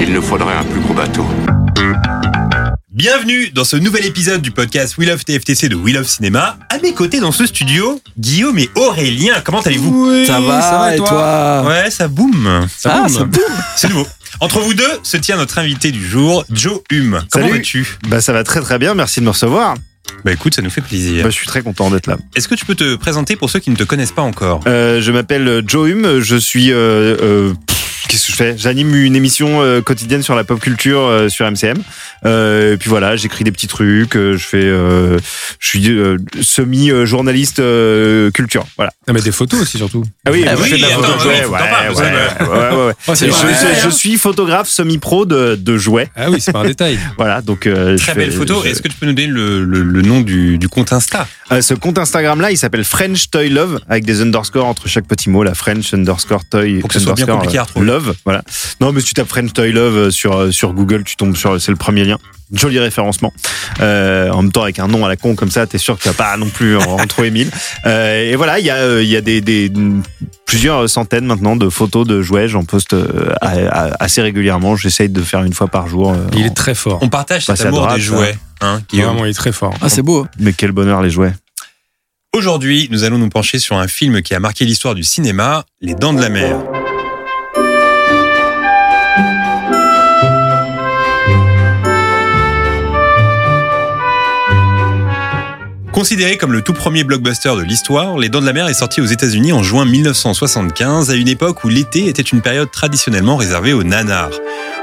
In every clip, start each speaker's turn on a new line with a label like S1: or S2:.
S1: Il nous faudrait un plus gros bateau.
S2: Bienvenue dans ce nouvel épisode du podcast We Love TFTC de We Love Cinéma. À mes côtés dans ce studio, Guillaume et Aurélien. Comment allez-vous
S3: ça, va, et toi,
S2: Ouais, ça boum. Ça
S3: Ah,
S2: boum.
S3: ça boum.
S2: C'est nouveau. Entre vous deux se tient notre invité du jour, Joe Hume. Comment vas-tu?
S3: Bah ça va très très bien, merci de me recevoir.
S2: Bah écoute, ça nous fait plaisir.
S3: Bah, je suis très content d'être là.
S2: Est-ce que tu peux te présenter pour ceux qui ne te connaissent pas encore?
S3: Euh, je m'appelle Joe Hume, je suis... Euh, euh, pff, Qu'est-ce que je fais? J'anime une émission euh, quotidienne sur la pop culture euh, sur MCM. Euh, et puis voilà, j'écris des petits trucs, euh, je fais... euh, je suis euh, semi-journaliste euh, culture, voilà.
S4: Ah, mais des photos aussi, surtout.
S3: Ah oui,
S2: Ah
S3: je
S2: oui,
S3: fais de la
S2: attends,
S3: photo de
S2: oui,
S3: jouets,
S2: faut
S3: ouais, ouais, ouais, ouais.
S4: Oh, pas
S3: je, suis photographe semi-pro de, de jouets,
S4: Ah oui, c'est pas un détail.
S3: voilà, donc... euh, je
S2: Très
S3: fais-
S2: belle photo.
S3: je-
S2: Est-ce que tu peux nous donner le, le- le nom du, du compte Insta?
S3: Euh, ce compte Instagram là, il s'appelle French Toy Love avec des underscores entre chaque petit mot, la French underscore toy
S2: Pour que ce soit bien
S3: underscore,
S2: compliqué à retrouver.
S3: Love, voilà. Non, mais si tu tapes French Toy Love euh, sur euh, sur Google, tu tombes sur c'est le premier lien. Joli référencement. Euh, en même temps, avec un nom à la con comme ça, t'es sûr que tu vas pas non plus en, en trouver mille. Euh, et voilà, il y a il y a des, des plusieurs centaines maintenant de photos de jouets. J'en poste euh, à- à- assez régulièrement. J'essaye de faire une fois par jour. euh,
S4: Il
S3: en-
S4: est très fort.
S2: On partage cet
S3: c'est
S2: amour des jouets. Hein,
S4: Il est
S2: Guillaume
S4: Vraiment, il est très fort.
S5: Ah, c'est beau.
S3: Mais quel bonheur les jouets.
S2: Aujourd'hui, nous allons nous pencher sur un film qui a marqué l'histoire du cinéma, Les Dents de la Mer. Considéré comme le tout premier blockbuster de l'histoire, Les Dents de la Mer est sorti aux États-Unis en juin 1975, à une époque où l'été était une période traditionnellement réservée aux nanars.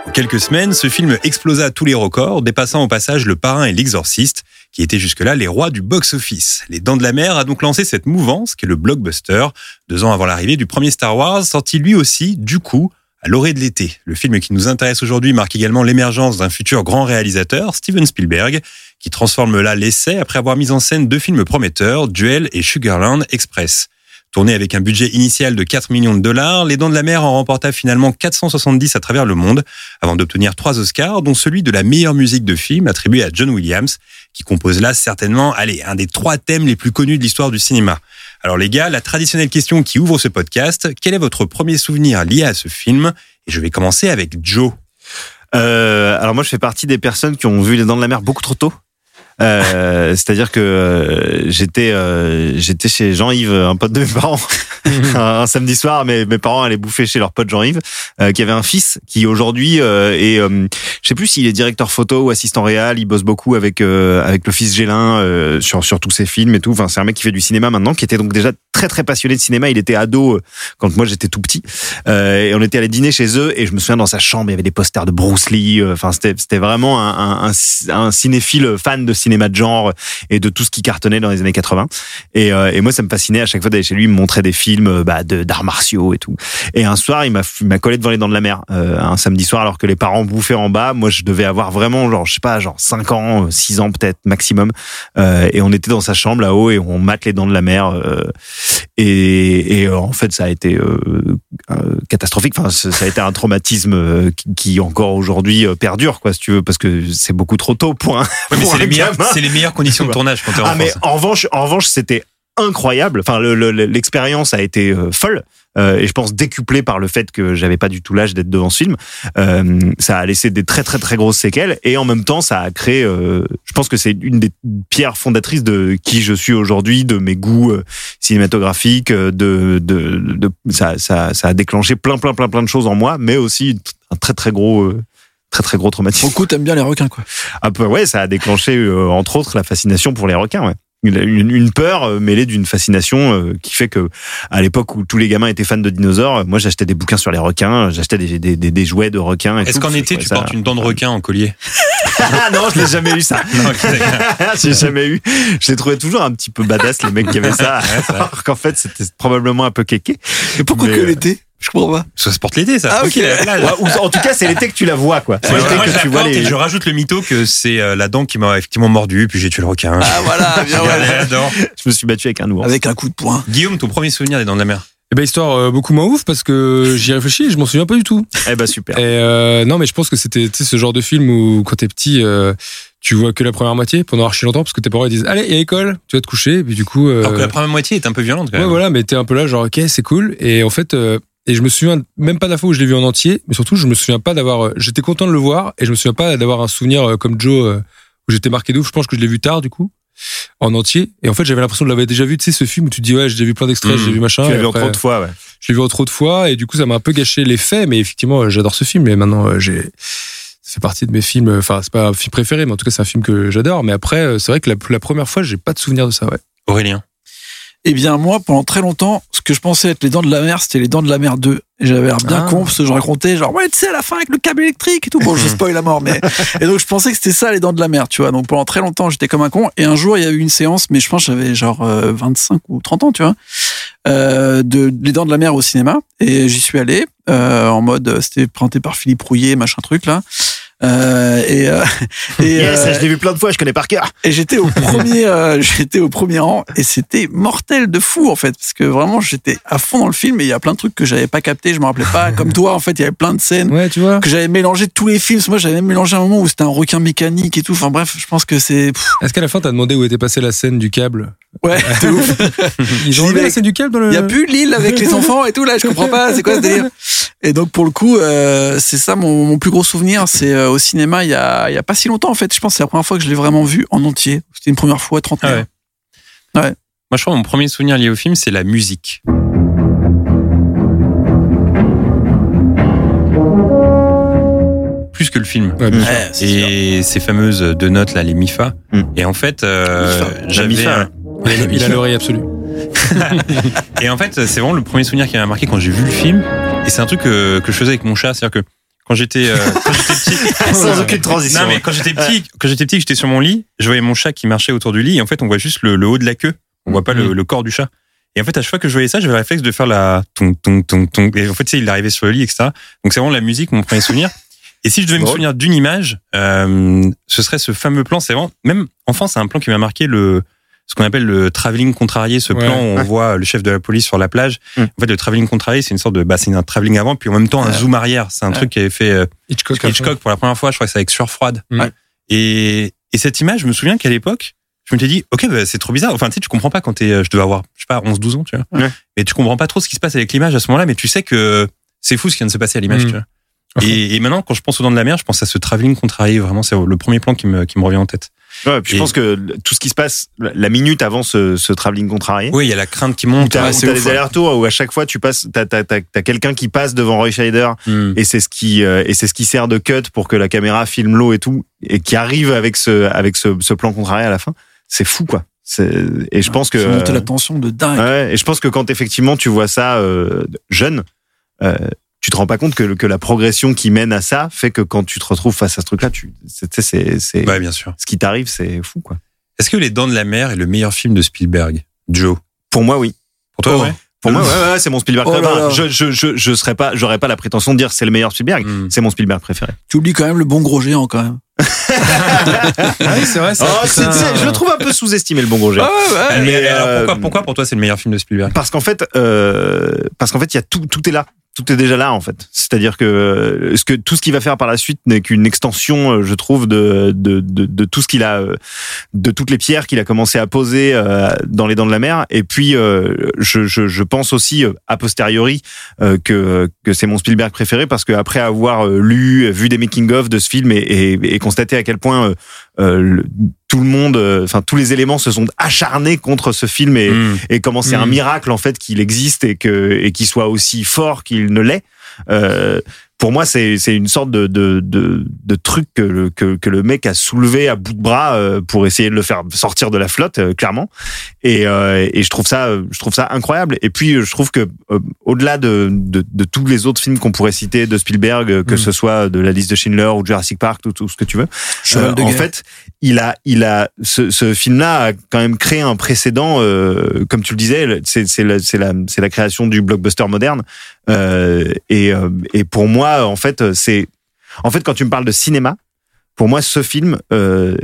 S2: En quelques semaines, ce film explosa tous les records, dépassant au passage Le Parrain et l'Exorciste, qui étaient jusque-là les rois du box-office. Les Dents de la Mer a donc lancé cette mouvance, qui est le blockbuster, deux ans avant l'arrivée du premier Star Wars, sorti lui aussi, du coup, à l'orée de l'été. Le film qui nous intéresse aujourd'hui marque également l'émergence d'un futur grand réalisateur, Steven Spielberg, qui transforme là l'essai après avoir mis en scène deux films prometteurs, Duel et Sugarland Express. Tourné avec un budget initial de 4 millions de dollars, Les Dents de la Mer en remporta finalement 470 à travers le monde, avant d'obtenir trois Oscars, dont celui de la meilleure musique de film attribué à John Williams, qui compose là certainement, allez, un des trois thèmes les plus connus de l'histoire du cinéma. Alors les gars, la traditionnelle question qui ouvre ce podcast, quel est votre premier souvenir lié à ce film? Et je vais commencer avec Joe.
S3: Euh, alors moi, je fais partie des personnes qui ont vu les Dents de la Mer beaucoup trop tôt. Euh, C'est-à-dire que euh, j'étais euh, j'étais chez Jean-Yves, un pote de mes parents, un, un samedi soir. Mes, mes parents allaient bouffer chez leur pote Jean-Yves, qui avait un fils qui aujourd'hui est, je sais plus s'il est directeur photo ou assistant réal. Il bosse beaucoup avec avec le fils Gélin sur sur tous ses films et tout. Enfin, c'est un mec qui fait du cinéma maintenant, qui était donc déjà très très passionné de cinéma. Il était ado quand moi j'étais tout petit. Et on était allé dîner chez eux et je me souviens dans sa chambre il y avait des posters de Bruce Lee enfin c'était c'était vraiment un, un, un, un cinéphile fan de cinéma de genre et de tout ce qui cartonnait dans les années 80 et, euh, et moi ça me fascinait à chaque fois d'aller chez lui me montrait des films euh, bah, d'arts martiaux et tout. Et un soir il m'a collé devant les dents de la mer euh, un samedi soir alors que les parents bouffaient en bas. Moi je devais avoir vraiment genre je sais pas genre 5 ans 6 ans peut-être maximum. Et on était dans sa chambre là-haut et on mate les dents de la mer et, en fait ça a été catastrophique. Enfin, ça a été un traumatisme euh, qui, encore aujourd'hui euh, perdure, quoi, si tu veux, parce que c'est beaucoup trop tôt pour un.
S2: Ouais, mais
S3: pour
S2: c'est les, meilleures- c'est les meilleures conditions de tournage quand t'es en
S3: Ah, mais
S2: France.
S3: en revanche, en revanche, c'était incroyable. Enfin, le- le- l'expérience a été euh, folle. Euh, et je pense décuplée par le fait que j'avais pas du tout l'âge d'être devant ce film. Euh, ça a laissé des très très très grosses séquelles et en même temps ça a créé. euh, je pense que c'est une des pierres fondatrices de qui je suis aujourd'hui, de mes goûts euh, cinématographiques, euh, de, de, de ça, ça ça a déclenché plein plein plein plein de choses en moi, mais aussi un très très gros euh, très très gros traumatisme.
S5: Pour le coup, t'aimes bien les requins, quoi.
S3: Un peu ouais, ça a déclenché euh, entre autres la fascination pour les requins. Ouais. Une, peur euh, mêlée d'une fascination euh, qui fait que à l'époque où tous les gamins étaient fans de dinosaures, moi j'achetais des bouquins sur les requins, j'achetais des, des, des, des jouets de requins.
S2: Est-ce qu'en été tu portes une dent de requin en collier
S3: Ah non, je l'ai jamais eu ça. J'ai jamais eu. Je les trouvais toujours un petit peu badass les mecs qui avaient ça, alors qu'en fait c'était probablement un peu kéké.
S1: Et pourquoi
S3: Mais,
S1: que
S3: euh,
S1: l'été? Je comprends pas.
S2: Ça se porte l'été, ça.
S1: Ah, ok.
S3: Ouais, en tout cas, c'est l'été que tu la vois, quoi. C'est
S2: Ouais,
S3: l'été
S2: je
S3: que tu vois les.
S2: et je rajoute le mytho que c'est euh, la dent qui m'a effectivement mordu, puis j'ai tué le requin.
S1: Ah voilà, bien ouais.
S3: Je me suis battu avec un ours.
S1: Avec un coup de poing.
S2: Guillaume, ton premier souvenir des dents de la mer
S4: Eh ben histoire euh, beaucoup moins ouf parce que j'y réfléchis, et je m'en souviens pas du tout.
S3: Eh ben super.
S4: Et euh, non, mais je pense que c'était tu sais, ce genre de film où quand t'es petit, euh, tu vois que la première moitié pendant archi longtemps parce que tes parents ils disent allez, il y a école, tu vas te coucher, et puis du coup. euh,
S2: Alors que la première moitié est un peu violente quand
S4: Ouais,
S2: même.
S4: voilà, mais t'es un peu là, genre, ok, c'est cool. Et en fait, euh, et je me souviens même pas de la fois où je l'ai vu en entier, mais surtout, je me souviens pas d'avoir. euh, J'étais content de le voir, et je me souviens pas d'avoir un souvenir euh, comme Joe, euh, où j'étais marqué de ouf. Je pense que je l'ai vu tard, du coup, en entier. Et en fait, j'avais l'impression de l'avoir déjà vu, tu sais, ce film où tu te dis, ouais, j'ai déjà vu plein d'extraits, j'ai vu machin.
S3: Tu l'as vu en trop de fois, ouais.
S4: Je l'ai vu en trop de fois, et du coup, ça m'a un peu gâché l'effet, mais effectivement, j'adore ce film, et maintenant, j'ai. Ça fait partie de mes films, enfin, c'est pas un film préféré, mais en tout cas, c'est un film que j'adore. Mais après, c'est vrai que la, la première fois, j'ai pas de souvenir de ça, ouais.
S2: Aurélien.
S1: Eh bien, moi, pendant très longtemps, ce que je pensais être les dents de la mer, c'était les dents de la mer 2. Et j'avais l'air bien
S4: Ah.
S1: con, parce que je racontais, genre, ouais, tu sais, à la fin, avec le câble électrique et tout. Bon, je spoil la mort, mais. Et donc, je pensais que c'était ça, les dents de la mer, tu vois. Donc, pendant très longtemps, j'étais comme un con. Et un jour, il y a eu une séance, mais je pense que j'avais genre euh, 25 ou 30 ans, tu vois, euh, de Les dents de la mer au cinéma. Et j'y suis allé, euh, en mode, euh, c'était présenté par Philippe Rouillet, machin truc, là. Euh, et, euh, et,
S3: Yes,
S1: euh,
S3: je l'ai vu plein de fois, je connais par cœur.
S1: et j'étais au premier, euh, j'étais au premier rang et c'était mortel de fou en fait parce que vraiment j'étais à fond dans le film et il y a plein de trucs que j'avais pas capté, je me rappelais pas. Comme toi en fait, il y avait plein de scènes
S4: Ouais, tu vois.
S1: que j'avais mélangé tous les films. Moi, j'avais même mélangé un moment où c'était un requin mécanique et tout. Enfin bref, je pense que c'est
S4: Est-ce qu'à la fin, t'as demandé où était passée la scène du câble?
S1: Ouais, de ouf.
S4: Ils ont enlevé la
S1: mec,
S4: scène du câble dans le.
S1: Il y a plus l'île avec les enfants et tout là, je comprends pas, c'est quoi ce délire Et donc pour le coup, euh, c'est ça mon, mon plus gros souvenir, c'est euh, au cinéma il y a il y a pas si longtemps en fait. Je pense que c'est la première fois que je l'ai vraiment vu en entier. C'était une première fois, 30
S2: Ah ouais. Moi, je crois que mon premier souvenir lié au film, c'est la musique. Plus que le film.
S4: Ouais,
S1: c'est.
S2: Et ces fameuses deux notes là, les MIFA.
S3: Mm.
S2: Et en fait, euh, j'avais.
S4: Il a- il a l'oreille absolue.
S2: Et en fait, c'est vraiment le premier souvenir qui m'a marqué quand j'ai vu le film. Et c'est un truc que, que je faisais avec mon chat, c'est-à-dire que quand j'étais euh, quand j'étais petit,
S3: Sans aucune transition.
S2: non mais quand j'étais petit, quand j'étais petit, que j'étais sur mon lit, je voyais mon chat qui marchait autour du lit et en fait on voit juste le, le haut de la queue, on voit pas le,
S4: Mhm.
S2: le corps du chat. Et en fait à chaque fois que je voyais ça, j'avais le réflexe de faire la tong tong tong tong. Et en fait tu sais, il arrivait sur le lit etc. Donc c'est vraiment la musique mon premier souvenir. Et si je devais me souvenir d'une image, euh, ce serait ce fameux plan. C'est vraiment même enfant, c'est un plan qui m'a marqué le ce qu'on appelle le travelling contrarié, ce
S4: Ouais.
S2: plan où on voit le chef de la police sur la plage.
S3: Mm.
S2: En fait, le travelling contrarié, c'est une sorte de, bah, c'est un travelling avant, puis en même temps un zoom arrière. C'est un truc qui avait fait euh,
S4: Hitchcock.
S2: Hitchcock pour la première fois, je crois que c'est avec Sueur froide.
S4: Ouais.
S2: Et, et cette image, je me souviens qu'à l'époque, je me suis dit, ok, bah, c'est trop bizarre. Enfin, tu sais, tu comprends pas quand t'es, euh, je devais avoir, je sais pas, 11, 12 ans, tu vois.
S3: Ouais.
S2: Mais tu comprends pas trop ce qui se passe avec l'image à ce moment-là, mais tu sais que c'est fou ce qui vient de se passer à l'image,
S4: Mm.
S2: tu vois. Et, et maintenant, quand je pense aux dents de la mer, je pense à ce travelling contrarié. Vraiment, c'est le premier plan qui me, qui me revient en tête.
S3: Ouais, puis je pense que tout ce qui se passe la minute avant ce, ce travelling contrarié,
S2: Oui, il y a la crainte qui monte.
S3: t'as
S1: Ouais,
S3: des allers-retours, où à chaque fois tu passes, t'as, t'as, t'as quelqu'un qui passe devant Roy Scheider,
S2: Mm.
S3: et c'est ce qui euh, et c'est ce qui sert de cut pour que la caméra filme l'eau et tout, et qui arrive avec ce avec ce, ce plan contrarié à la fin. C'est fou quoi. Et je pense que
S1: Ça monte
S3: euh,
S1: la tension de dingue.
S3: Ouais, et je pense que quand effectivement tu vois ça euh, jeune, euh, tu te rends pas compte que, que la progression qui mène à ça fait que quand tu te retrouves face à ce truc-là, tu, c'est, c'est, c'est
S2: Ouais, bien sûr.
S3: ce qui t'arrive, c'est fou quoi.
S2: Est-ce que Les Dents de la Mer est le meilleur film de Spielberg? Joe?
S3: Pour moi, oui.
S2: Pour toi,
S1: Oh.
S2: ouais.
S3: Pour moi, ouais, ouais, ouais, c'est mon Spielberg
S1: Oh là
S3: préféré.
S1: là.
S3: Je, je, je, je serais pas, j'aurais pas la prétention de dire c'est le meilleur Spielberg.
S2: Mm.
S3: C'est mon Spielberg préféré.
S1: Tu oublies quand même le bon gros géant quand même.
S4: Ah oui, c'est vrai, ça.
S3: Oh, je le trouve un peu sous-estimé le bon gros géant.
S1: ouais,
S2: Mais,
S3: Mais,
S2: alors,
S3: euh,
S2: pourquoi, pourquoi pour toi c'est le meilleur film de Spielberg?
S3: Parce qu'en fait, euh, parce qu'en fait, il y a tout, tout est là. Tout est déjà là en fait. C'est-à-dire que, euh, ce que tout ce qu'il va faire par la suite n'est qu'une extension, euh, je trouve, de de, de, de tout ce qu'il a, euh, de toutes les pierres qu'il a commencé à poser dans les dents de la mer. Et puis, je, je, je pense aussi a posteriori que que c'est mon Spielberg préféré parce que après avoir lu, vu des making of de ce film et, et, et constaté à quel point euh, le- tout le monde, euh, enfin tous les éléments se sont acharnés contre ce film et
S2: Mm.
S3: et comment c'est un
S4: Mm.
S3: miracle en fait qu'il existe et que et qu'il soit aussi fort qu'il ne l'est. Euh, pour moi, c'est c'est une sorte de de de, de truc que le que, que le mec a soulevé à bout de bras euh, pour essayer de le faire sortir de la flotte, euh, clairement. Et euh, et je trouve ça je trouve ça incroyable. Et puis je trouve que euh, au-delà de, de de tous les autres films qu'on pourrait citer de Spielberg, que
S4: Mm.
S3: ce soit de la liste de Schindler ou Jurassic Park, tout, tout ce que tu veux, euh, en fait, il a, il a, ce, ce film-là a quand même créé un précédent, euh, comme tu le disais, c'est c'est la, c'est la, c'est la création du blockbuster moderne. Euh, et, euh, et pour moi, en fait, c'est, en fait, quand tu me parles de cinéma, pour moi, ce film euh,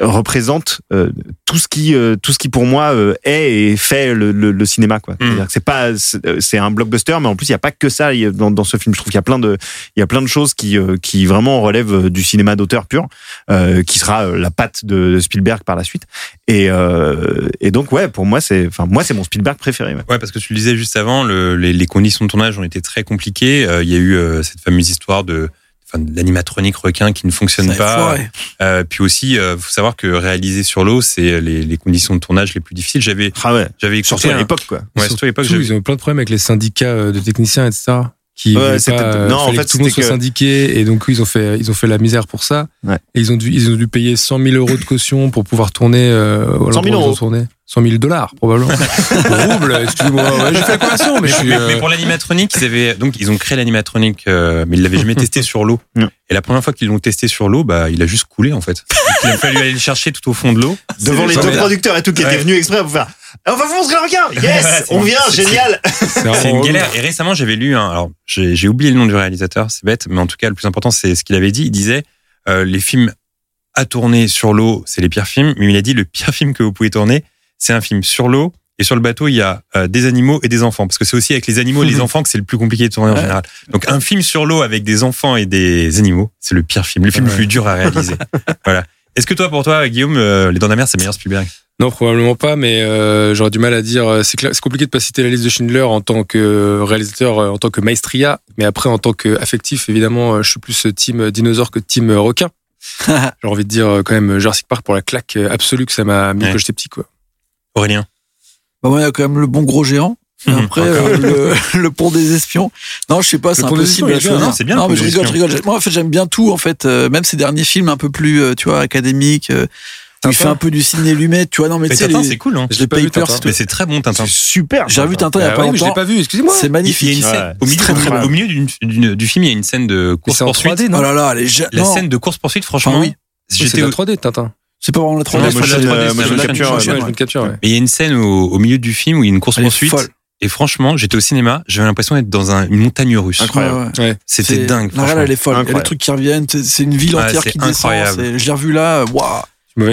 S3: représente euh, tout ce qui, euh, tout ce qui pour moi euh, est et fait le, le, le cinéma. Quoi. Que c'est pas, c'est euh, c'est un blockbuster, mais en plus, il y a pas que ça dans, dans ce film. Je trouve qu'il y a plein de, il y a plein de choses qui, euh, qui vraiment relèvent du cinéma d'auteur pur euh, qui sera la patte de Spielberg par la suite. Et, euh, et donc ouais, pour moi c'est, enfin moi c'est mon Spielberg préféré. ouais.
S2: Ouais, parce que tu le disais juste avant, le- les, les conditions de tournage ont été très compliquées. Euh, Il y a eu euh, cette fameuse histoire de, enfin, l'animatronique requin qui ne fonctionne pas. Euh, puis aussi, euh, faut savoir que réaliser sur l'eau, c'est les, les conditions de tournage les plus difficiles. J'avais,
S3: Ah ouais.
S2: j'avais écouté
S3: Surtout à
S2: un-
S3: l'époque quoi.
S2: Ouais, surtout à l'époque,
S4: ils ont eu plein de problèmes avec les syndicats euh, de techniciens, etc. Qui
S3: Ouais,
S4: pas, euh,
S3: non, en
S4: fallait
S3: fait,
S4: que tout le monde soit
S3: que-
S4: syndiqué et donc ils ont fait ils ont fait la misère pour ça.
S3: Ouais.
S4: Et ils ont dû ils ont dû payer 100 000 euros de caution pour pouvoir tourner. Euh, au
S3: 100 000
S4: endroit où ils ont
S3: euros.
S4: tourné. 100 000 dollars probablement. Rouble, excusez-moi. Ouais, j'ai fait la conversion, mais je suis.
S2: mais,
S4: euh,
S2: mais pour l'animatronique, ils avaient donc ils ont créé l'animatronique, euh, mais ils l'avaient jamais testé sur l'eau. Et la première fois qu'ils l'ont testé sur l'eau, bah il a juste coulé en fait. Donc, il a fallu aller le chercher tout au fond de l'eau.
S3: Devant les deux producteurs et tout qui
S2: Ouais.
S3: étaient venus exprès pour faire. On va vous montrer un requin. Yes, on vient, génial.
S4: c'est
S2: une galère. Et récemment, j'avais lu un. Alors, j'ai oublié le nom du réalisateur, c'est bête, mais en tout cas, le plus important, c'est ce qu'il avait dit. Il disait euh, les films à tourner sur l'eau, c'est les pires films. Mais il a dit le pire film que vous pouvez tourner, c'est un film sur l'eau. Et sur le bateau, il y a euh, des animaux et des enfants. Parce que c'est aussi avec les animaux et les enfants que c'est le plus compliqué de tourner en général. Donc, un film sur l'eau avec des enfants et des animaux, c'est le pire film. Le film le plus dur à réaliser. voilà. Est-ce que toi, pour toi, Guillaume, euh, Les Dents de la Mer, c'est meilleur Spielberg?
S4: Non, probablement pas, mais euh, j'aurais du mal à dire. euh, C'est compliqué de pas citer la liste de Schindler en tant que réalisateur, euh, en tant que maestria, mais après en tant qu'affectif, évidemment, je suis plus team dinosaure que team requin. J'ai envie de dire quand même Jurassic Park pour la claque absolue que ça m'a mis
S2: Ouais.
S4: quand j'étais petit, quoi.
S2: Aurélien
S1: Bah ouais, il y a quand même le bon gros géant. Et
S2: Mhm,
S1: Après, euh, le, le pont des espions. Non, je sais pas, c'est
S4: Le pont des espions,
S1: impossible
S4: est bien,
S2: non, c'est bien,
S1: Non, mais je rigole, je
S2: espions.
S1: rigole. Moi, en fait, j'aime bien tout, en fait. euh, même ces derniers films un peu plus, euh, tu vois, académiques. euh, il fait un peu du ciné lumet, tu vois. Non, mais
S2: Mais
S1: tu sais,
S2: Tintin,
S1: les-
S2: c'est cool, hein.
S4: Je l'ai pas vu.
S2: Mais c'est très bon, Tintin.
S3: C'est super.
S1: J'ai revu Tintin il y a
S4: Ah
S1: pas
S4: oui, mais je l'ai
S1: longtemps.
S4: pas vu, excusez-moi.
S1: C'est
S2: Il y a
S1: magnifique.
S2: une scène,
S3: Ouais.
S2: au milieu, du film, il y a une scène de course
S4: c'est en
S2: poursuite.
S4: 3D, non
S1: Oh là là,
S2: La scène de course poursuite, franchement.
S4: C'est
S2: j'étais
S4: la
S2: au-
S4: 3D, Tintin.
S1: c'est pas vraiment la 3D.
S2: Non,
S1: c'est la 3D,
S2: motion
S1: c'est la
S2: capture. Mais il y a une scène au, milieu du film où il y a une course poursuite. Et franchement, j'étais au cinéma, j'avais l'impression d'être dans un- une montagne russe.
S3: Incroyable.
S1: Ouais.
S2: C'était
S1: C'est-
S2: dingue.
S1: La elle est folle. Il y a des
S3: Incroyable.
S1: trucs qui reviennent. C'est une ville entière
S2: c'est
S1: qui descend.
S2: incroyable.
S1: c'est- Je l'ai revu là. Waouh.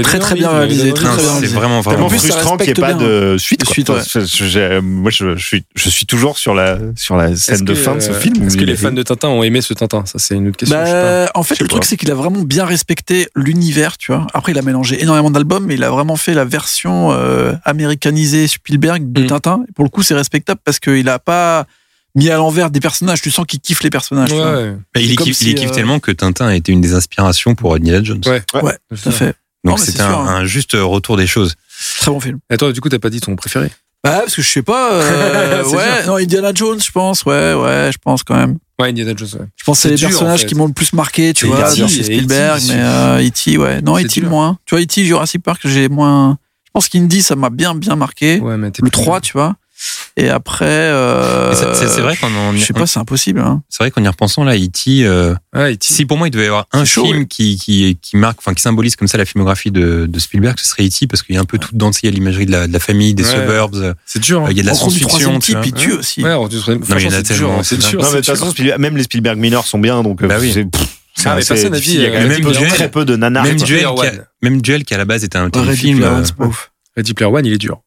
S1: Très, très bien réalisé,
S2: C'est vraiment, vraiment.
S3: frustrant qu'il n'y ait pas de suite.
S1: De
S3: quoi.
S1: suite, ouais.
S3: Enfin, je- j'ai- Moi, je, je suis, je suis toujours sur la, sur la scène de
S4: que,
S3: fin de ce
S4: euh,
S3: film.
S4: Est-ce que les fans de Tintin ont aimé ce Tintin? Ça, c'est une autre question. je sais pas.
S1: Bah, en fait,
S3: Je sais
S1: le truc, c'est qu'il a vraiment bien respecté l'univers, tu vois. Après, il a mélangé énormément d'albums, mais il a vraiment fait la version euh, américanisée Spielberg de
S4: Mm.
S1: Tintin. Pour le coup, c'est respectable parce qu'il a pas mis à l'envers des personnages. Tu sens qu'il kiffe les personnages.
S4: Ouais,
S2: il
S1: si,
S2: équipe
S1: euh,
S2: tellement que Tintin a été une des inspirations pour Indiana Jones.
S4: Ouais.
S1: Ouais, tout à fait.
S2: Donc
S1: c'est
S2: un,
S1: hein.
S2: un juste retour des choses.
S1: Très bon film.
S4: Et toi, du coup, t'as pas dit ton préféré?
S1: Bah, parce que je sais pas. euh, ouais, non, Indiana Jones, je pense. Ouais, ouais, je pense quand même.
S4: Ouais, Indiana Jones. ouais.
S1: Je pense que c'est les
S4: dur,
S1: personnages
S4: en fait.
S1: qui m'ont le plus marqué, tu vois. C'est
S4: et
S1: Spielberg,
S4: E.T.,
S1: mais euh, E.T., ouais. Non, E.T.
S4: dur.
S1: moins. Tu vois, E.T., Jurassic Park, j'ai moins. Je pense qu'Indy, ça m'a bien, bien marqué.
S4: Ouais, mais t'es
S1: le
S4: plus-
S1: 3, tu vois. Et après. Euh,
S2: C'est vrai qu'en en-
S1: Je sais pas, c'est impossible. Hein.
S2: C'est vrai qu'en y repensant là, E.T. euh,
S4: Ouais, E.T.
S2: si pour moi il devait y avoir un
S1: chaud,
S2: film
S1: ouais.
S2: qui, qui qui marque, enfin qui symbolise comme ça la filmographie de, de Spielberg, ce serait E.T. parce qu'il y a un peu tout dedans. Il y a l'imagerie de la, de la famille, des
S4: Ouais.
S2: suburbs. euh,
S4: C'est dur. hein.
S2: Il y a de la science-fiction.
S1: troisième
S2: tu
S1: aussi.
S4: Ouais, c'est dur, hein, c'est dur.
S3: Non, mais de
S4: c'est
S3: toute
S4: dur.
S3: façon, Spielberg- même les Spielberg mineurs sont bien, donc
S2: Bah oui.
S4: Ah, mais
S3: assez
S4: personne n'a dit.
S3: Il y a quand même
S2: Duel-
S3: très peu de nanars.
S2: Même duel, qui a, même duel qui à la base était un téléfilm.
S1: Ready Player One,
S4: il est dur.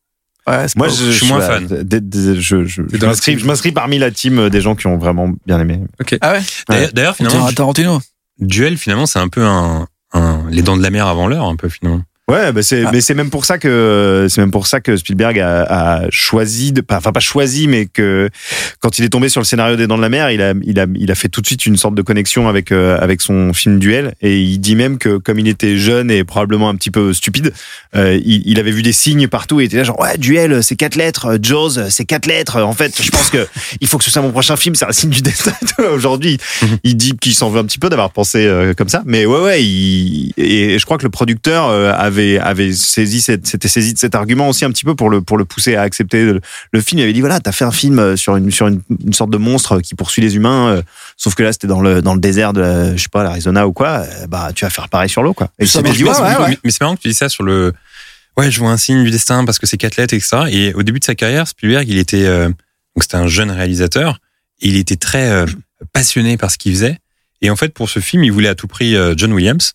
S1: Ouais, c'est
S3: Moi,
S1: pas ouf.
S3: je,
S2: suis moins fan.
S3: Je, je, je m'inscris, je parmi la team des gens qui ont vraiment bien aimé.
S1: Ah ouais
S2: D'ailleurs, finalement,
S1: Tarantino.
S2: duel finalement c'est un peu un, un les dents de la mer avant l'heure un peu finalement.
S3: Ouais, bah c'est,
S1: Ah.
S3: mais c'est même pour ça que c'est même pour ça que Spielberg a, a choisi de, pas- enfin pas choisi, mais que quand il est tombé sur le scénario des Dents de la Mer, il a, il a, il a fait tout de suite une sorte de connexion avec euh, avec son film Duel, et il dit même que comme il était jeune et probablement un petit peu stupide, euh, il, il avait vu des signes partout et était là genre ouais Duel c'est quatre lettres, Jaws c'est quatre lettres. En fait, je pense que il faut que ce soit mon prochain film, c'est un signe du destin. Aujourd'hui, il dit qu'il s'en veut un petit peu d'avoir pensé euh, comme ça, mais ouais ouais, il, et je crois que le producteur euh, avait avait saisi cette, s'était saisi de cet argument aussi un petit peu pour le pour le pousser à accepter le, le film. Il avait dit voilà, t'as fait un film euh, sur une sur une, une sorte de monstre qui poursuit les humains, euh, sauf que là c'était dans le dans le désert de la- je sais pas l'Arizona ou quoi. euh, bah tu vas faire pareil sur l'eau quoi. Et
S1: Ça
S3: dit, ouais, ouais, ouais.
S2: Mais, c'est marrant que tu dis ça sur le. Ouais, je vois un signe du destin parce que c'est quatre lettres, etc. Et au début de sa carrière, Spielberg, il était euh, donc c'était un jeune réalisateur. Et il était très passionné par ce qu'il faisait. Et en fait, pour ce film, il voulait à tout prix John Williams.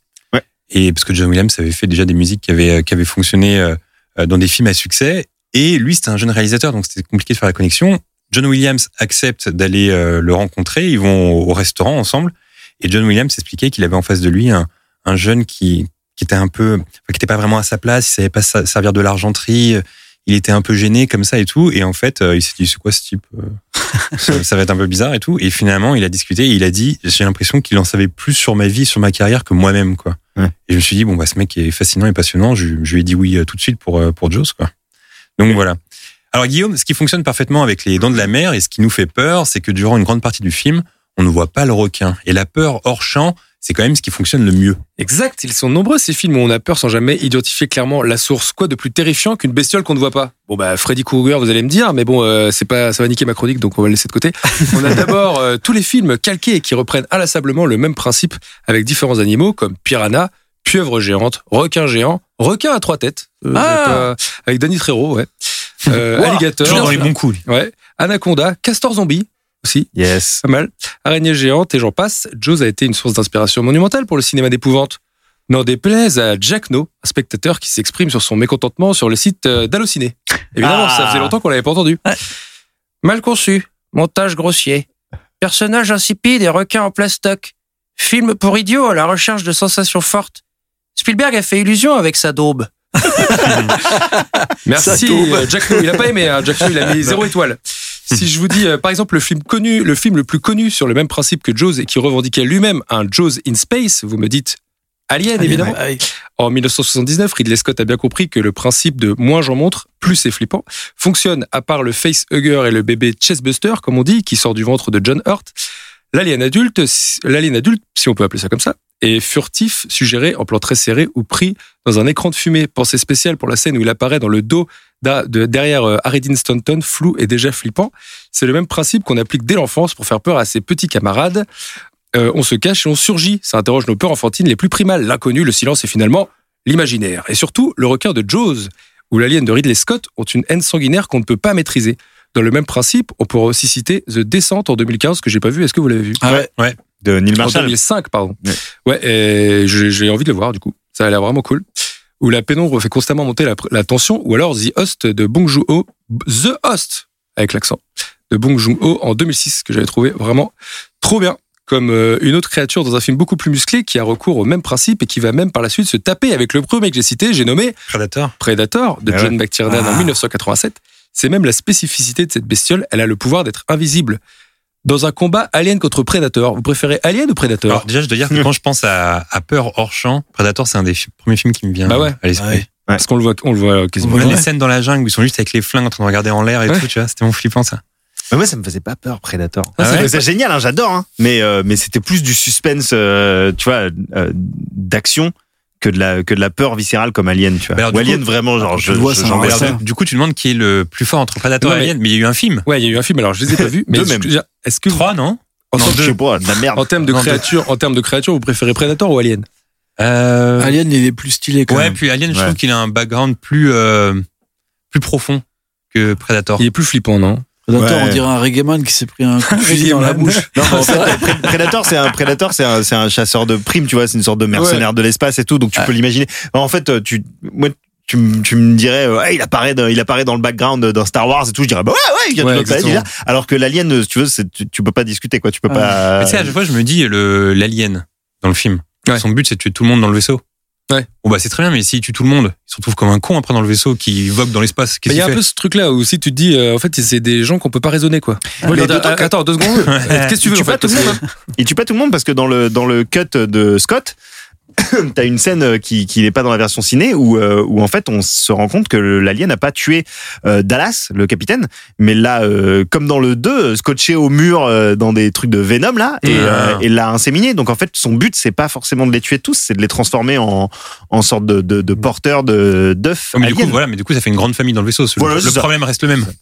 S2: Et parce que John Williams avait fait déjà des musiques qui avaient qui avaient fonctionné euh, euh, dans des films à succès. Et lui, c'était un jeune réalisateur, donc c'était compliqué de faire la connexion. John Williams accepte d'aller euh, le rencontrer. Ils vont au, au restaurant ensemble. Et John Williams expliquait qu'il avait en face de lui un, un jeune qui qui était un peu, qui était pas vraiment à sa place, il savait pas servir de l'argenterie, euh, il était un peu gêné comme ça et tout. Et en fait, euh, il s'est dit c'est quoi ce type euh, ça, ça va être un peu bizarre et tout. Et finalement, il a discuté et il a dit j'ai l'impression qu'il en savait plus sur ma vie, sur ma carrière que moi-même quoi.
S3: Ouais.
S2: Et je me suis dit bon bah ce mec est fascinant et passionnant. Je, je lui ai dit oui euh, tout de suite pour pour Jaws quoi. Donc voilà. Alors Guillaume, ce qui fonctionne parfaitement avec les dents de la mer et ce qui nous fait peur, c'est que durant une grande partie du film, on ne voit pas le requin. Et la peur hors champ, c'est quand même ce qui fonctionne le mieux.
S4: Exact, ils sont nombreux ces films où on a peur sans jamais identifier clairement la source. Quoi de plus terrifiant qu'une bestiole qu'on ne voit pas? Bon bah Freddy Krueger, vous allez me dire, mais bon, euh, c'est pas, ça va niquer ma chronique, donc on va le laisser de côté. On a d'abord euh, tous les films calqués et qui reprennent inlassablement le même principe avec différents animaux comme piranha, pieuvre géante, requin géant, requin à trois têtes, euh,
S1: Ah
S4: pas- avec Danny Trejo, ouais, euh, alligator,
S2: dans les bons coups.
S4: ouais, anaconda, castor zombie aussi,
S3: Yes.
S4: pas mal. Araignée géante et j'en passe. Jaws a été une source d'inspiration monumentale pour le cinéma d'épouvante. N'en déplaise à Jack No, un spectateur qui s'exprime sur son mécontentement sur le site euh, d'Allociné. Évidemment,
S3: Ah.
S4: ça faisait longtemps qu'on l'avait pas entendu.
S1: Ouais.
S4: Mal conçu, montage grossier, personnage insipide et requin en plastoc. Film pour idiots à la recherche de sensations fortes. Spielberg a fait illusion avec sa daube. Merci, euh, Jack No. Il a pas aimé, hein. Jack No, il a mis zéro étoile. Si je vous dis, euh, par exemple, le film connu, le film le plus connu sur le même principe que Jaws et qui revendiquait lui-même un Jaws in space, vous me dites Alien, évidemment.
S1: Ah oui.
S4: En 1979, Ridley Scott a bien compris que le principe de moins j'en montre, plus c'est flippant, fonctionne à part le facehugger et le bébé chestbuster, comme on dit, qui sort du ventre de John Hurt. L'alien adulte, l'alien adulte, si on peut appeler ça comme ça, est furtif, suggéré en plan très serré ou pris dans un écran de fumée. Pensée spéciale pour la scène où il apparaît dans le dos de, derrière euh, Dean Stanton, flou et déjà flippant. C'est le même principe qu'on applique dès l'enfance pour faire peur à ses petits camarades. Euh, on se cache et on surgit. Ça interroge nos peurs enfantines les plus primales. L'inconnu, le silence et finalement l'imaginaire. Et surtout, le requin de Jaws ou l'alien de Ridley Scott ont une haine sanguinaire qu'on ne peut pas maîtriser. Dans le même principe, on pourrait aussi citer The Descent en 2015 que j'ai pas vu. Est-ce que vous l'avez vu?
S1: Ah ouais.
S3: De Neil
S4: En
S3: Marshall.
S4: 2005, pardon.
S3: Ouais.
S4: J'ai envie de le voir du coup. Ça a l'air vraiment cool. Où la pénombre fait constamment monter la, la tension, ou alors The Host de Bong Joon-ho, The Host avec l'accent de Bong Joon-ho en 2006 que j'avais trouvé vraiment trop bien. Comme euh, une autre créature dans un film beaucoup plus musclé qui a recours au même principe et qui va même par la suite se taper avec le premier que j'ai cité, j'ai nommé
S2: Predator.
S4: Predator de
S3: Ah
S4: John McTiernan en
S1: Ah.
S4: 1987. C'est même la spécificité de cette bestiole, elle a le pouvoir d'être invisible. Dans un combat Alien contre Predator, vous préférez Alien ou Predator
S2: Alors déjà, je dois dire que quand je pense à, à Peur hors champ, Predator, c'est un des premiers films qui me vient
S4: Bah ouais.
S2: à l'esprit.
S1: Ouais.
S4: Parce qu'on le voit, on le voit quasiment.
S2: Même
S1: Ouais.
S2: les scènes dans la jungle où ils sont juste avec les flingues en train de regarder en l'air et
S4: Ouais.
S2: tout, tu vois, c'était mon flippant ça.
S3: Mais moi, ça me faisait pas peur, Predator.
S4: Ah, c'est
S3: c'est
S4: vrai.
S3: génial, hein, j'adore. Hein. Mais euh, mais c'était plus du suspense, euh, tu vois, euh, d'action que de la que de la peur viscérale comme Alien, tu vois.
S2: Bah alors,
S3: Ou
S2: du
S3: Alien
S2: coup,
S3: vraiment genre
S1: tu
S3: je,
S1: vois,
S3: je-
S2: alors,
S1: ressort.
S2: du, coup, tu demandes qui est le plus fort entre Predator
S4: Non,
S2: et Alien, mais il y a eu un film.
S4: Ouais, il y a eu un film, alors je les ai pas vus, mais
S3: Deux
S4: est-ce
S3: même.
S4: que- est-ce que,
S2: Trois, non
S4: en,
S3: Non, pas, de la merde.
S4: en termes de
S2: Non, deux.
S4: créature, en termes de créature, vous préférez Predator ou Alien?
S2: Euh...
S1: Alien, il est plus stylé quand
S2: Ouais,
S1: même.
S2: puis Alien, je
S3: Ouais.
S2: trouve qu'il a un background plus euh, plus profond que Predator.
S4: Il est plus flippant, non?
S1: Predator,
S3: Ouais.
S1: on dirait un reggaeman qui s'est pris un coup de fusil dans la bouche.
S3: Non, en fait, Pred- Predator, c'est un Predator, c'est un, c'est un chasseur de primes, tu vois, c'est une sorte de mercenaire de l'espace et tout, donc tu
S1: Ouais.
S3: peux l'imaginer. En fait, tu, moi, tu, me- tu me dirais, euh, Ouais, il apparaît, dans- il apparaît dans le background d'un Star Wars et tout, je dirais, bah ouais, ouais, il vient
S4: Ouais,
S3: de déjà. Alors que l'alien, euh, si tu veux, c'est, tu, tu peux pas discuter, quoi, tu peux
S1: Ouais.
S3: pas.
S2: Mais tu sais, à chaque fois, je me dis, le l'alien dans le film,
S4: Ouais.
S2: son but, c'est de tuer tout le monde dans le vaisseau.
S4: Ouais.
S2: Bon bah c'est très bien, mais s'il tue tout le monde, il se retrouve comme un con après dans le vaisseau qui vogue dans l'espace.
S4: Il y a un peu ce truc-là où si tu te dis, euh, en fait, c'est des gens qu'on peut pas raisonner, quoi.
S3: mais
S4: Attends, deux secondes. Euh, Qu'est-ce que tu veux
S3: Il tue
S4: en
S3: pas tout le monde. hein. Il tue pas tout le monde parce que dans le dans le cut de Scott, t'as une scène euh, qui qui n'est pas dans la version ciné où euh, où en fait on se rend compte que l'alien n'a pas tué euh, Dallas, le capitaine, mais l'a euh, comme dans le 2 scotché au mur dans des trucs de Venom là et,
S2: Ah.
S3: et l'a inséminé. Donc en fait son but c'est pas forcément de les tuer tous, c'est de les transformer en en sorte de de, de porteurs de d'œufs
S2: mais du coup, voilà, mais du coup, ça fait une grande famille dans le vaisseau.
S3: Voilà,
S2: le problème reste le même.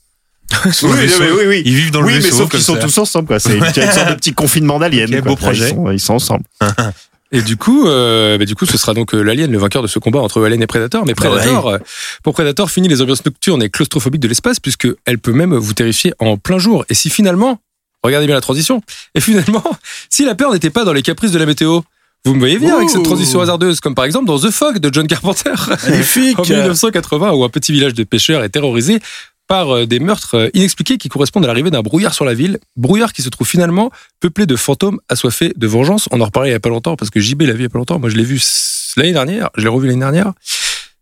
S3: Oui, oui, oui, oui, oui.
S2: Ils vivent dans le
S3: oui,
S2: vaisseau.
S3: mais sauf qu'ils sont tous ensemble, quoi. C'est une, sorte de petit confinement d'aliens.
S2: Ok,
S3: quoi.
S2: beau projet.
S3: Ils sont, ils sont ensemble.
S4: Et du coup, euh, bah, du coup, ce sera donc euh, l'Alien, le vainqueur de ce combat entre Alien et Predator. Mais
S2: Bah ouais.
S4: Predator, euh, pour Predator, finit les ambiances nocturnes et claustrophobiques de l'espace, puisque elle peut même vous terrifier en plein jour. Et si finalement, regardez bien la transition, et finalement, si la peur n'était pas dans les caprices de la météo, vous me voyez venir avec cette transition hasardeuse, comme par exemple dans The Fog de John Carpenter.
S1: Magnifique.
S4: en 1980, où un petit village de pêcheurs est terrorisé par euh, des meurtres euh, inexpliqués qui correspondent à l'arrivée d'un brouillard sur la ville. Brouillard qui se trouve finalement peuplé de fantômes assoiffés de vengeance. On en reparlait il y a pas longtemps parce que JB l'a vu il y a pas longtemps. Moi, je l'ai vu l'année dernière. Je l'ai revu l'année dernière.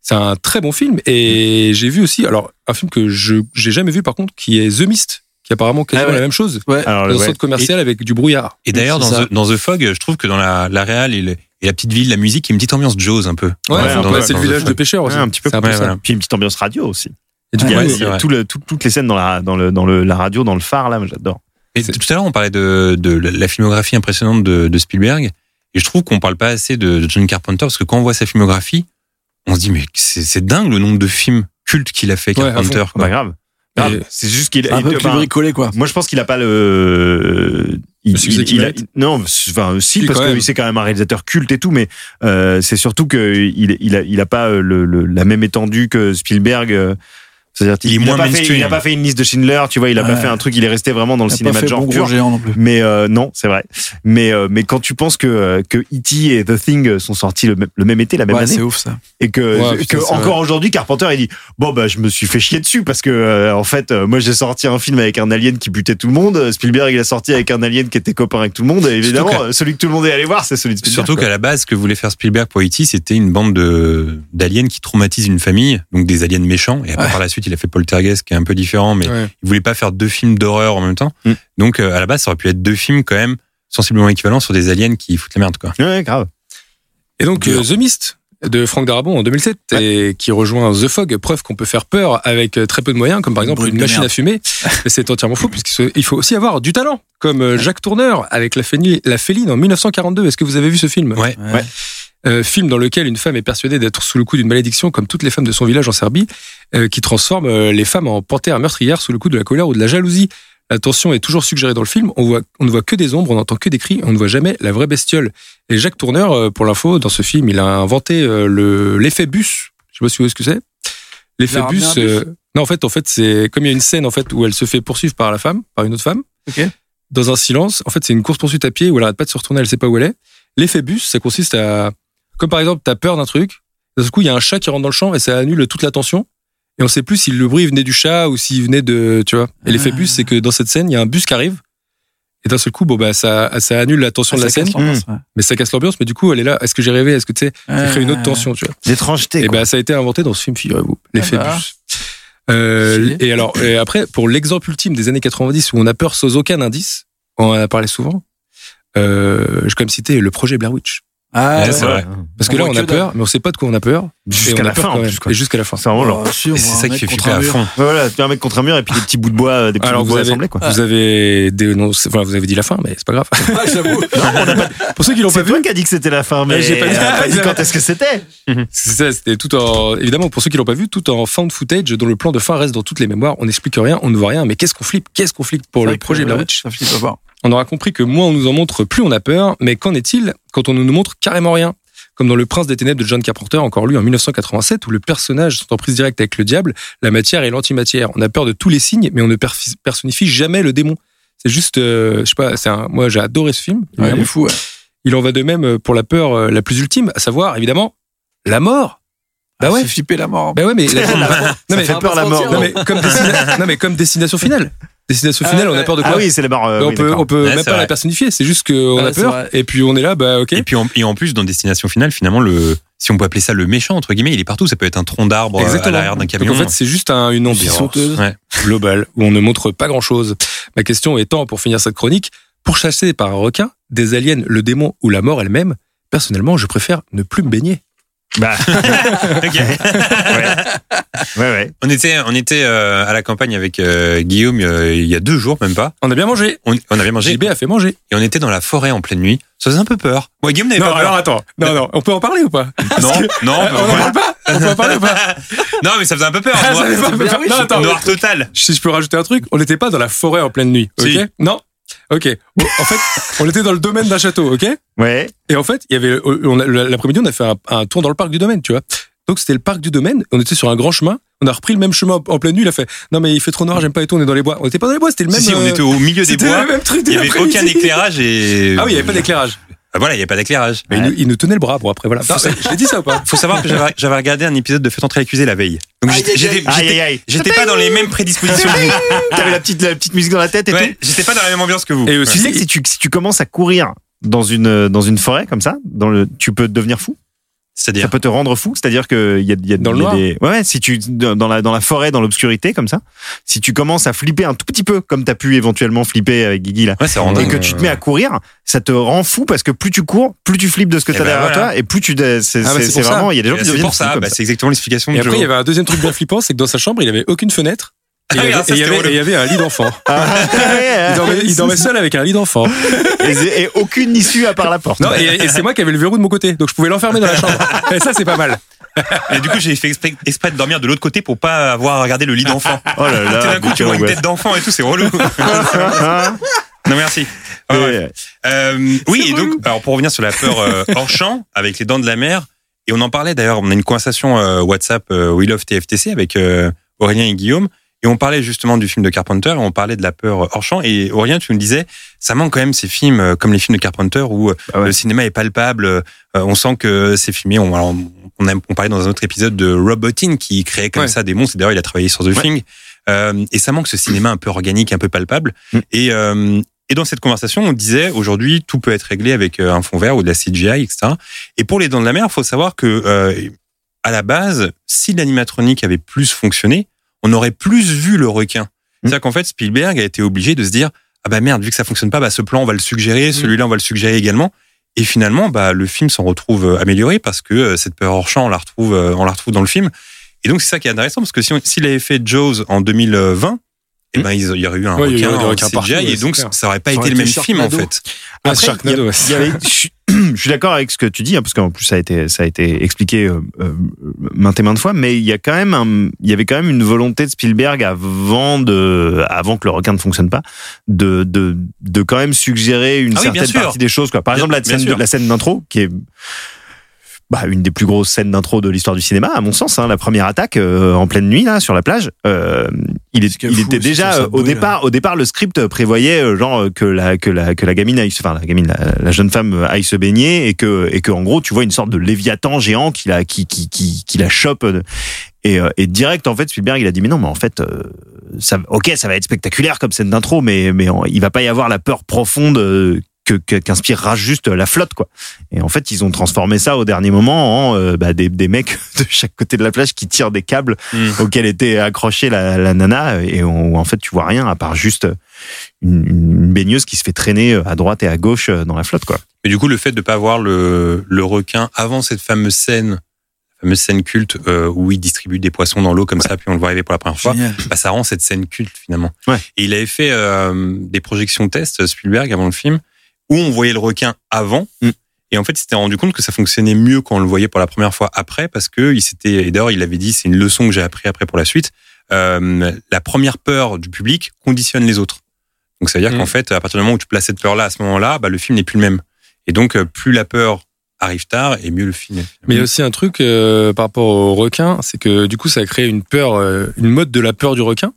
S4: C'est un très bon film. Et j'ai vu aussi, alors, un film que je j'ai jamais vu par contre, qui est The Mist, qui est apparemment quasiment
S1: Ah ouais.
S4: la même chose.
S1: Ouais.
S3: Alors,
S4: Dans un
S3: ouais.
S4: centre commercial avec du brouillard.
S2: Et d'ailleurs, dans. The- dans The Fog, je trouve que dans la, la réal et, et la petite ville, la musique, il y a une petite ambiance Jaws un peu.
S4: Ouais, c'est le village de pêcheurs aussi.
S3: Ouais, un petit peu.
S4: C'est un peu
S2: Ouais,
S4: ça.
S2: voilà.
S3: Puis une petite ambiance radio aussi.
S4: Et du
S3: Il y a,
S4: coup,
S3: il y
S2: c'est
S3: a
S2: vrai.
S3: tout le- tout- toutes les scènes dans la, dans le, dans le, la radio, dans le phare, là, j'adore.
S2: Et tout à l'heure, on parlait de, de la filmographie impressionnante de, de Spielberg. Et je trouve qu'on parle pas assez de, de John Carpenter parce que quand on voit sa filmographie, on se dit, mais c'est dingue le nombre de films cultes qu'il a fait,
S4: Ouais,
S2: Carpenter.
S3: Pas grave. Grave. C'est juste qu'il
S1: C'est un peu
S3: il-
S1: plus bricolé, quoi.
S3: Moi, je pense qu'il a pas le. Il, il a- non, enfin, si,
S4: Si,
S3: parce que c'est quand même un réalisateur culte et tout, mais euh, c'est surtout que il, il a, il a pas euh, le, le- la même étendue que Spielberg. C'est-à-dire,
S2: Il est
S3: a
S2: moins
S3: pas fait,
S2: mainstream.
S3: il a pas fait une liste de Schindler, tu vois, il a pas fait un truc, il est resté vraiment dans le
S1: Il a
S3: cinéma
S1: pas
S3: de
S1: fait
S3: genre
S1: bon
S3: pur.
S1: gros géant non plus.
S3: Mais euh, non, c'est vrai. Mais euh, mais quand tu penses que euh, que E.T. et The Thing sont sortis le même, le même été, la même
S1: Ouais,
S3: année,
S1: c'est ouf ça.
S3: et que,
S4: Ouais,
S3: que
S4: putain, c'est
S3: encore aujourd'hui Carpenter il dit bon bah je me suis fait chier dessus parce que euh, en fait euh, moi j'ai sorti un film avec un alien qui butait tout le monde Spielberg il a sorti avec un alien qui était copain avec tout le monde et évidemment celui que tout le monde est allé voir c'est celui de Spielberg
S2: Surtout qu'à la base, ce que voulait faire Spielberg pour E.T., c'était une bande de d'aliens qui traumatisent une famille, donc des aliens méchants. Et après,
S1: Ouais.
S2: par la suite, il a fait Poltergeist, qui est un peu différent, mais
S4: Ouais.
S2: il voulait pas faire deux films d'horreur en même temps.
S3: Mm.
S2: Donc, euh, à la base, ça aurait pu être deux films quand même sensiblement équivalents sur des aliens qui foutent la merde, quoi.
S3: ouais grave
S4: Et donc euh, The Mist de Frank Darabont en 2007 et qui rejoint The Fog, preuve qu'on peut faire peur avec euh, très peu de moyens, comme par exemple une machine
S1: merde.
S4: à fumer. C'est entièrement faux puisqu'il faut aussi avoir du talent, comme Jacques Tourneur avec la Féline en 1942. Est-ce que vous avez vu ce film?
S2: Ouais.
S1: Ouais.
S4: Euh, film dans lequel une femme est persuadée d'être sous le coup d'une malédiction, comme toutes les femmes de son village en Serbie, euh, qui transforme euh, les femmes en panthères meurtrières sous le coup de la colère ou de la jalousie. La tension est toujours suggérée dans le film. On, voit, on ne voit que des ombres, on n'entend que des cris, on ne voit jamais la vraie bestiole. Et Jacques Tourneur, euh, pour l'info, dans ce film, il a inventé euh, le l'effet bus. Je sais pas si vous voyez ce que c'est. L'effet bus. non, en fait, en fait, c'est comme il y a une scène en fait où elle se fait poursuivre par la femme, par une autre femme,
S1: Ok.
S4: dans un silence. En fait, c'est une course poursuite à pied où elle arrête pas de se retourner, elle sait pas où elle est. L'effet bus, ça consiste à, comme par exemple, t'as peur d'un truc. D'un coup, il y a un chat qui rentre dans le champ et ça annule toute l'attention. Et on sait plus si le bruit venait du chat ou s'il venait de, tu vois. Et l'effet
S1: Ah.
S4: bus, c'est que dans cette scène, il y a un bus qui arrive. Et d'un seul coup, bon, bah, ça, ça annule l'attention de la scène.
S1: ouais.
S4: Mais ça casse l'ambiance. Mais du coup, elle est là. Est-ce que j'ai rêvé? Est-ce que tu sais, ça crée une autre
S1: Ouais.
S4: tension, tu vois?
S3: l'étrangeté
S4: Et
S3: quoi.
S4: ben, ça a été inventé dans ce film, figurez-vous. L'effet
S1: bah.
S4: bus. Euh, et alors, et après, pour l'exemple ultime des années 90 où on a peur sans aucun indice, on en a parlé souvent, euh, je vais quand même citer le projet Blair Witch.
S1: Ah,
S2: Ouais, c'est vrai.
S4: Parce
S1: On
S4: que là, on a peur, mais on sait pas de quoi on a peur.
S3: Jusqu'à
S4: a
S3: la fin en plus quoi
S4: Et jusqu'à la fin.
S3: c'est vraiment genre
S1: voit
S2: c'est
S1: un
S2: ça qui
S1: mec
S2: fait
S1: contre
S2: flipper
S1: un
S2: à
S1: mur.
S2: fond.
S3: voilà tu as un mec contre un mur et puis des petits bouts de bois euh, des petits
S4: Alors
S3: bouts de
S4: vous
S3: bois
S4: avez,
S3: assemblés quoi
S4: vous avez des, non, c'est- voilà, vous avez dit la fin, mais c'est pas grave.
S1: Ah, j'avoue.
S4: Pour ceux qui l'ont pas
S3: c'est
S4: vu,
S3: toi qui as dit que c'était la fin mais
S4: Ouais, j'ai pas dit-
S3: a pas quand est-ce que c'était
S4: c'est ça, c'était tout en, évidemment, pour ceux qui l'ont pas vu, tout en found footage dont le plan de fin reste dans toutes les mémoires. On n'explique rien, on ne voit rien, mais qu'est-ce qu'on flippe, qu'est-ce qu'on flippe pour le projet Blair Witch.
S1: Ça flippe voir.
S4: On aura compris que moins on nous en montre, plus on a peur. Mais qu'en est-il quand on ne nous montre carrément rien? Comme dans Le Prince des Ténèbres de John Carpenter, encore lu en 1987, où le personnage sont en prise directe avec le diable, la matière et l'antimatière. On a peur de tous les signes, mais on ne personnifie jamais le démon. C'est juste, euh, je sais pas, c'est un, moi j'ai adoré ce film.
S1: Ouais, il est fou. ouais.
S4: Il en va de même pour la peur euh, la plus ultime, à savoir évidemment la mort. Bah
S1: Ah,
S4: ouais.
S1: Flipper la mort.
S4: Bah ouais, mais la- non, mais,
S3: fait peur la mort
S4: non, mais comme, destina- non, mais comme destination finale. Destination
S1: Ah,
S4: finale, on a peur de quoi
S3: Ah oui, c'est les barres. euh,
S4: Bah, on
S3: oui,
S4: peut, on peut
S2: Ouais,
S4: même pas
S2: vrai.
S4: la personnifier, c'est juste qu'on
S1: Ouais,
S4: a peur et puis on est là, bah ok.
S2: Et puis en, et en plus, dans Destination Finale, finalement, le, si on peut appeler ça le méchant, entre guillemets, il est partout. Ça peut être un tronc d'arbre euh, à l'arrière d'un
S4: Donc
S2: camion.
S4: en fait, c'est juste un- une ambiance.
S2: Ouais.
S4: globale où on ne montre pas grand chose. Ma question étant, pour finir cette chronique, pour chasser par un requin, des aliens, le démon ou la mort elle-même, personnellement, je préfère ne plus me baigner.
S3: Bah,
S2: Ok.
S3: ouais, ouais.
S2: On était, on était euh, à la campagne avec euh, Guillaume euh, il y a deux jours, même pas.
S4: On a bien mangé.
S2: On, on avait mangé
S4: JB a fait manger.
S2: et on était dans la forêt en pleine nuit. Ça faisait un peu peur. Moi, Guillaume n'avait
S4: Non,
S2: pas
S4: alors
S2: peur.
S4: attends. Non, non, on peut en parler ou pas?
S2: Non, non,
S4: on en parle pas? On peut en parler ou pas?
S2: Non, mais ça faisait un peu peur.
S4: Ah,
S2: noir,
S4: ça fait pas-
S1: bien, oui,
S4: Non, attends.
S2: noir total.
S4: Si je peux rajouter un truc, on n'était pas dans la forêt en pleine nuit, ok?
S2: Si.
S4: Non? Ok. En fait, on était dans le domaine d'un château, ok?
S3: Ouais.
S4: Et en fait, il y avait, a- l'après-midi, on a fait un, un tour dans le parc du domaine, tu vois. Donc c'était le parc du domaine. On était sur un grand chemin. On a repris le même chemin en pleine nuit. Il a fait non mais il fait trop noir, j'aime pas et tout. On est dans les bois. On était pas dans les bois, c'était le même.
S2: Si, si, on
S4: euh,
S2: était au milieu des bois.
S4: le même truc.
S2: Il
S4: de
S2: n'y avait
S4: l'après-midi.
S2: aucun éclairage et.
S4: Ah oui, il y avait pas d'éclairage.
S2: Ah, Voilà, il n'y avait pas d'éclairage.
S4: Mais il, nous, il nous tenait le bras. Bon après voilà. Non, J'ai dit ça ou pas
S2: Faut savoir que j'avais j'avais regardé un épisode de Faites entrer l'accusé la veille. Donc j'étais- pas dans les mêmes prédispositions que vous.
S3: T'avais la petite, la petite musique dans la tête et
S2: Ouais,
S3: tout.
S2: j'étais pas dans la même ambiance que vous.
S4: Et
S3: Tu
S4: aussi,
S3: sais que si tu, si tu commences à courir dans une, dans une forêt comme ça, dans le, tu peux devenir fou. Ça peut te rendre fou. C'est-à-dire que il y a, y a,
S4: Dans le
S3: il y a
S4: noir.
S3: des, ouais, si tu, dans la, dans la forêt, dans l'obscurité comme ça, si tu commences à flipper un tout petit peu, comme t'as pu éventuellement flipper avec Guigui là,
S2: Ouais, ça
S3: et
S2: dingue.
S3: que tu te mets à courir, ça te rend fou parce que plus tu cours, plus tu flippes de ce que
S2: Eh
S3: t'as
S2: ben
S3: derrière
S2: voilà.
S3: toi, et plus tu, c'est,
S4: Ah, bah,
S3: vraiment, il y a des gens qui
S2: C'est
S3: deviennent
S2: pour
S3: fous
S2: ça, bah,
S3: ça.
S2: c'est exactement l'explication
S4: et après il y avait un deuxième truc bien flippant, c'est que dans sa chambre il avait aucune fenêtre. Et
S2: Ah
S4: il y avait-
S2: alors ça,
S4: et il y
S2: c'était
S4: avait-
S2: relou.
S4: et il y avait un lit d'enfant.
S3: Ah,
S4: Il dormait, il dormait seul avec un lit d'enfant.
S3: et, et aucune issue à part la porte.
S4: Non, et, et c'est moi qui avais le verrou de mon côté, donc je pouvais l'enfermer dans la chambre. Et ça, c'est pas mal.
S2: Et du coup, j'ai fait exprès, exprès de dormir de l'autre côté pour pas avoir à regarder le lit d'enfant.
S3: Oh là là.
S2: Tout d'un coup, tu vois une tête d'enfant et tout, c'est relou. non, merci. Ouais. Euh, oui, et donc, alors pour revenir sur la peur euh, hors champ, avec les dents de la mer, et on en parlait d'ailleurs, on a une conversation euh, WhatsApp euh, We Love TFTC avec euh, Aurélien et Guillaume, et on parlait justement du film de Carpenter, et on parlait de la peur hors champ, et Aurélien, tu nous disais, ça manque quand même ces films euh, comme les films de Carpenter où euh,
S3: Ah ouais.
S2: le cinéma est palpable, euh, on sent que c'est filmé, on, alors, on, a, on parlait dans un autre épisode de Robotine qui créait comme
S4: Ouais.
S2: ça des monstres, et d'ailleurs il a travaillé sur The. Thing, euh, et ça manque ce cinéma un peu organique, un peu palpable,
S3: Mm.
S2: et... Euh, et dans cette conversation, on disait aujourd'hui tout peut être réglé avec euh, un fond vert ou de la CGI, etc. Et pour les Dents de la Mer, il faut savoir que euh, à la base, si l'animatronique avait plus fonctionné, on aurait plus vu le requin. C'est-à-dire qu'en fait, Spielberg a été obligé de se dire ah bah merde, vu que ça fonctionne pas, bah ce plan on va le suggérer, celui-là on va le suggérer également. Et finalement, bah le film s'en retrouve euh, amélioré parce que euh, cette peur hors champ, on la retrouve, euh, on la retrouve dans le film. Et donc c'est ça qui est intéressant parce que si on- s'il avait fait Jaws en 2020, eh ben il y aurait eu un
S4: Ouais,
S2: requin,
S4: aurait des requins
S2: CGI
S4: partout, ouais,
S2: et donc
S4: clair.
S2: ça aurait pas
S1: Ça
S2: été le même film en fait.
S4: Ah,
S3: Après, il y avait- je, suis- d'accord avec ce que tu dis, hein, parce qu'en plus ça a été ça a été expliqué euh, euh, maintes et maintes fois, mais il y a quand même un, il y avait quand même une volonté de Spielberg avant de avant que le requin ne fonctionne pas, de de de quand même suggérer une
S2: Ah oui,
S3: certaine partie des choses. Quoi. Par
S2: Bien-
S3: exemple la scène la scène d'intro qui est bah, une des plus grosses scènes d'intro de l'histoire du cinéma, à mon sens. Hein, la première attaque euh, en pleine nuit là sur la plage. Euh, il, est,
S1: fou,
S3: était déjà euh, au
S1: là.
S3: départ. Au départ, le script prévoyait euh, genre euh, que la que la que la gamine aille, se- enfin la gamine, la, la jeune femme euh, aille se baigner et que et que en gros tu vois une sorte de léviathan géant qui la qui qui qui, qui la chope. euh, Et, euh, et direct en fait Spielberg il a dit mais non mais en fait euh, ça ok ça va être spectaculaire comme scène d'intro mais mais il va pas y avoir la peur profonde euh, qu'inspirera juste la flotte quoi. Et en fait, ils ont transformé ça au dernier moment en euh, bah, des, des mecs de chaque côté de la plage qui tirent des câbles
S2: Mm.
S3: auxquels était accrochée la, la nana et où, en fait tu vois rien à part juste une, une baigneuse qui se fait traîner à droite et à gauche dans la flotte quoi.
S2: Mais du coup, le fait de pas voir le, le requin avant cette fameuse scène, fameuse scène culte euh, où il distribue des poissons dans l'eau comme ça, puis on le voit arriver pour la première fois, bah, ça rend cette scène culte finalement.
S3: Ouais.
S2: Et il avait fait euh, des projections tests Spielberg avant le film où on voyait le requin avant.
S3: Mm.
S2: Et en fait, il s'était rendu compte que ça fonctionnait mieux quand on le voyait pour la première fois après, parce que il s'était. Et d'ailleurs, il avait dit, c'est une leçon que j'ai appris après pour la suite. euh, la première peur du public conditionne les autres. Donc ça veut dire
S4: Mm.
S2: qu'en fait, à partir du moment où tu places cette peur-là, à ce moment-là, bah, le film n'est plus le même. Et donc, euh, plus la peur arrive tard, et mieux le film. est.
S4: Mais il y a aussi un truc euh, par rapport au requin, c'est que du coup, ça a créé une peur, euh, une mode de la peur du requin.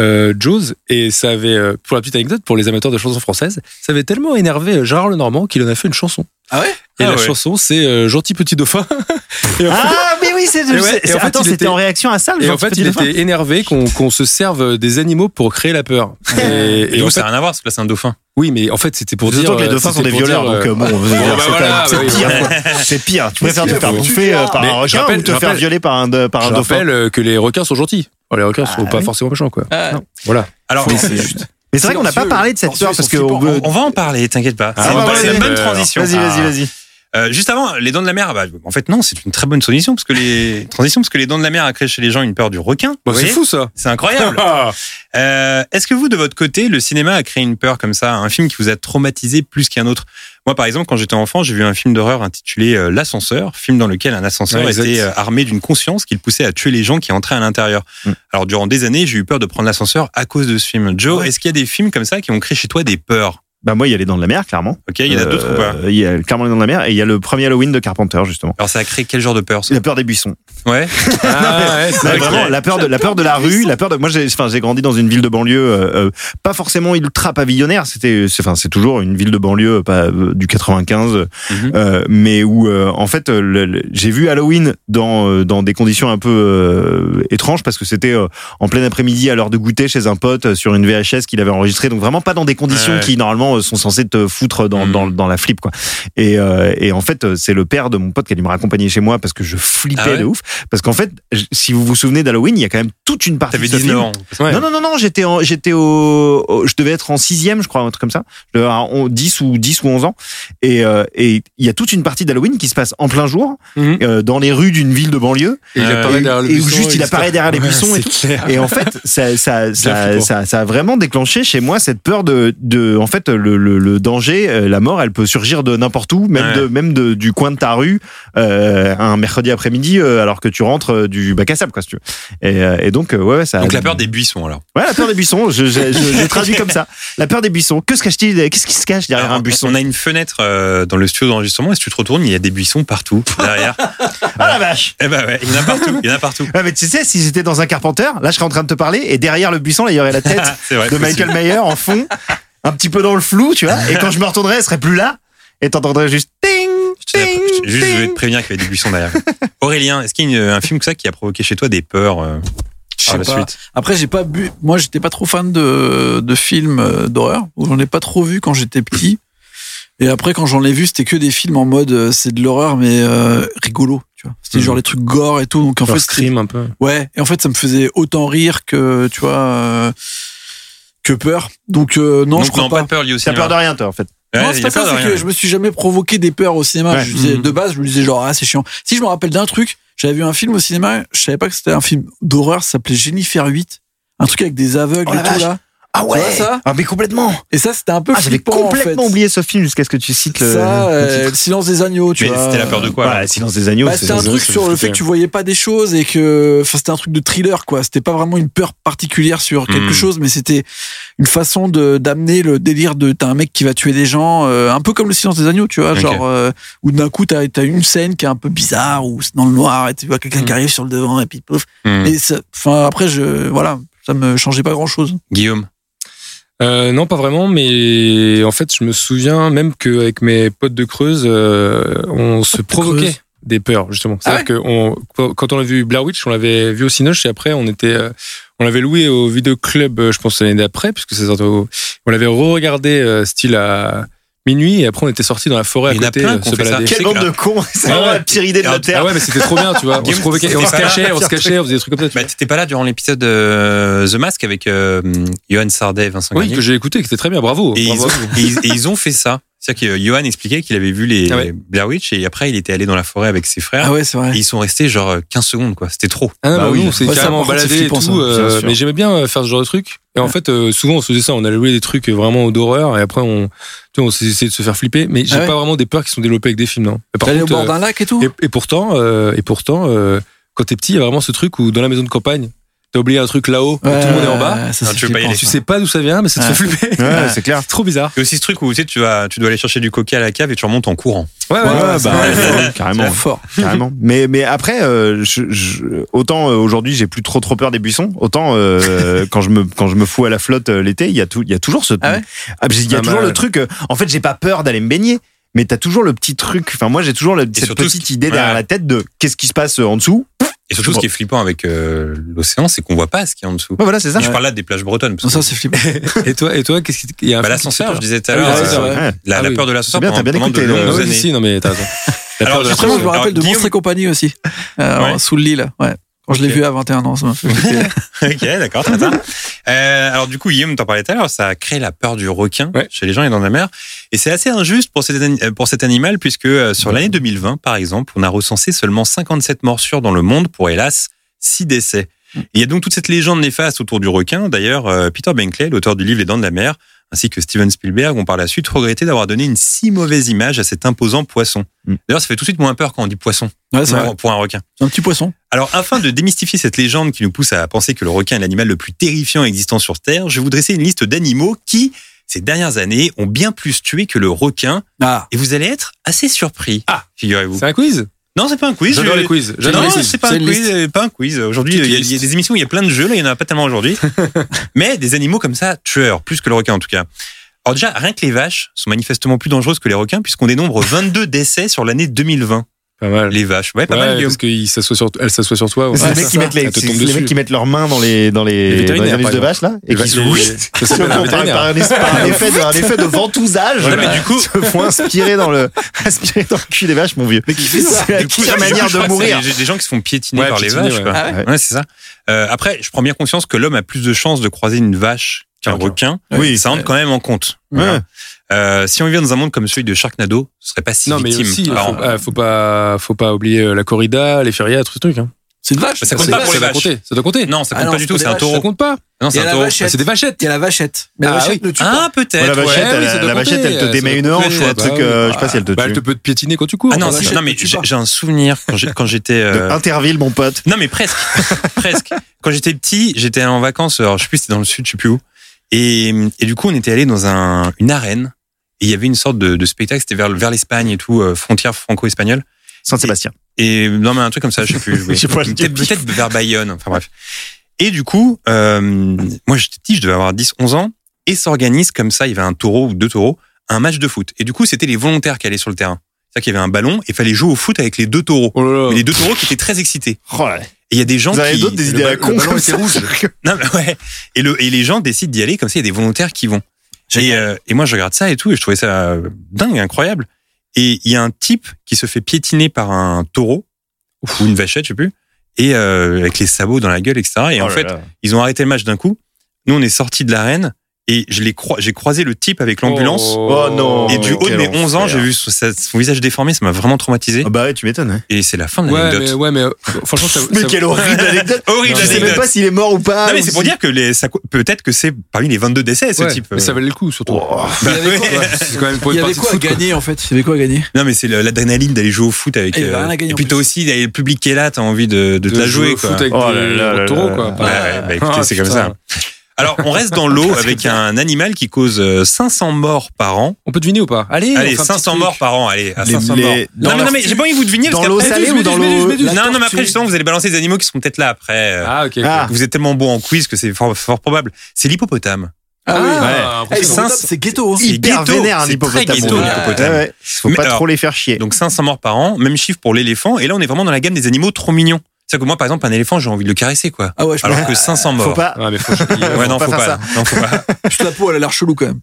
S4: Euh, Jaws et ça avait, euh, pour la petite anecdote, pour les amateurs de chansons françaises, ça avait tellement énervé euh, Gérard Lenormand qu'il en a fait une chanson.
S1: Ah ouais?
S4: Et
S2: Ah
S4: la
S2: ouais.
S4: chanson, c'est euh, Gentil petit dauphin. et en fait,
S3: Ah, mais oui, c'est.
S4: Ouais, en fait,
S3: attends, c'était
S4: était-
S3: en réaction à ça, le
S4: et en fait, il
S3: dauphin
S4: était énervé qu'on se serve des animaux pour créer la peur. Et,
S2: Et,
S4: et
S2: donc,
S4: en
S2: ça n'a rien à voir, parce que là, c'est un dauphin.
S4: Oui, mais en fait, c'était pour
S3: Surtout
S4: dire.
S3: que les
S4: euh,
S3: dauphins sont des violeurs,
S4: dire,
S3: donc
S4: euh,
S3: euh, bon,
S4: bah
S3: c'est pire. quoi. C'est pire. Tu préfères te faire bouffer par
S4: Mais
S3: un requin
S4: rappelle-
S3: ou te faire violer par un de- par un
S4: Je
S3: dauphin
S4: rappelle que les requins sont gentils. Bon, les requins sont
S3: Ah,
S4: pas
S3: oui.
S4: forcément méchants, quoi.
S1: Ah,
S4: Voilà.
S2: Alors,
S1: c'est juste.
S3: Mais c'est vrai qu'on n'a pas parlé de cette peur parce
S1: sont
S3: que on veut-
S2: on va en parler, t'inquiète pas.
S3: Ah,
S2: c'est
S3: on va
S2: une, bonne transition.
S3: Vas-y, vas-y, vas-y.
S2: Euh, juste avant, les dents de la mer, bah, en fait non, c'est une très bonne transition parce que les transition parce que les dents de la mer a créé chez les gens une peur du requin.
S4: Bah, c'est fou, ça.
S2: c'est incroyable. Euh, Est-ce que vous, de votre côté, le cinéma a créé une peur comme ça, un film qui vous a traumatisé plus qu'un autre? Moi, par exemple, quand j'étais enfant, j'ai vu un film d'horreur intitulé euh, L'ascenseur, film dans lequel un ascenseur
S4: Ouais,
S2: était euh, armé d'une conscience qui le poussait à tuer les gens qui entraient à l'intérieur.
S3: Mm.
S2: Alors, durant des années, j'ai eu peur de prendre l'ascenseur à cause de ce film. Joe,
S3: Ouais.
S2: est-ce qu'il y a des films comme ça qui ont créé chez toi des peurs?
S3: Bah moi, il y a les dents de la mer, clairement.
S2: Ok, il y en a d'autres ou pas
S3: Euh, Il y a clairement les dents de la mer et il y a le premier Halloween de Carpenter justement.
S2: Alors, ça a créé quel genre de peur ça?
S3: La peur des buissons.
S2: Ouais.
S4: Ah, ouais, c'est
S3: Non, vraiment, la peur de la peur de la rue, la peur de. Moi, j'ai, enfin, j'ai grandi dans une ville de banlieue, euh, euh, pas forcément ultra pavillonnaire. C'était, c'est, enfin, c'est toujours une ville de banlieue, pas euh, du 95,
S2: Mhm.
S3: euh, mais où, euh, en fait, euh, j'ai vu Halloween dans euh, dans des conditions un peu euh, étranges parce que c'était euh, en plein après-midi à l'heure de goûter chez un pote euh, sur une VHS qu'il avait enregistré. Donc vraiment pas dans des conditions
S2: Ouais.
S3: qui normalement euh, sont censées te foutre dans
S2: Mhm.
S3: dans, dans la flip quoi. Et euh, et en fait, euh, c'est le père de mon pote qui a dû me raccompagner chez moi parce que je flippais
S2: Ah ouais
S3: de ouf. Parce qu'en fait, si vous vous souvenez d'Halloween, il y a quand même toute une partie
S2: T'avais
S3: de ce
S2: 19
S3: film.
S2: ans.
S4: Ouais.
S3: Non, non, non, non, j'étais j'étais au, au- je devais être en sixième, je crois, un truc comme ça. Je devais avoir on- 10 ou 10 ou 11 ans. Et, euh, et il y a toute une partie d'Halloween qui se passe en plein jour,
S4: Mhm.
S3: euh, dans les rues d'une ville de banlieue.
S4: Et
S2: Euh,
S3: où juste il apparaît derrière les
S4: Ouais,
S3: buissons et
S4: c'est
S3: tout.
S4: clair.
S3: Et en fait, ça, ça, ça,
S4: flippant.
S3: ça, ça a vraiment déclenché chez moi cette peur de, de en fait, le, le, le danger, euh, la mort, elle peut surgir de n'importe où, même
S2: Ouais.
S3: de, même de, du coin de ta rue, euh, un mercredi après-midi, euh, alors que tu rentres du bac à sable, quoi, si tu veux. Et, et donc, ouais, ouais, ça.
S2: Donc la peur des buissons alors.
S3: Ouais, la peur des buissons. Je, je, je, je traduis comme ça. La peur des buissons. Que se cache-t-il Qu'est-ce qui se cache derrière
S2: Alors,
S3: un buisson?
S2: On a une fenêtre dans le studio d'enregistrement et si tu te retournes, il y a des buissons partout derrière.
S3: Ah la vache
S2: eh ben ouais, il y en a partout, il y en a partout.
S3: ouais, mais tu sais, si j'étais dans un carpenteur, là, je serais en train de te parler, et derrière le buisson, là, il y aurait la tête de. Michael Mayer en fond, un petit peu dans le flou, tu vois. Et quand je me retournerais, elle serait plus là, et t'entendrais juste ting, ting,
S2: je- Juste, je voulais te prévenir qu'il y avait des buissons derrière. Aurélien, est-ce qu'il y a une- un film comme ça qui a provoqué chez toi des peurs euh,
S1: Je
S2: par
S1: sais
S2: la
S1: pas.
S2: suite
S1: Après, j'ai pas bu. Moi, j'étais pas trop fan de, de films euh, d'horreur. ou J'en ai pas trop vu quand j'étais petit. Et après, quand j'en ai vu, c'était que des films en mode euh, c'est de l'horreur, mais euh, rigolo. Tu vois. C'était
S4: Mhm.
S1: genre les trucs gore et tout. Donc en
S4: Genre
S1: fait,
S4: Scream un peu.
S1: ouais. Et en fait, ça me faisait autant rire que tu vois euh, que peur. Donc euh, non,
S2: Donc,
S1: je crois
S2: non,
S1: pas.
S2: pas de peur liée au
S3: T'as
S2: cinéma.
S3: peur de rien, toi, en fait.
S2: Ouais,
S1: non, c'est pas
S2: peur
S1: ça, c'est que je me suis jamais provoqué des peurs au cinéma.
S3: Ouais.
S1: Je disais,
S4: Mhm.
S1: de base, je me disais genre, ah, c'est chiant. Si je me rappelle d'un truc, j'avais vu un film au cinéma, je savais pas que c'était un film d'horreur, ça s'appelait Jennifer 8. Un truc avec des aveugles
S3: Oh
S1: et tout
S3: vache.
S1: là.
S3: Ah
S1: ouais ça
S3: Ah, mais complètement
S1: Et ça, c'était un peu
S3: Ah, j'avais
S1: en
S3: complètement
S1: fait.
S3: oublié ce film jusqu'à ce que tu cites le.
S1: ça,
S3: le
S1: euh,
S3: titre.
S1: le silence des agneaux, tu
S2: Mais
S1: vois.
S2: c'était la peur de quoi alors
S3: Silence des agneaux,
S1: Bah,
S3: c'est
S1: c'était un truc sur le fait que tu voyais pas des choses et que, enfin, c'était un truc de thriller, quoi. C'était pas vraiment une peur particulière sur quelque
S2: Mhm.
S1: chose, mais c'était une façon de d'amener le délire de t'as un mec qui va tuer des gens, euh, un peu comme le silence des agneaux, tu vois, genre euh, où d'un coup t'as as une scène qui est un peu bizarre ou c'est dans le noir et tu vois quelqu'un qui
S4: Mhm.
S1: arrive sur le devant et puis pouf.
S2: Hmm.
S1: Et ça, enfin après je, voilà, ça me changeait pas grand chose.
S2: Guillaume.
S4: Euh, non, pas vraiment, mais en fait, je me souviens même qu'avec mes potes de Creuse, euh, on se provoquait
S1: Creuse.
S4: des peurs, justement.
S1: Ah
S4: C'est-à-dire que on, quand on a vu Blair Witch, on l'avait vu au Cinoche et après, on était, euh, on l'avait loué au vidéoclub, euh, je pense, l'année d'après, puisque c'est on l'avait re-regardé, euh, style à minuit, et après, on était sorti dans la forêt à
S2: Il y en a
S4: côté,
S2: plein
S4: euh, se balader.
S2: Quel-
S3: Quelle bande de cons C'est
S4: Ah
S3: vraiment
S4: ouais.
S3: la pire idée de la
S4: Ah
S3: Terre.
S4: ouais, mais c'était trop bien, tu vois. On se provoquait, on se cachait, on se cachait, on faisait des trucs comme ça. tu
S2: Bah, t'étais pas là durant l'épisode de The Mask avec euh, Johan Sardet et Vincent.
S4: Oui,
S2: Garnier
S4: que j'ai écouté, qui était très bien, bravo.
S2: et, ils
S4: bravo.
S2: ont, et ils- et ils ont fait ça. C'est-à-dire que Johan expliquait qu'il avait vu les
S4: Ah ouais.
S2: Blair Witch et après il était allé dans la forêt avec ses frères.
S1: Ah ouais, c'est vrai.
S2: Et ils sont restés genre 15 secondes quoi. C'était trop.
S4: Ah non,
S3: Bah
S4: bah
S3: oui.
S4: on s'est carrément baladé et
S1: flippant,
S4: tout.
S1: ça,
S4: euh, mais j'aimais bien euh, faire ce genre de truc. Et en fait, euh, souvent, on se faisait ça. On allait louer des trucs vraiment d'horreur et après, on, tu vois, on s'est essayé de se faire flipper. Mais j'ai
S1: Ah ouais
S4: pas vraiment des peurs qui sont développées avec des films, non. Par
S1: T'allais au bord d'un lac et tout.
S4: euh, et, et pourtant, euh, et pourtant, euh, quand t'es petit, il y a vraiment ce truc où dans la maison de campagne, t'as oublié un truc là-haut, et tout le monde est en bas.
S1: Ouais, ça,
S2: Non, tu veux pas y
S1: flippant,
S2: aller.
S4: Tu
S1: ça.
S4: sais pas d'où ça vient, mais ça te
S1: Ouais.
S4: fait flipper.
S3: Ouais, c'est clair.
S4: C'est trop bizarre.
S2: Et aussi ce truc où tu sais tu vas tu dois aller chercher du coca à la cave et tu remontes en courant.
S4: Ouais, ouais,
S1: Ouais,
S4: ouais,
S1: ouais,
S4: bah,
S1: ouais,
S4: ouais.
S1: ouais.
S3: Carrément.
S1: C'est fort.
S3: carrément. Mais mais après, euh, je, je- autant euh, aujourd'hui j'ai plus trop trop peur des buissons, autant euh, quand je me quand je me fous à la flotte euh, l'été, il y a tout, il y a toujours ce,
S1: Ah ouais
S3: Ah, il y a
S4: Ah,
S3: toujours
S4: bah,
S3: le truc. euh, en fait, j'ai pas peur d'aller me baigner. mais t'as toujours le petit truc. Enfin, moi, j'ai toujours le- cette petite idée derrière
S2: ouais.
S3: la tête de qu'est-ce qui se passe en dessous.
S2: Et surtout, ce qui est flippant avec euh, l'océan, c'est qu'on voit pas ce qu'il y a en dessous.
S3: Ouais, voilà, c'est ça.
S2: Je parle là des plages bretonnes. parce
S1: Non,
S2: que-
S1: ça, c'est flippant.
S4: Et toi, et toi, qu'est-ce qui il y a
S2: Bah, l'ascenseur, je disais tout à
S1: Ah oui,
S2: l'heure.
S1: ouais,
S2: euh. La,
S4: Ah
S2: peur de l'ascenseur
S3: bien, t'as bien écouté le-
S4: Ah non mais t'as raison. La
S2: Alors,
S1: je me
S4: l'ascenseur.
S1: rappelle de
S2: Alors,
S1: Monstres et compagnie aussi. Euh. Sous le lit, là. Ouais. Quand je l'ai vu à 21 ans, ça m'a fait flipper.
S2: ok, d'accord, très bien. Euh, alors du coup, Guillaume t'en parlait tout à l'heure, ça a créé la peur du requin
S4: Ouais.
S2: chez les gens et dans la mer. Et c'est assez injuste pour cet, ani- pour cet animal puisque euh, sur l'année 2020, par exemple, on a recensé seulement 57 morsures dans le monde pour hélas 6 décès. Et Il y a donc toute cette légende néfaste autour du requin. D'ailleurs, euh, Peter Benkley, l'auteur du livre Les Dents de la Mer, ainsi que Steven Spielberg, ont par la suite regretté d'avoir donné une si mauvaise image à cet imposant poisson.
S3: Mm.
S2: D'ailleurs, ça fait tout de suite moins peur quand on dit poisson
S1: Ouais,
S2: pour un requin.
S1: C'est un petit poisson.
S2: Alors, afin de démystifier cette légende qui nous pousse à penser que le requin est l'animal le plus terrifiant existant sur Terre, je vais vous dresser une liste d'animaux qui, ces dernières années, ont bien plus tué que le requin.
S1: Ah.
S2: Et vous allez être assez surpris.
S4: Ah.
S2: figurez-vous.
S4: C'est un quiz?
S2: Non, c'est pas un quiz.
S4: J'adore
S2: je-
S4: les quiz. J'adore
S2: Non, c'est pas un quiz. euh, Pas un quiz. Aujourd'hui, il y, y a des émissions où il y a plein de jeux. Là, il y en a pas tellement aujourd'hui. Mais des animaux comme ça, tueurs, plus que le requin en tout cas. Alors déjà, rien que les vaches sont manifestement plus dangereuses que les requins puisqu'on dénombre 22 décès sur l'année 2020.
S4: Pas mal.
S2: Les vaches. Ouais, pas mal,
S4: Ouais,
S2: Guillaume.
S4: parce qu'elle s'assoit sur, elle s'assoit sur toi.
S3: C'est
S4: ouais.
S3: les mecs
S1: c'est
S3: qui
S1: ça.
S3: mettent les,
S4: Ça
S3: c'est les mecs qui mettent leurs mains dans les dans les,
S4: Les
S3: dans les de
S4: exemple.
S3: vache là et qui se se
S4: Ça
S3: font par, par un, par un effet de, un effet de ventousage.
S2: Ouais, mais du coup-
S3: se font inspirer dans le aspirer dans le cul des vaches, mon vieux. C'est la
S2: Du coup,
S3: pire
S2: du
S3: manière de mourir.
S2: c'est Des, gens qui se font piétiner par les vaches.
S4: ouais.
S2: Quoi.
S1: Ah ouais
S2: Ouais, c'est ça. Euh, après, je prends bien conscience que l'homme a plus de chances de croiser une vache qu'un requin.
S3: Oui.
S2: ça entre quand même en compte.
S3: Ouais.
S2: Voilà. Euh, si on vivait dans un monde comme celui de Sharknado, ce serait pas si
S4: Non, mais
S2: victime.
S4: aussi,
S2: Alors,
S4: faut, ah, faut pas, faut pas oublier euh, la corrida, les férias, tout ce truc. Hein.
S1: C'est une vache.
S2: Ça compte pas pour les vaches.
S4: compter. Ça doit compter.
S2: non, ça
S1: Ah
S2: compte
S1: non,
S2: pas du tout, c'est un taureau.
S4: Ça compte pas.
S2: Non,
S1: Il
S2: c'est
S1: y a
S2: un
S1: la
S2: taureau.
S1: vachette.
S4: C'est des vachettes.
S1: Il y a la vachette. Mais la
S4: Ah
S1: vachette
S4: oui.
S1: ne tue pas.
S2: Ah,
S3: Ouais,
S2: peut-être.
S3: la vachette,
S4: Ouais,
S3: elle, la vachette, te
S4: compter,
S3: démet une hanche ou un
S4: Bah
S3: truc, euh, je sais pas si elle te
S4: Bah, elle te
S3: tue.
S4: peut te piétiner quand tu cours.
S2: Ah non,
S4: La
S2: non mais
S1: tue
S2: j'ai un souvenir quand j'étais. euh,
S3: Interville, mon pote.
S2: Non mais presque, presque. Quand j'étais petit, j'étais en vacances. Alors je sais plus, c'était dans le sud, je sais plus où. Et, et du coup, on était allé dans un, une arène. Et il y avait une sorte de, de spectacle. C'était vers, vers l'Espagne et tout, euh, frontière franco-espagnole.
S3: Saint-Sébastien.
S2: Et non mais un truc comme ça, je sais plus.
S3: Je sais pas, je
S2: peut-être peut-être vers Bayonne. Enfin bref. Et du coup, euh, moi j'étais petit, je devais avoir 10, 11 ans. Et s'organise comme ça. Il y avait un taureau ou deux taureaux, un match de foot. Et du coup, c'était les volontaires qui allaient sur le terrain. C'est-à-dire qu'il y avait un ballon et il fallait jouer au foot avec les deux taureaux.
S4: Oh là là.
S2: Mais les deux taureaux qui étaient très excités.
S3: Oh là.
S2: Et il y a des gens
S3: Vous
S2: qui
S3: d'autres des idées à con
S4: ballon était rouge.
S2: non, mais ouais. Et, le, et les gens décident d'y aller, comme ça, il y a des volontaires qui vont. Et, euh, et moi, je regarde ça et tout, et je trouvais ça dingue, incroyable. Et il y a un type qui se fait piétiner par un taureau, ou une vachette, je sais plus, et euh, avec les sabots dans la gueule, etc. Et
S3: Oh
S2: en fait,
S3: là.
S2: ils ont arrêté le match d'un coup. Nous, on est sortis de l'arène, et je l'ai croi- j'ai croisé le type avec l'ambulance.
S3: Oh non.
S2: Et du haut de mes 11 ans, j'ai vu son, sa- son visage déformé, ça m'a vraiment traumatisé.
S3: Ah bah ouais, tu m'étonnes. hein.
S2: Et c'est la fin de
S4: Ouais,
S2: l'anecdote.
S4: mais, ouais, mais euh, franchement, ça.
S3: Mais
S4: ça-
S3: quelle horrible anecdote.
S2: Horrible
S3: Je sais même pas s'il est mort ou pas.
S2: Non, mais c'est pour dire que les, ça- peut-être que c'est parmi les 22 décès, ce
S4: Ouais,
S2: type.
S4: Mais ça valait le coup, surtout.
S3: Oh.
S1: Il y avait quoi,
S2: Ouais.
S1: ouais.
S4: C'est quand même pour
S1: Il y avait quoi à gagner en fait Il y avait quoi à gagner
S2: Non, mais c'est le- l'adrénaline d'aller jouer au foot avec.
S1: Et il y avait
S2: euh,
S1: rien à gagner
S2: et puis t'as aussi le public qui est là, t'as envie de, de te la jouer,
S4: au
S2: quoi.
S4: foot avec
S3: Oh
S4: taureaux,
S3: là
S4: quoi.
S2: Ouais, ouais, bah écoutez,
S4: Ah,
S2: c'est comme ça. Alors, on reste dans l'eau avec un animal qui cause euh, 500 morts par an.
S4: On peut deviner ou pas? Allez,
S2: Allez,
S4: on fait un petit
S2: 500
S4: truc.
S2: morts par an, allez, à
S3: Les-
S2: 500
S3: les-
S2: morts.
S3: dans
S2: Non, mais, non,
S3: leur-
S2: mais j'ai pas envie de vous deviner parce
S3: Dans l'eau
S2: qu'après.
S3: salée ou dans
S4: dis, je me dis, je
S3: l'eau.
S2: Non, non, mais après, justement, vous allez balancer des animaux qui seront peut-être là après. euh,
S4: Ah, ok. ok.
S3: Ah.
S2: Vous êtes tellement bon en quiz que c'est fort, fort probable. C'est l'hippopotame.
S1: Ah oui.
S4: Ah,
S1: Eh, hippopotame,
S2: cinq-
S1: c'est ghetto. hein.
S2: C'est
S3: Hyper
S2: ghetto,
S3: vénère un hippopotame.
S2: très ghetto,
S3: mon gars.
S2: l'hippopotame.
S3: Ouais, ouais. Faut
S2: Mais
S3: pas
S2: alors-
S3: trop les faire chier.
S2: Donc 500 morts par an, même chiffre pour l'éléphant. Et là, on est vraiment dans la gamme des animaux trop mignons. C'est-à-dire que moi, par exemple, un éléphant, j'ai envie de le caresser, quoi.
S1: Ah ouais, je
S2: Alors que 500 morts.
S3: Faut pas.
S4: Ouais, mais faut.
S2: Ouais, non,
S3: pas
S2: faut
S3: faire
S2: pas. Non, faut pas.
S1: Juste la peau, elle a l'air chelou quand même.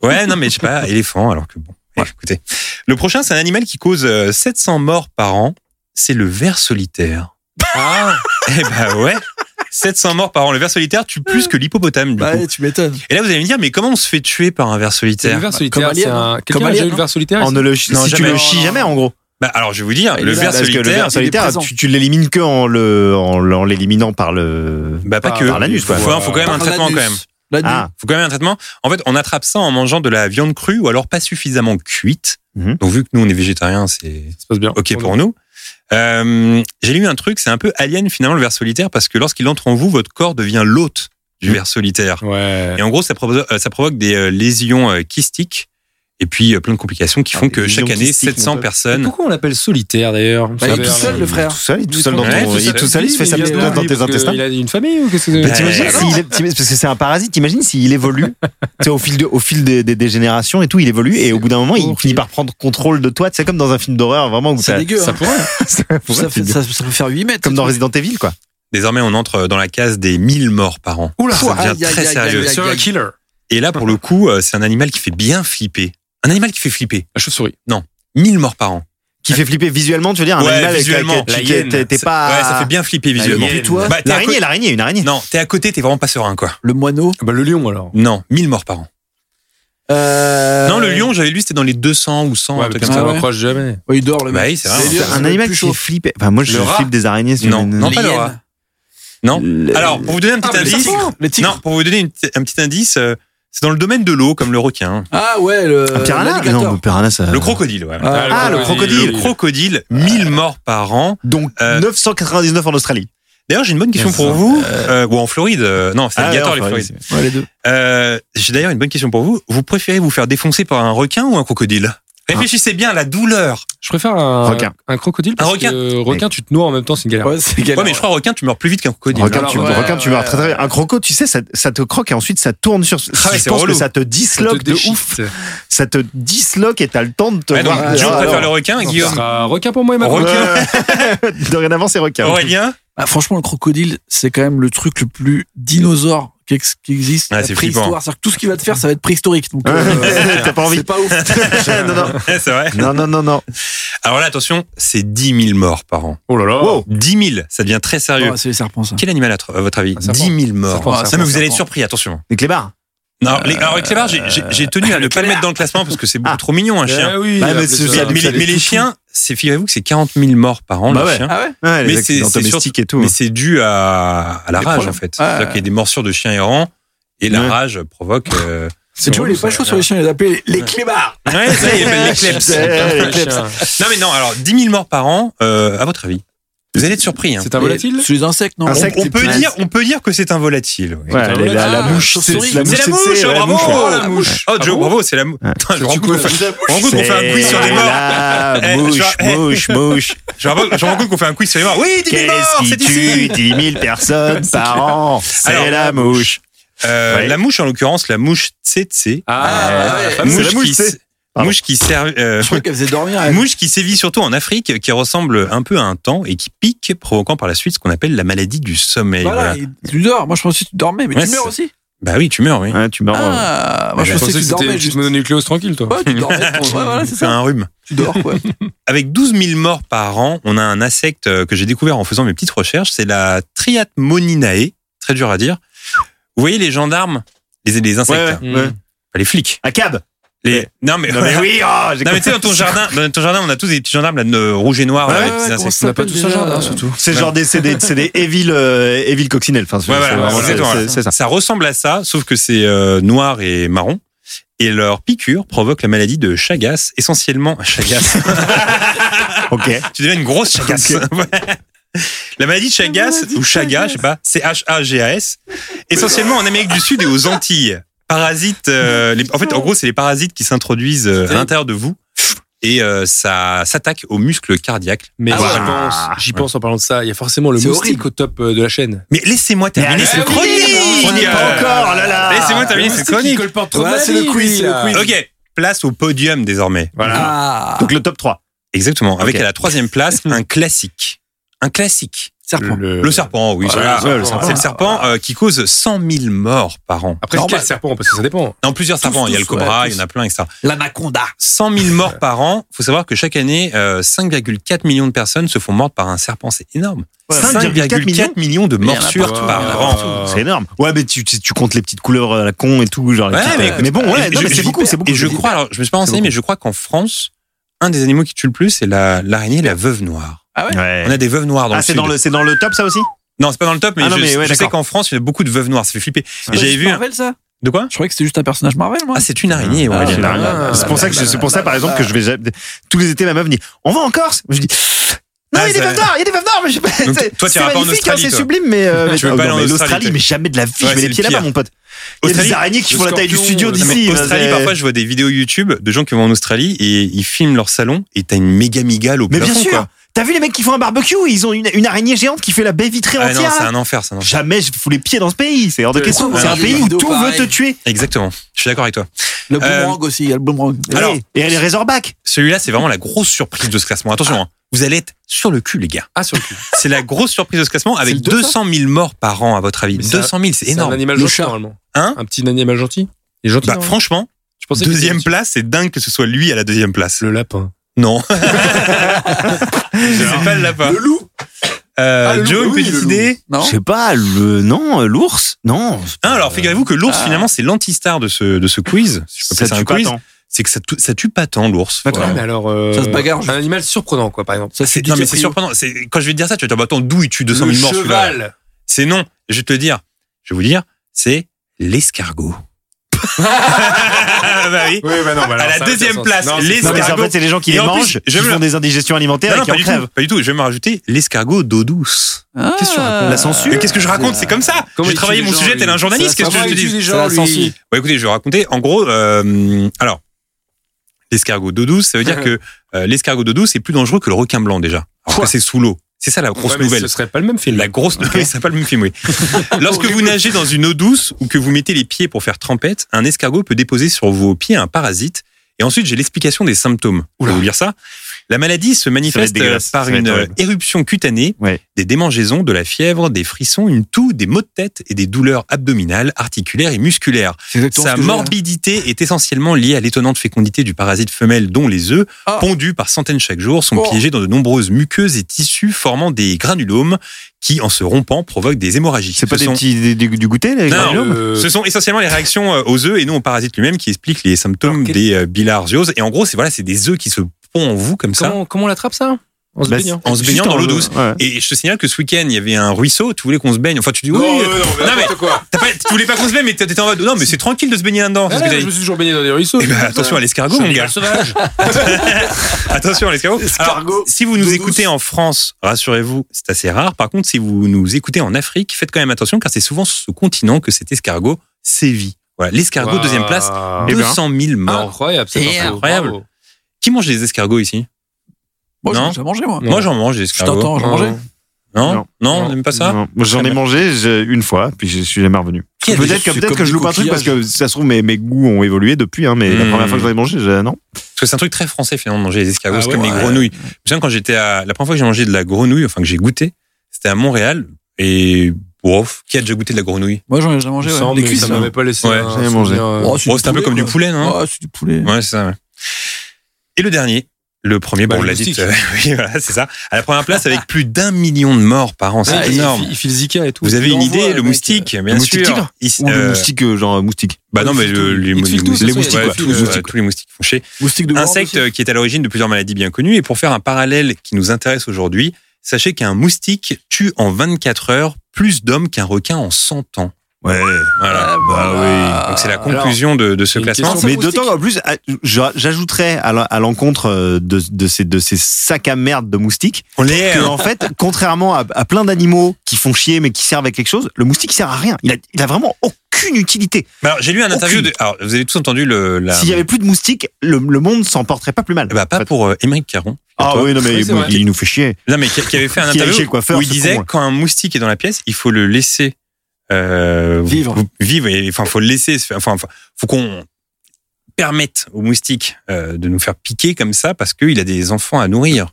S2: Ouais, non, mais je sais pas, éléphant, alors que bon. Ouais, écoutez. Le prochain, c'est un animal qui cause euh, 700 morts par an. C'est le ver solitaire.
S4: Ah,
S2: Eh ben ouais. 700 morts par an. Le ver solitaire tue plus que l'hippopotame, du
S1: Bah,
S2: coup.
S1: ouais, tu m'étonnes.
S2: Et là, vous allez me dire, mais comment on se fait tuer par un ver
S4: c'est
S2: solitaire
S4: le ver solitaire.
S1: Comme
S4: C'est un.
S1: hein.
S4: Quelqu'un
S1: Comme
S4: a déjà eu le ver solitaire
S3: On ne le,
S2: Non,
S3: si tu le chies jamais, en gros.
S2: Bah, alors, je vais vous dire, le
S1: est là,
S2: ver
S3: Parce que le
S2: solitaire,
S3: ver solitaire,
S1: présent.
S3: tu, tu l'élimines que en le, en, en l'éliminant par le.
S2: bah, pas
S4: par-
S2: que.
S3: par l'anus, quoi.
S2: Faut, faut quand même un traitement, quand même.
S3: Ah,
S2: Faut quand même un traitement. En fait, on attrape ça en mangeant de la viande crue ou alors pas suffisamment cuite.
S3: Mhm.
S2: Donc, vu que nous, on est végétariens, c'est
S4: Ça se passe bien.
S2: OK pour nous. Euh, J'ai lu un truc, c'est un peu alien finalement le ver solitaire parce que lorsqu'il entre en vous, votre corps devient l'hôte du ver solitaire.
S4: Ouais.
S2: Et en gros, ça provoque, euh, ça provoque des euh, lésions kystiques Et puis euh, plein de complications qui
S3: Ah,
S2: font que chaque année,
S3: qui stickent,
S2: 700
S3: mon pote.
S2: personnes.
S4: Pourquoi on l'appelle solitaire d'ailleurs
S1: Bah, il est tout seul, le frère.
S3: Tout seul, il est tout seul dans
S2: Ouais,
S3: ton,
S2: tout
S3: il est
S2: seul.
S3: tout seul, il se fait sa dans tes intestins.
S4: Il a une famille ou qu'est-ce que
S2: Bah,
S3: t'imagines- parce que c'est un parasite, t'imagines s'il évolue, tu sais, au fil, de, au fil des, des- des générations et tout, il évolue et au bout d'un moment, il finit par prendre contrôle de toi, tu sais, comme dans un film d'horreur, vraiment, où
S1: C'est
S3: t'as-
S1: dégueu.
S4: Ça pourrait.
S3: ça
S1: Ça, ça, ça peut faire 8 mètres.
S3: comme dans. Resident Evil, quoi.
S2: Désormais, on entre dans la case des 1000 morts par an.
S4: Oula,
S2: ça devient très sérieux.
S4: killer.
S2: Et là, pour le coup, euh, c'est un animal qui fait bien flipper. Un animal qui fait flipper.
S4: La chauve-souris.
S2: 1000 morts par an.
S3: Qui fait flipper visuellement, tu veux dire, un
S2: Ouais,
S3: animal avec-
S2: visuellement.
S3: t'es- pas.
S2: Ouais, ça fait bien flipper visuellement. Bah, t'es à
S3: L'araignée, une araignée.
S2: Non, t'es à côté, t'es vraiment pas serein, quoi.
S1: Le moineau.
S4: Bah, le lion alors.
S2: Non, 1000 morts par an.
S1: Euh...
S2: Non, le lion, j'avais lu, c'était dans les 200 ou 100, un
S4: Ouais,
S2: truc comme
S4: que
S2: ça.
S4: m'approche jamais.
S1: Ouais, il dort le
S2: Bah
S1: mec.
S2: oui, c'est vrai.
S3: Un animal qui fait flipper. Enfin, moi, je flippe des araignées. sur
S2: Non, non, pas le
S1: hyènes.
S2: rat. Non.
S3: Le-
S2: Alors, pour vous donner un petit
S1: Ah,
S2: indice, non, pour vous donner un petit indice, euh, c'est dans le domaine de l'eau, comme le requin,
S1: Ah ouais, le.
S3: Un piranha. Non, le piranha, ça.
S2: le crocodile, ouais.
S3: Ah, le crocodile.
S2: Le crocodile, 1000 morts par an.
S3: Donc,
S2: Euh,
S3: 999 en Australie.
S2: D'ailleurs, j'ai une bonne question pour vous, euh, ou en Floride. euh, non, c'est
S3: Ah,
S2: alligator, les Florides.
S3: Floride,
S1: Ouais, les deux.
S2: Euh, j'ai d'ailleurs une bonne question pour vous. Vous préférez vous faire défoncer par un requin ou un crocodile? Réfléchissez bien à la douleur.
S4: Je préfère un,
S3: Requin.
S4: un crocodile parce
S2: Un requin.
S4: que requin, tu te noies en même temps, c'est une galère.
S1: Ouais, c'est galère.
S2: Ouais, mais je crois requin, tu meurs plus vite qu'un crocodile.
S3: Requin,
S1: Alors,
S3: tu,
S1: ouais,
S3: requin, tu
S1: ouais,
S3: meurs très très bien. Un croco, tu sais, ça, ça te croque et ensuite ça tourne sur.
S2: Ah ouais,
S3: je pense
S2: relou.
S3: que ça te
S4: Ça te
S3: disloque de ouf. Ça te disloque et t'as le temps de te
S2: Ouais, donc,
S3: voir.
S2: Joe
S3: Ah,
S2: préfère le requin, Guillaume.
S4: sera requin pour moi et ma
S2: Requin.
S3: Dorénavant, c'est requin.
S2: Aurélien
S1: Ah, franchement, le crocodile, c'est quand même le truc le plus dinosaure qui, ex- qui existe. La
S2: c'est
S1: préhistoire. que tout ce qu'il va te faire, ça va être préhistorique. Donc, euh,
S3: T'as pas envie.
S1: c'est pas ouf.
S3: non, non.
S2: c'est vrai.
S3: Non, non, non, non.
S2: Alors là, attention, c'est 10 000 morts par an.
S4: Oh là là.
S3: Wow.
S2: 10 000, ça devient très sérieux.
S1: Ouais, c'est les serpents, ça.
S2: Quel animal, à à votre avis?
S4: Un serpent.
S2: 10 000 morts.
S4: Serpent,
S2: non,
S4: serpent,
S2: mais vous allez être
S1: serpent.
S2: surpris, attention.
S3: Les clébards.
S2: Non, les, alors, avec Clébar, j'ai- j'ai j'ai tenu à ne pas le mettre dans le classement parce que c'est beaucoup trop mignon, un chien.
S4: Eh oui,
S3: Bah, mais c'est-
S2: Mais, les, mais
S3: les
S2: les chiens, c'est figurez-vous que c'est 40 000 morts par an,
S3: Bah
S2: les
S3: ouais.
S2: chiens.
S1: Ah ouais
S3: Ouais,
S2: Mais
S3: les
S2: c'est-
S3: accidents
S2: c'est
S3: domestiques et tout.
S2: Mais c'est dû à, à la
S1: Les
S2: rage,
S1: problèmes.
S2: en fait.
S1: Ouais.
S2: C'est-à-dire qu'il y a des morsures de chiens errants et la rage provoque. euh,
S1: C'est Joe, il est pas chaud sur les chiens, il les appelle les, les clébards.
S2: Ouais, ça, il appelle les
S3: les
S4: Chien.
S2: Non, mais non, alors 10 000 morts par an, euh, à votre avis Vous allez être surpris. Hein.
S4: C'est un volatile
S1: C'est les insectes, non
S3: Un
S2: On,
S3: insecte,
S2: on peut dire, on peut dire que c'est un volatile. oui.
S3: Ouais, la, la- la
S1: Ah,
S3: mouche. la
S2: C'est la mouche,
S3: c'est
S2: bravo
S3: mouche.
S2: Oh, la mouche Oh,
S4: Ah
S2: Joe, bravo, c'est la mouche. Je rends compte qu'on fait- un quiz sur des morts.
S3: La
S2: Eh,
S3: mouche,
S2: je- eh.
S3: mouche, mouche.
S2: Je rends compte qu'on fait un quiz sur les morts. Oui, 10 000 morts,
S3: Qu'est-ce
S2: c'est
S3: qui
S2: ici
S3: tue 10 000 personnes par an? C'est
S2: Alors,
S3: la mouche.
S2: Euh,
S3: Ouais.
S2: La mouche, en l'occurrence, la mouche tsetse.
S4: Ah,
S1: ouais.
S4: la.
S3: C'est la mouche,
S2: qui,
S3: Pardon.
S2: mouche qui sert, euh,
S1: Je crois qu'elle faisait dormir. elle.
S2: mouche qui sévit surtout en Afrique, qui ressemble un peu à un temps et qui pique, provoquant par la suite ce qu'on appelle la maladie du sommeil.
S1: Voilà,
S2: Voilà.
S1: il- tu dors. Moi, je pensais que tu dormais, mais
S2: Ouais,
S1: tu meurs aussi.
S2: Bah oui, tu meurs, oui.
S3: Ouais, tu meurs.
S1: Ah, moi, je
S4: Je
S1: pensais que
S4: que
S1: tu dormais juste.
S4: mononucléose tranquille, toi.
S1: Ouais, tu dormais. Ouais, voilà, c'est ça.
S2: un rhume.
S1: Tu dors, quoi.
S2: Avec 12 000 morts par an, on a un insecte euh, que j'ai découvert en faisant mes petites recherches, c'est la Triatmoninae, très dur à dire. Vous voyez les gendarmes, les, les insectes,
S3: Ouais, ouais.
S2: Enfin, les flics.
S3: À cab.
S2: Les... Non mais,
S3: Non mais oui, oh,
S2: Non mais tu sais dans ton jardin, dans ton jardin, on a tous des petits gendarmes là, de rouge et noir,
S1: Ouais,
S2: là,
S1: ouais,
S2: les petits
S1: ouais,
S2: insectes.
S4: On n'a pas tous un
S1: déjà
S4: jardin, surtout.
S3: C'est genre des, c'est des, c'est des evil, euh, evil coccinelles. Enfin,
S2: Ouais,
S3: c'est
S2: voilà,
S3: ça.
S2: Ça ressemble à ça, sauf que c'est euh, noir et marron. Et leur piqûre provoque la maladie de Chagas, essentiellement Chagas.
S3: Ok.
S2: tu deviens une grosse Chagas. La maladie de Chagas, ou Chagas, je sais pas, c'est H-A-G-A-S, essentiellement en Amérique du Sud et aux Antilles. Parasites, euh, les- en fait, en gros, c'est les parasites qui s'introduisent euh, à l'intérieur de vous et euh, ça s'attaque aux muscles cardiaques.
S4: Mais
S1: Ah
S4: j'y pense, j'y pense en parlant de ça. Il y a forcément le moustique
S1: horrible.
S4: au top euh, de la chaîne.
S2: Mais laissez-moi terminer
S3: Mais
S2: cette chronique
S3: on n'y est pas encore, là là.
S2: Laissez-moi terminer cette chronique
S1: Voilà, c'est le quiz, c'est le quiz.
S2: Ok, place au podium désormais.
S1: Ah,
S3: Donc le top 3.
S2: Exactement. Avec
S3: Ok.
S2: à la troisième place un classique. Un classique.
S1: Serpent.
S2: Le serpent, oui.
S4: Voilà,
S2: ça,
S4: ouais,
S2: là.
S4: le serpent.
S2: C'est le serpent euh, qui cause 100 000 morts par an.
S4: Après,
S1: Normal.
S4: quel serpent? Parce que ça dépend.
S2: Non, plusieurs serpents. il y a le cobra,
S1: ouais,
S2: il y en a plein, etc.
S1: L'anaconda.
S2: 100 000 morts par an. faut savoir que chaque année, euh, 5,4 millions de personnes se font mortes par un serpent. C'est énorme.
S3: Ouais,
S2: 5,4 millions, millions de
S1: il
S2: morsures
S1: partout,
S2: par
S1: il
S2: an.
S3: C'est énorme. Ouais, mais tu, tu, tu comptes les petites couleurs à la con et tout, genre. les
S2: Ouais,
S3: petites,
S2: mais,
S3: euh, mais bon, ouais, c'est beaucoup, c'est beaucoup.
S2: Et je
S3: c'est
S2: crois, alors, je me suis pas renseigné, mais je crois qu'en France, un des animaux qui tue le plus, c'est la, l'araignée, la veuve noire.
S1: Ah ouais
S3: Ouais.
S2: On a des veuves noires dans
S3: Ah,
S2: le
S3: c'est
S2: sud.
S3: dans le, c'est dans le top, ça aussi?
S2: Non, c'est pas dans le top, mais
S3: Ah non,
S2: je,
S3: mais ouais,
S2: je sais qu'en France, il y a beaucoup de veuves noires. Ça fait flipper.
S1: C'est
S2: Et j'avais vu un...
S1: Marvel, ça?
S2: De quoi?
S1: Je croyais que c'était juste un personnage Marvel, moi.
S2: Ah, c'est une araignée.
S1: Ah,
S2: ouais.
S1: c'est
S2: Il y en a-
S1: une araignée.
S3: C'est pour ça que je- c'est pour ça, par exemple, que je vais jamais- tous les étés, ma meuf me dit, on va en Corse? Je dis, Non,
S2: Ah,
S3: il y a des veuves d'or, il y a des veuves d'or, mais je sais pas.
S2: Donc,
S3: c'est-
S2: toi,
S3: c'est
S2: t'iras pas en
S3: magnifique, hein, c'est sublime, mais. euh,
S2: Tu veux
S3: oh,
S2: pas
S3: non,
S2: aller en Australie,
S3: mais jamais de la vie,
S2: Ouais,
S3: je mets
S2: c'est
S3: les
S2: le
S3: pieds là-bas, mon pote. Il y a des araignées qui font la taille du studio d'ici.
S2: Australie,
S3: c'est-
S2: parfois, je vois des vidéos YouTube de gens qui vont en Australie et ils filment leur salon et t'as une méga migale au
S3: Mais bien
S2: plafond,
S3: sûr.
S2: quoi.
S3: T'as vu les mecs qui font un barbecue Ils ont une, une araignée géante qui fait la baie vitrée
S2: Ah non,
S3: entière.
S2: c'est un enfer, c'est un enfer.
S3: Jamais je fous les pieds dans ce pays. C'est hors de
S4: Ouais,
S3: question. C'est un pays où tout veut te tuer.
S2: Exactement. Je suis d'accord avec toi.
S1: Le
S2: Euh,
S1: boomerang aussi, il y a le boomerang.
S2: Alors-
S3: Et- les Razorbacks.
S2: Celui-là, c'est vraiment la grosse surprise de ce classement. Attention, hein. vous allez être sur le cul, les gars.
S4: Ah, sur le cul.
S2: C'est la grosse surprise de ce classement avec
S4: le deux, ça
S2: 200 000 morts par an, à votre avis.
S4: Mais c'est
S2: 200 000, c'est
S4: C'est un
S2: énorme.
S4: animal
S1: Le
S4: gentil,
S1: chat.
S4: normalement.
S2: Hein
S4: Un petit animal gentil. Il est gentil.
S2: Bah, franchement,
S4: Je pensais
S2: deuxième place, c'est dingue que ce soit lui à la deuxième place.
S4: Le lapin.
S2: Non. c'est pas le lapin.
S1: Le loup
S2: Euh,
S1: Ah, le loup,
S2: Joe, une
S1: oui,
S2: petite idée
S1: Non
S3: Je sais pas, le. Non, l'ours Non. pas-
S2: alors figurez-vous que l'ours
S1: Ah.
S2: finalement c'est l'antistar de ce de ce quiz. Si je peux
S3: ça
S2: appeler ça un
S3: pas
S2: quiz.
S3: tant.
S2: C'est que ça, ça tue pas tant l'ours.
S4: Mais alors. euh,
S1: Ça se bagarre,
S4: Un animal surprenant, quoi, par exemple.
S1: Ça, c'est
S2: Non mais c'est surprenant. C'est quand je vais te dire ça, tu vas te dire bah, attends d'où il tue 200
S4: le
S2: 000 morts celui-là
S4: cheval.
S2: C'est non. Je vais te le dire. Je vais vous dire, c'est l'escargot. bah oui.
S4: Oui, bah non, bah alors,
S2: À la
S4: ça-
S2: deuxième place,
S4: non,
S2: les
S4: c'est-
S3: Non, mais en
S2: Escargot.
S3: fait, c'est les gens qui
S2: Et
S3: les
S2: en plus,
S3: mangent,
S2: je
S3: qui
S2: me-
S3: font des indigestions alimentaires
S2: Non, non,
S3: et qui
S2: pas
S3: en
S2: du tout.
S3: crèvent.
S2: Pas du tout. Je vais me rajouter l'escargot d'eau douce.
S1: Ah.
S4: Qu'est-ce que tu racontes
S3: La censure
S2: Mais qu'est-ce que je raconte C'est comme ça. J'ai
S4: il
S2: travaillé mon sujet tel un journaliste. Qu'est-ce que je te dis. Bon, écoutez, je vais raconter. En gros, euh, alors, l'escargot d'eau douce, ça veut dire que euh, l'escargot d'eau douce est plus dangereux que le requin blanc déjà. Alors que c'est sous l'eau. C'est ça la grosse
S4: Ouais,
S2: nouvelle.
S4: Ce serait pas le même film.
S2: La grosse nouvelle, c'est pas le même film, oui. Lorsque vous nagez dans une eau douce ou que vous mettez les pieds pour faire trempette, un escargot peut déposer sur vos pieds un parasite. Et ensuite, j'ai l'explication des symptômes. Vais vous lire ça? La maladie se manifeste par une éruption cutanée,
S3: Ouais.
S2: des démangeaisons, de la fièvre, des frissons, une toux, des maux de tête et des douleurs abdominales, articulaires et musculaires. Sa morbidité est essentiellement liée à l'étonnante fécondité du parasite femelle dont les œufs,
S1: Ah.
S2: pondus par centaines chaque jour, sont
S1: Oh.
S2: piégés dans de nombreuses muqueuses et tissus formant des granulomes qui, en se rompant, provoquent des hémorragies.
S3: C'est pas
S2: Ce
S3: des
S2: sont-
S3: petits des- des- du goûter, les
S2: Non,
S3: granulomes
S4: Euh,
S2: Ce sont essentiellement les réactions euh, aux œufs et non au parasite lui-même qui expliquent les symptômes des euh, bilharzioses. Et en gros, c'est voilà, c'est des œufs qui se pondent en vous comme ça.
S4: Comment, comment on l'attrape ça? En se
S3: Bah,
S4: baignant
S2: en se
S3: Juste
S2: baignant dans l'eau douce.
S3: Ouais.
S2: Et je te signale que ce week-end, il y avait un ruisseau. Tu voulais qu'on se baigne. Enfin, tu dis oui.
S4: Non, non, non,
S2: non, mais
S4: quoi
S2: pas- tu voulais pas qu'on se baigne, mais t'étais en mode non, mais c'est tranquille de se baigner là-dedans.
S4: Je me suis toujours baigné dans des ruisseaux.
S2: Eh ben, attention à l'escargot, mon gars.
S4: sauvage.
S2: Attention à l'escargot. Si vous nous écoutez
S1: douce.
S2: en France, rassurez-vous, c'est assez rare. Par contre, si vous nous écoutez en Afrique, faites quand même attention car c'est souvent sur ce continent que cet escargot sévit. Voilà, l'escargot deuxième place,
S3: Eh ben.
S2: 200 000 morts.
S4: Incroyable, c'est
S1: C'est
S2: incroyable. Qui mange des escargots ici?
S1: Moi,
S2: Non.
S1: j'ai déjà mangé, moi.
S2: Moi, j'en mange des
S1: Je
S2: escargots.
S1: t'entends, j'en mangeais.
S2: Non,
S3: Non.
S2: n'aime pas ça?
S3: J'en ai mangé une fois, puis je suis jamais revenu.
S2: Qui a
S3: Peut-être
S2: déjà
S3: que,
S1: comme
S3: que je loupe un truc parce que ça se trouve mes, mes goûts ont évolué depuis, hein, mais la
S2: Mmh.
S3: première fois que j'en ai mangé, non.
S2: Parce que c'est un truc très français finalement de manger les escargots.
S4: Ah
S2: c'est
S4: ouais,
S2: comme les
S1: ouais.
S2: grenouilles. Je quand j'étais à la première fois que j'ai mangé de la grenouille, enfin que j'ai goûté, c'était à Montréal et bof, qui a déjà goûté de la grenouille?
S1: Moi, j'en ai déjà mangé, ouais.
S4: semble,
S1: Les cuisses.
S4: ça m'avait pas laissé.
S2: Ouais,
S4: un
S3: j'en ai mangé.
S4: euh,
S1: Oh,
S2: Oh, c'est un peu comme du poulet, non?
S1: C'est du poulet.
S2: Ouais, c'est ça. ouais. Et le dernier, le premier,
S4: Bah,
S2: bon, on l'a dit.
S4: moustique.
S2: euh, oui, voilà, c'est ça. À la première place avec plus d'un million de morts par an, c'est
S4: Ah, il-
S2: énorme.
S4: Il file Zika et tout.
S2: Vous avez
S1: Il
S2: une idée,
S1: le
S2: moustique, bien
S3: le moustique
S2: sûr.
S3: tigre
S2: Ici,
S3: Ou le
S2: euh,
S3: moustique, euh, genre moustique.
S2: Bah non,
S4: Il
S2: mais le- les,
S4: Il file
S2: les
S4: tout,
S2: moustiques,
S3: moustiques,
S4: il file,
S3: tous les
S4: euh,
S3: moustiques.
S2: tous les moustiques font chier.
S1: Moustique de
S2: Insecte
S1: aussi.
S2: euh, qui est à l'origine de plusieurs maladies bien connues. Et pour faire un parallèle qui nous intéresse aujourd'hui, sachez qu'un moustique tue en 24 heures plus d'hommes qu'un requin en 100 ans.
S3: Ouais.
S2: Voilà.
S1: Ah, voilà.
S2: Donc c'est la conclusion de, de ce classement.
S3: Mais
S4: moustique.
S3: d'autant qu'en plus, j'ajouterais à l'en- à l'encontre euh, de, de, ces, de ces sacs à merde de moustiques
S2: On
S3: que,
S2: hein.
S3: en fait, contrairement à, à plein d'animaux qui font chier mais qui servent à quelque chose, le moustique il sert à rien. Il a, il a vraiment aucune utilité.
S2: Bah, alors, j'ai lu un interview de. Alors, vous avez tous entendu le. La...
S3: S'il y avait plus de moustiques, le, le monde s'en porterait pas plus mal.
S2: Bah, pas pour euh, Émeric Caron.
S3: Ah
S2: Toi.
S3: oui, non mais
S4: Oui,
S3: il, il nous fait chier.
S2: Non, mais qui, qui avait fait un interview
S3: chez le coiffeur,
S2: où il disait
S3: con,
S2: quand un moustique est dans la pièce, il faut le laisser euh,
S1: Vivre.
S2: Vivre. Et, enfin, faut le laisser. se faire- Enfin, faut qu'on permette au moustique euh, de nous faire piquer comme ça parce qu'il a des enfants à nourrir.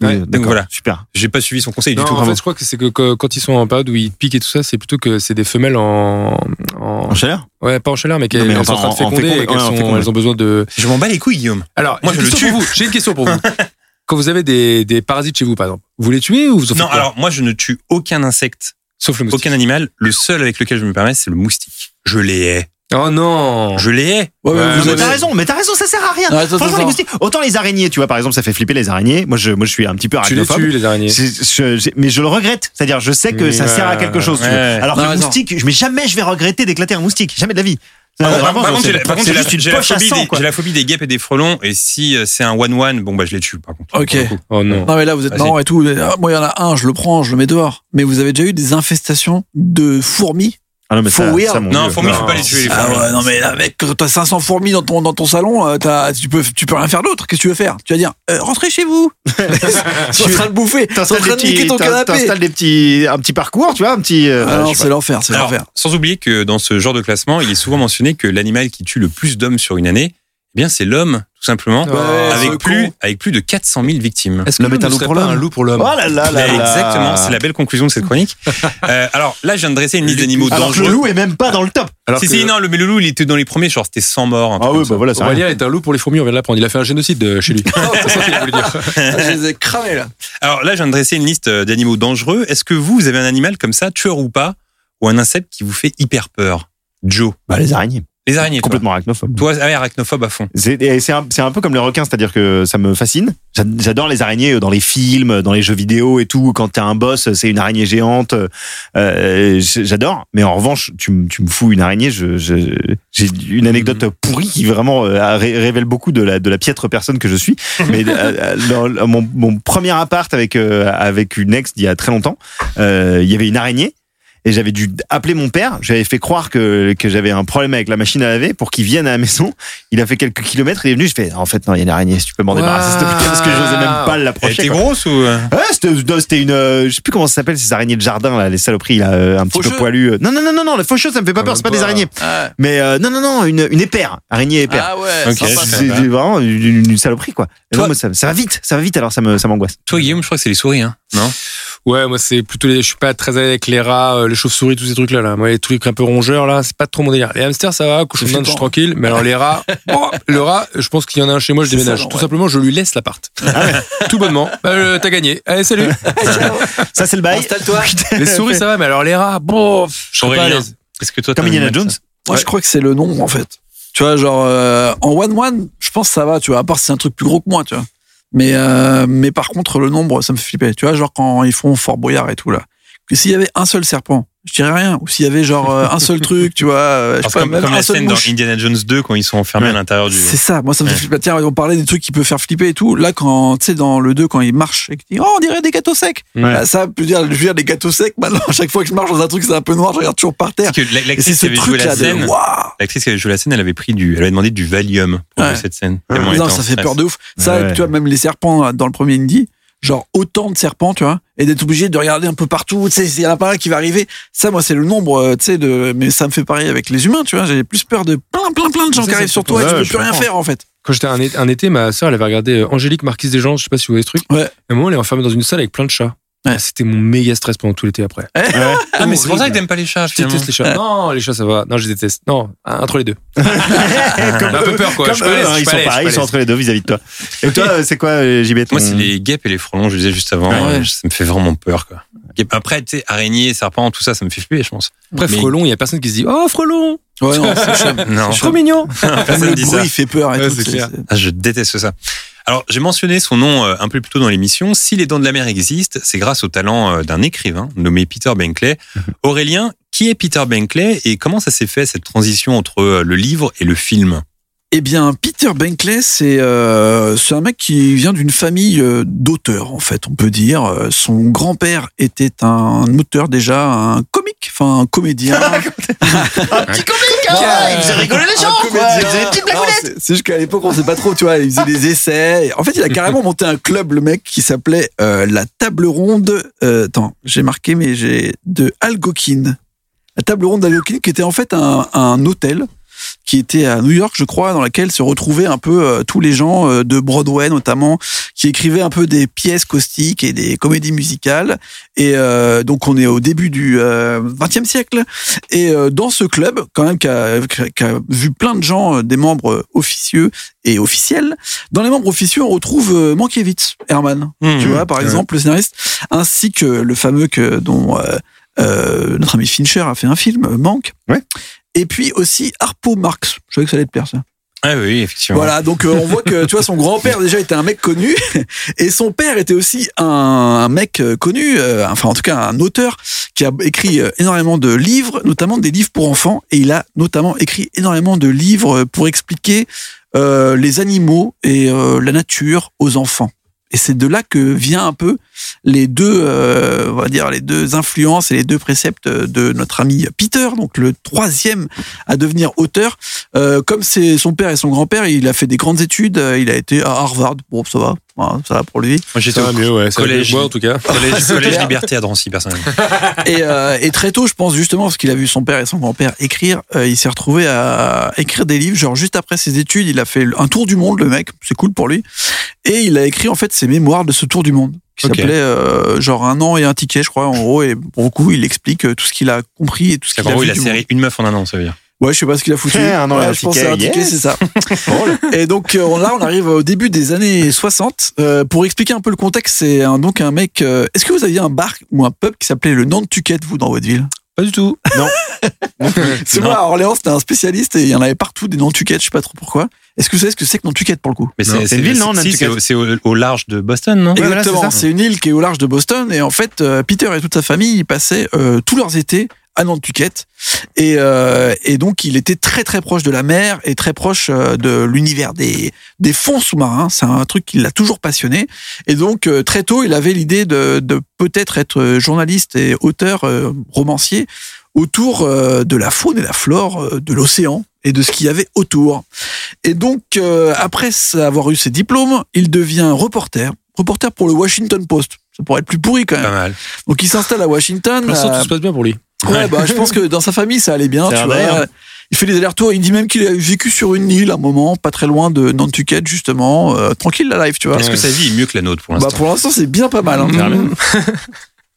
S4: Ouais,
S3: d'accord,
S2: voilà.
S3: super.
S2: J'ai pas suivi son conseil
S4: Non,
S2: du tout.
S4: en fait, je crois que c'est que quand ils sont en période où ils piquent et tout ça, c'est plutôt que c'est des femelles en, en,
S3: En chaleur?
S4: Ouais, pas en chaleur, mais qu'elles sont en train de féconder
S3: fécond-
S4: et qu'elles
S3: ouais, en
S4: sont-
S3: fécond,
S4: elles ont besoin de.
S2: Je m'en bats les couilles, Guillaume.
S4: Alors,
S2: Moi, je le
S4: question
S2: tue.
S4: J'ai une question pour vous. Quand vous avez des, des parasites chez vous, par exemple, vous les tuez ou vous en faites
S2: Non, alors moi, je ne tue aucun insecte,
S4: sauf le moustique.
S2: aucun animal. Le seul avec lequel je me permets, c'est le moustique. Je les hais.
S4: Oh non.
S2: Je les hais.
S1: Ouais, vous
S3: mais
S1: avez-
S3: t'as raison, mais t'as raison, ça sert à rien.
S1: Non, attends,
S3: Franchement,
S1: attends,
S3: les moustiques, autant les araignées, tu vois, par exemple, ça fait flipper les araignées. Moi, je, moi, je suis un petit peu
S4: Tu les
S3: arachnophobe.
S4: tues les araignées.
S3: C'est- je- j'ai- mais je le regrette. C'est-à-dire, je sais que ça
S4: Ouais,
S3: sert à quelque chose. tu vois.
S2: ouais.
S3: Alors
S1: Non,
S3: que le
S1: attends.
S3: moustique, je- mais jamais je vais regretter d'éclater un moustique. Jamais de la vie. Ça,
S2: Par contre, par j'ai la- par contre, j'ai j'ai phobie
S3: sang,
S2: des-
S3: quoi.
S2: j'ai la phobie des guêpes et des frelons. Et si euh, c'est un one-one, bon, bah, je les tue, par contre.
S1: Ok.
S4: Oh non.
S1: Non mais là vous êtes marrant et tout. Ah, Moi il y en a un, je le prends, je le mets dehors. Mais vous avez déjà eu des infestations de fourmis?
S3: Ah non, mais ça, ça, mon
S2: Non,
S3: Dieu.
S2: fourmis, faut pas les tuer, les
S1: Ah ouais, non mais là, mec, quand t'as 500 fourmis dans ton dans ton salon, euh, t'as- tu peux tu peux rien faire d'autre. Qu'est-ce que tu veux faire? Tu vas dire euh, rentrez chez vous. Ils sont en train de bouffer. Sont en
S3: T'installes
S1: train
S3: des
S1: de niquer
S3: petits,
S1: ton canapé.
S3: t'installes des petits, un petit parcours, tu vois, un petit. euh,
S1: Ah non, c'est l'enfer, c'est l'enfer.
S2: sans oublier que dans ce genre de classement, il est souvent mentionné que l'animal qui tue le plus d'hommes sur une année, eh bien, c'est l'homme, tout simplement,
S4: Ouais,
S2: avec plus,
S1: con.
S2: avec plus de 400 000 victimes.
S4: Est-ce que
S3: L'homme est un loup pour
S4: pas
S3: l'homme
S4: un loup pour l'homme
S3: Oh là là là
S2: Mais
S3: là.
S2: Exactement, c'est la belle conclusion de cette chronique. Euh, alors là, je viens de dresser une liste d'animaux
S3: Alors que le
S2: dangereux.
S3: loup est même pas dans le top.
S4: Alors
S2: si,
S4: que
S2: si, non, le, mais le loup, il était dans les premiers, genre c'était 100 morts.
S3: Ah oui,
S2: ça.
S3: bah voilà, c'est rien.
S4: Aurélien est un loup pour les fourmis, on vient de l'apprendre. Il a fait un génocide euh, chez lui. c'est ça qu'il a voulu dire.
S1: Je les ai cramés là.
S2: Alors là, je viens de dresser une liste euh, d'animaux dangereux. Est-ce que vous, vous avez un animal comme ça, tueur ou pas, ou un insecte qui vous fait hyper peur? Joe.
S3: Bah, les araignées.
S2: Les araignées. toi.
S3: Complètement arachnophobe.
S2: Toi, ah arachnophobe à fond.
S3: C'est un, un peu comme les requins, c'est-à-dire que ça me fascine. J'ad- J'adore les araignées dans les films, dans les jeux vidéo et tout. Quand t'es un boss, c'est une araignée géante. Euh, J'adore. Mais en revanche, tu, me- tu me fous une araignée. je- je- J'ai une anecdote pourrie qui vraiment euh, ré- révèle beaucoup de la, de la piètre personne que je suis. Mais euh, dans mon, mon premier appart avec euh, avec une ex d'il y a très longtemps, euh, il y avait une araignée. Et j'avais dû appeler mon père. J'avais fait croire que, que j'avais un problème avec la machine à laver pour qu'il vienne à la maison. Il a fait quelques kilomètres. Il est venu. Je fais, en fait, non, il y a une araignée. Si tu peux m'en débarrasser, s'il te plaît, parce que je n'osais même pas
S2: Elle
S3: l'approcher.
S2: était
S3: quoi.
S2: grosse ou euh
S3: Ouais, c'était une, euh, je sais plus comment ça s'appelle ces araignées de jardin là, les saloperies là, euh, un petit peu poilues. Non non non non non, les faucheux ça me fait pas peur, c'est pas des araignées.
S1: Ah,
S3: Mais euh, non non non, une une épère, araignée épère.
S1: ah ouais,
S2: Ok.
S1: sympa,
S3: c'est
S1: ça.
S3: c'est vraiment une, une saloperie quoi. Et
S2: Toi-
S3: non, mais ça, ça va vite, ça va vite alors ça me ça m'angoisse.
S2: Toi, Guillaume, je crois que c'est les souris, hein Non?
S4: Ouais, moi c'est plutôt les, je suis pas très à l'aise avec les rats, euh, les chauves-souris, tous ces trucs là là. Moi les trucs un peu rongeurs là, c'est pas trop mon délire. Les hamsters ça va, d'Inde, je suis tranquille, mais alors les rats, bon, le rat, je pense qu'il y en a un chez moi, je déménage.
S1: ça, non,
S4: Tout
S1: ouais.
S4: simplement, je lui laisse l'appart. Tout bonnement. Bah, euh, T'as gagné. Allez, salut.
S3: Ça c'est le bail.
S1: Installe-toi.
S4: les souris ça va, mais alors les rats, bon, je pas à l'aise.
S2: est-ce que toi,
S3: Comme Indiana Jones.
S1: Moi, je crois que c'est le nombre, en fait. Tu vois, genre, euh, en one-one, je pense que ça va, tu vois, à part si c'est un truc plus gros que moi, tu vois. Mais, euh, mais par contre, le nombre, ça me fait flipper. Tu vois, genre quand ils font Fort Boyard et tout, là. Que s'il y avait un seul serpent, je dirais rien. Ou s'il y avait genre euh, un seul truc, tu vois, euh, je
S2: Parce
S1: sais pas,
S2: comme,
S1: même
S2: comme la scène dans. Indiana Jones 2 quand ils sont enfermés à l'intérieur du.
S1: C'est ça, moi ça me fait
S2: Ouais.
S1: flipper. Tiens, on parlait des trucs qui peuvent faire flipper et tout. Là, quand, tu sais, dans le 2, quand ils marchent et qu'ils disent, oh, on dirait des gâteaux secs.
S4: Ouais.
S1: Bah, ça, je veux dire, je veux dire, des gâteaux secs, maintenant, à chaque fois que je marche dans un truc, c'est un peu noir, je regarde toujours par terre.
S2: L'actrice qui
S1: ce
S2: avait joué la scène,
S1: waouh!
S2: l'actrice qui avait joué la scène, elle avait pris du, elle avait demandé du Valium pour cette scène.
S1: Non, ça fait peur de ouf. Ça, tu vois, même les serpents là, dans le premier indie, genre autant de serpents, tu vois, et d'être obligé de regarder un peu partout, tu sais, il y en a pas un qui va arriver. Ça, moi, c'est le nombre, euh, tu sais, de, mais ça me fait pareil avec les humains, tu vois, j'ai plus peur de plein, plein, plein de gens qui arrivent sur toi et tu peux plus rien faire, en fait.
S4: Quand j'étais un, été- un été, ma sœur, elle avait regardé euh, Angélique Marquise des gens, je sais pas si vous voyez ce truc.
S1: Ouais.
S4: Et à un moment, elle est enfermée dans une salle avec plein de chats.
S1: Ouais.
S4: C'était mon méga stress pendant tout l'été après.
S2: Ah, mais c'est pour ça que t'aimes pas les chats,
S4: Je
S2: finalement.
S4: déteste les chats. Non, les chats, ça va. Non, je les déteste. Non, entre les deux.
S3: comme
S4: un peu peur, quoi.
S3: Comme
S4: Je pas
S3: eux, hein, ils
S4: pas
S3: sont pareils, ils sont entre les deux vis-à-vis de toi. Et toi, c'est quoi, euh, JB ton-
S2: Moi, c'est les guêpes et les frelons, je disais juste avant.
S1: Ouais.
S2: euh, Ça me fait vraiment peur, quoi. Après, tu sais, araignées, serpents, tout ça, ça me fait flipper, je pense.
S4: Après,
S2: Mais-
S4: frelon, il y a personne qui se dit Oh, frelon
S1: Ouais, non, c'est
S4: Trop mignon
S2: personne
S1: le
S2: dit
S1: bruit
S2: ça.
S1: il fait peur et tout.
S2: Ah, je déteste ça. Alors, j'ai mentionné son nom euh, un peu plus tôt dans l'émission. Si les dents de la mer existent, c'est grâce au talent euh, d'un écrivain nommé Peter Benchley. Aurélien, qui est Peter Benchley et comment ça s'est fait cette transition entre euh, le livre et le film?
S1: Eh bien, Peter Benchley, c'est euh, un mec qui vient d'une famille d'auteurs, en fait, on peut dire. Son grand-père était un auteur déjà, un comique, enfin un comédien.
S3: Petit comique, hein, il faisait rigoler les gens,
S1: Un
S3: quoi. Il faisait des petites
S1: Non,
S3: blagounettes.
S1: c'est- C'est juste qu'à l'époque, on sait pas trop, tu vois, il faisait des essais. En fait, il a carrément monté un club, le mec, qui s'appelait euh, la table ronde. euh, attends, j'ai marqué, mais j'ai de Algokin. La table ronde d'Algokin, qui était en fait un, un hôtel qui était à New York, je crois, dans laquelle se retrouvaient un peu euh, tous les gens euh, de Broadway, notamment, qui écrivaient un peu des pièces caustiques et des comédies musicales. Et euh, donc, on est au début du euh, XXe siècle. Et euh, dans ce club, quand même, qui a, qui a vu plein de gens, euh, des membres officieux et officiels, dans les membres officieux, on retrouve euh, Mankiewicz, Herman, tu vois, par
S4: Ouais.
S1: exemple, le scénariste, ainsi que le fameux que dont euh, euh, notre ami Fincher a fait un film, euh, Manque.
S3: Ouais.
S1: Et puis aussi Harpo Marx. Je savais que ça allait te plaire, ça.
S2: Ouais, oui, effectivement.
S1: Voilà, donc euh, on voit que tu vois son grand-père déjà était un mec connu et son père était aussi un, un mec euh, connu, euh, enfin en tout cas un auteur qui a écrit énormément de livres, notamment des livres pour enfants et il a notamment écrit énormément de livres pour expliquer euh, les animaux et la nature aux enfants. Et c'est de là que vient un peu les deux, euh, on va dire les deux influences et les deux préceptes de notre ami Peter, donc le troisième à devenir auteur. Euh, comme c'est son père et son grand-père, il a fait des grandes études. euh, Il a été à Harvard. Bon, ça va, ça va pour lui.
S2: Moi, j'étais au
S4: mieux, ouais.
S2: Collège.
S4: moi, en tout cas.
S2: collège, collège. Liberté à Drancy, personnellement.
S1: Et, euh, et très tôt, je pense justement, parce qu'il a vu son père et son grand-père écrire, euh, il s'est retrouvé à écrire des livres. Genre juste après ses études, il a fait un tour du monde, le mec. C'est cool pour lui. Et il a écrit en fait ses mémoires de ce tour du monde qui s'appelait euh, genre un an et un ticket, je crois, en gros. Et pour le coup, il explique tout ce qu'il a compris et tout ce qu'il a
S2: gros,
S1: vu
S2: il a serré
S1: monde.
S2: une meuf en un an, ça veut dire.
S1: Ouais, je sais pas ce qu'il a foutu.
S3: Un an
S1: Ouais, je pense c'est un ticket,
S3: yes.
S1: c'est ça. Et donc euh, là, on arrive au début des années 60. Euh, pour expliquer un peu le contexte, c'est un, donc un mec. euh, Est-ce que vous aviez un bar ou un pub qui s'appelait le Nantucket, vous, dans votre ville?
S4: Pas du tout.
S1: C'est
S2: Non.
S1: moi, à Orléans, c'était un spécialiste et il y en avait partout des Nantucket, je sais pas trop pourquoi. Est-ce que vous savez ce que c'est que Nantucket pour le coup?
S2: Mais
S3: c'est une ville, non,
S2: si, c'est
S3: Nantucket?
S2: au- c'est au, au large de Boston, non?
S3: Ouais, voilà,
S1: Exactement,
S3: c'est
S1: c'est une île qui est au large de Boston et en fait, euh, Peter et toute sa famille, ils passaient euh, tous leurs étés à Nantucket et, euh, et donc il était très très proche de la mer et très proche euh, de l'univers des, des fonds sous-marins. C'est un truc qui l'a toujours passionné et donc euh, très tôt, il avait l'idée de, de peut-être être journaliste et auteur, euh, romancier autour euh, de la faune et la flore de l'océan et de ce qu'il y avait autour. Et donc, euh, après avoir eu ses diplômes, il devient reporter, reporter pour le Washington Post. Ça pourrait être plus pourri quand
S2: Pas
S1: même.
S2: mal.
S1: Donc, il s'installe à Washington.
S4: Pour l'instant,
S1: euh,
S4: tout se passe bien pour lui.
S1: Ouais, bah, je pense que dans sa famille, ça allait bien. Tu vois. Il fait des allers-retours. Il dit même qu'il a vécu sur une île à un moment, pas très loin de Nantucket, justement. Euh, tranquille la life, tu vois.
S2: Est-ce que sa vie est mieux que la nôtre pour
S1: Bah,
S2: l'instant
S1: pour l'instant, c'est bien pas mal. hein.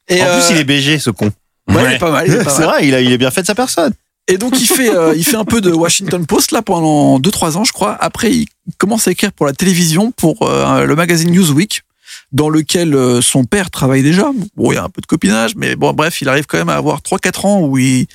S1: Et,
S3: En
S1: euh,
S3: plus, il est BG, ce con.
S1: ouais, il est pas mal.
S3: C'est vrai, il, a, il est bien fait de sa personne.
S1: Et donc il fait, euh, il fait un peu de Washington Post là pendant 2-3 ans, je crois. Après, il commence à écrire pour la télévision, pour euh, le magazine Newsweek, dans lequel euh, son père travaille déjà. Bon, il y a un peu de copinage, mais bon, bref, il arrive quand même à avoir 3-4 ans où il,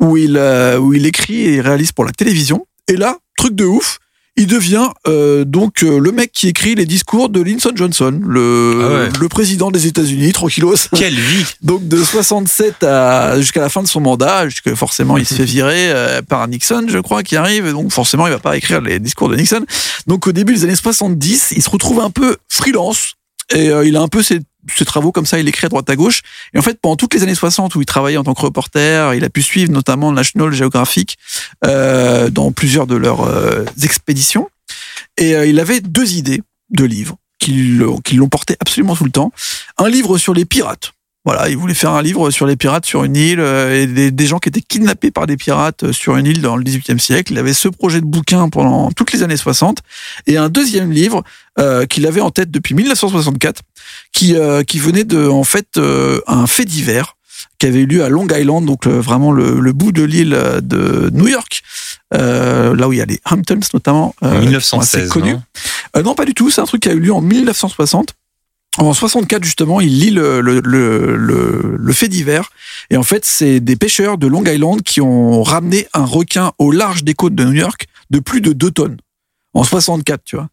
S1: où il, euh, où il écrit et réalise pour la télévision. Et là, truc de ouf. Il devient euh, donc euh, le mec qui écrit les discours de Lyndon Johnson, le,
S2: Ah ouais.
S1: le président des États-Unis, tranquillos.
S2: Quelle vie
S1: Donc de 67 à jusqu'à la fin de son mandat, puisque forcément il se fait virer euh, par Nixon, je crois, qui arrive, donc forcément il va pas écrire les discours de Nixon. Donc au début des années 70, il se retrouve un peu freelance et euh, il a un peu ses, ses travaux comme ça, il écrit à droite à gauche. Et en fait pendant toutes les années 60 où il travaillait en tant que reporter, il a pu suivre notamment National Geographic euh, dans plusieurs de leurs euh, expéditions. Et euh, il avait deux idées de livres qui l'ont porté absolument tout le temps. Un livre sur les pirates. Voilà, il voulait faire un livre sur les pirates sur une île euh, et des, des gens qui étaient kidnappés par des pirates euh, sur une île dans le XVIIIe siècle. Il avait ce projet de bouquin pendant toutes les années 60 et un deuxième livre euh, qu'il avait en tête depuis 1964 qui euh, qui venait de en fait euh, un fait divers qui avait eu lieu à Long Island, donc le- vraiment le, le bout de l'île euh, de New York, euh, là où il y a les Hamptons notamment, euh, qui sont assez
S2: 1916,
S1: connus.
S2: non?
S1: Euh, non, pas du tout. C'est un truc qui a eu lieu en 1960. En 64, justement, il lit le, fait divers. Et en fait, c'est des pêcheurs de Long Island qui ont ramené un requin au large des côtes de New York de plus de 2 tonnes. En 64, tu vois.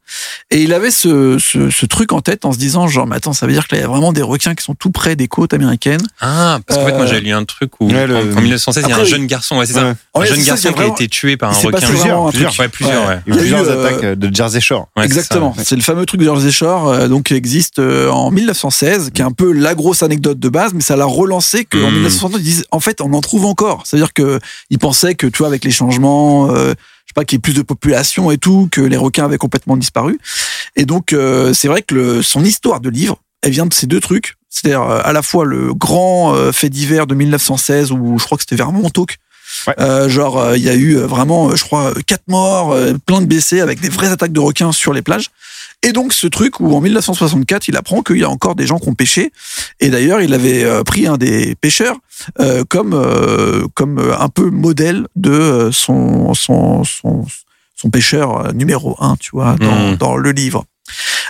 S1: Et il avait ce, ce, ce truc en tête en se disant, genre, mais attends, ça veut dire que là, il y a vraiment des requins qui sont tout près des côtes américaines.
S2: Ah, parce qu'en fait,
S1: Euh,
S2: moi, j'avais lu un truc où,
S3: Ouais, le-
S2: en, en 1916, il y a un jeune garçon, ouais, c'est ça.
S3: Ouais.
S2: Un jeune
S1: ça,
S2: garçon qui a été tué par un requin.
S1: un
S3: Plusieurs,
S1: truc.
S2: Ouais, plusieurs, ouais.
S3: Plusieurs
S1: eu, euh,
S3: attaques de Jersey Shore.
S1: Exactement. C'est le fameux truc de Jersey Shore, euh, donc qui existe euh, en 1916, qui est un peu la grosse anecdote de base, mais ça l'a relancé qu'en
S2: Mm.
S1: 1960 ils disent en fait on en trouve encore. C'est-à-dire que ils pensaient que tu vois avec les changements, euh, pas qu'il y ait plus de population et tout, que les requins avaient complètement disparu. Et donc euh, c'est vrai que le, son histoire de livre, elle vient de ces deux trucs. C'est-à-dire euh, à la fois le grand euh, fait divers de 1916 où je crois que c'était vers Montauk.
S3: Ouais.
S1: Euh, genre euh, il y a eu vraiment je crois quatre morts, plein de blessés avec des vraies attaques de requins sur les plages. Et donc ce truc où en 1964 il apprend qu'il y a encore des gens qui ont pêché. Et d'ailleurs il avait euh, pris un des pêcheurs euh, comme euh, comme euh, un peu modèle de euh, son son son, son pêcheur euh, numéro un, tu vois, dans,
S2: Mhm.
S1: dans le livre.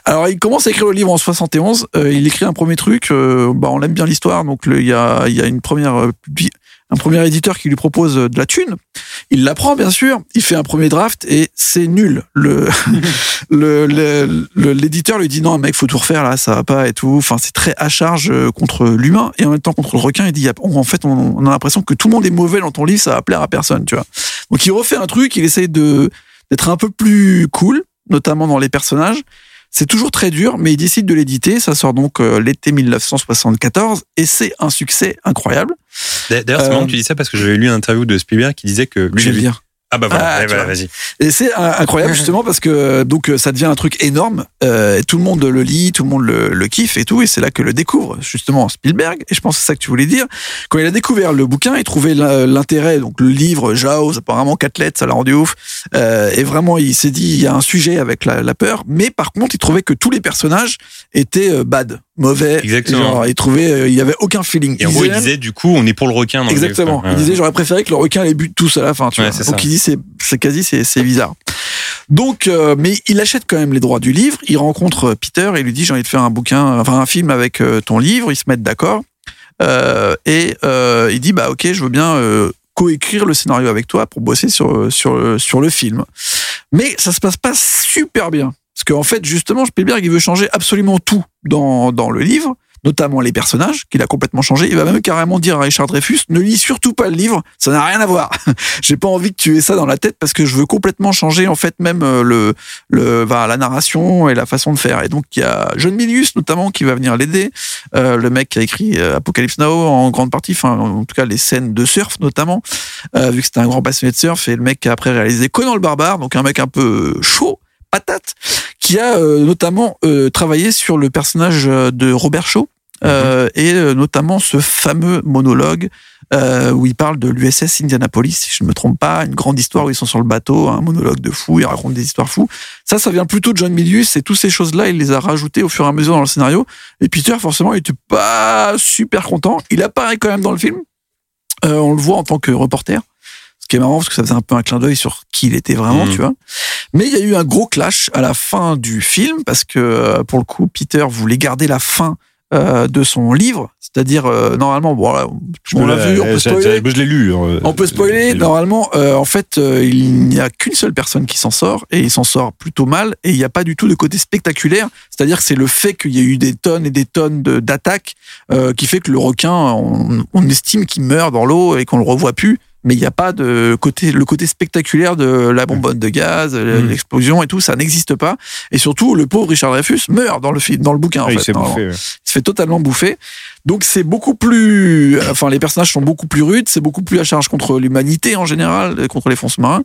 S1: Alors il commence à écrire le livre en 71. euh, il écrit un premier truc. euh, bah on aime bien l'histoire, donc il y a il y a une première euh, un premier éditeur qui lui propose euh, de la thune. Il l'apprend bien sûr, il fait un premier draft et c'est nul. Le- l'éditeur lui dit non mec faut tout refaire là, ça va pas et tout. Enfin c'est très à charge euh, contre l'humain et en même temps contre le requin. Il dit en fait on, on a l'impression que tout le monde est mauvais dans ton livre, ça va plaire à personne, tu vois. Donc il refait un truc, il essaye de d'être un peu plus cool, notamment dans les personnages. C'est toujours très dur, mais il décide de l'éditer. Ça sort donc euh, l'été 1974 et c'est un succès incroyable.
S2: D'ailleurs, c'est
S1: Euh,
S2: marrant que tu dis ça parce que j'avais lu une interview de Spielberg qui disait que lui,
S1: Je vais le dire.
S2: Ah bah voilà,
S1: Ah,
S2: voilà,
S1: vois.
S2: vas-y.
S1: Et c'est incroyable justement parce que euh, donc euh, ça devient un truc énorme. Euh, tout le monde le lit, tout le monde le, le kiffe et tout. Et c'est là que le découvre justement Spielberg. Et je pense que c'est ça que tu voulais dire. Quand il a découvert le bouquin, il trouvait l'intérêt. Donc le livre Jaws, apparemment quatre lettres, ça l'a rendu ouf. Euh, et vraiment, il s'est dit il y a un sujet avec la, la peur. Mais par contre, il trouvait que tous les personnages étaient bad, mauvais.
S2: Exactement.
S1: Genre, il trouvait euh, il y avait aucun feeling.
S2: Et en gros, il disait, du coup, on est pour le requin dans le livre,
S1: Exactement. Il disait j'aurais préféré que le requin les bute tous à la fin. Tu
S2: Ouais,
S1: vois.
S2: c'est
S1: Donc
S2: ça.
S1: il dit c'est quasi c'est bizarre. Donc euh, mais il achète quand même les droits du livre. Il rencontre euh, Peter et lui dit j'ai envie de faire un bouquin, enfin un film avec euh, ton livre. Ils se mettent d'accord et il dit bah ok je veux bien coécrire le scénario avec toi pour bosser sur sur sur le film. Mais ça se passe pas super bien. Parce qu'en fait, justement, Spielberg, il veut changer absolument tout dans, dans le livre, notamment les personnages, qu'il a complètement changé. Il va même carrément dire à Richard Dreyfus, ne lis surtout pas le livre, ça n'a rien à voir. J'ai pas envie que tu aies ça dans la tête parce que je veux complètement changer, en fait, même euh, le, le, bah, la narration et la façon de faire. Et donc, il y a John Milius, notamment, qui va venir l'aider. Euh, le mec qui a écrit euh, Apocalypse Now, en grande partie, enfin, en tout cas, les scènes de surf, notamment, euh, vu que c'était un grand passionné de surf, et le mec qui a après réalisé Conan le Barbare, donc un mec un peu chaud, patate, qui a notamment travaillé sur le personnage de Robert Shaw, euh, et euh, notamment ce fameux monologue euh, où il parle de l'USS Indianapolis, si je ne me trompe pas, une grande histoire où ils sont sur le bateau, un monologue de fou, il raconte des histoires fous. Ça, ça vient plutôt de John Milius et toutes ces choses-là, il les a rajoutées au fur et à mesure dans le scénario. Et Peter, forcément, il était pas super content. Il apparaît quand même dans le film. Euh, on le voit en tant que reporter. Ce qui est marrant parce que ça faisait un peu un clin d'œil sur qui il était vraiment,
S2: Mhm.
S1: tu vois. Mais il y a eu un gros clash à la fin du film parce que pour le coup, Peter voulait garder la fin euh, de son livre, c'est-à-dire euh, normalement, bon, voilà, on l'a vu, on peut spoiler.
S3: Je l'ai lu. hein.
S1: On peut spoiler. Normalement, euh, en fait, euh, il n'y a qu'une seule personne qui s'en sort et il s'en sort plutôt mal. Et il n'y a pas du tout de côté spectaculaire. C'est-à-dire que c'est le fait qu'il y ait eu des tonnes et des tonnes de- d'attaques euh, qui fait que le requin, on, on estime qu'il meurt dans l'eau et qu'on le revoit plus. Mais il n'y a pas de côté, le côté spectaculaire de la bonbonne de gaz,
S4: Mm.
S1: l'explosion et tout, ça n'existe pas. Et surtout, le pauvre Richard Dreyfus meurt dans le film, dans le bouquin. en
S3: il
S1: fait,
S3: bouffé. ouais.
S1: il se fait totalement bouffer. Donc c'est beaucoup plus, enfin les personnages sont beaucoup plus rudes, c'est beaucoup plus à charge contre l'humanité en général, euh, contre les fonds sous-marins.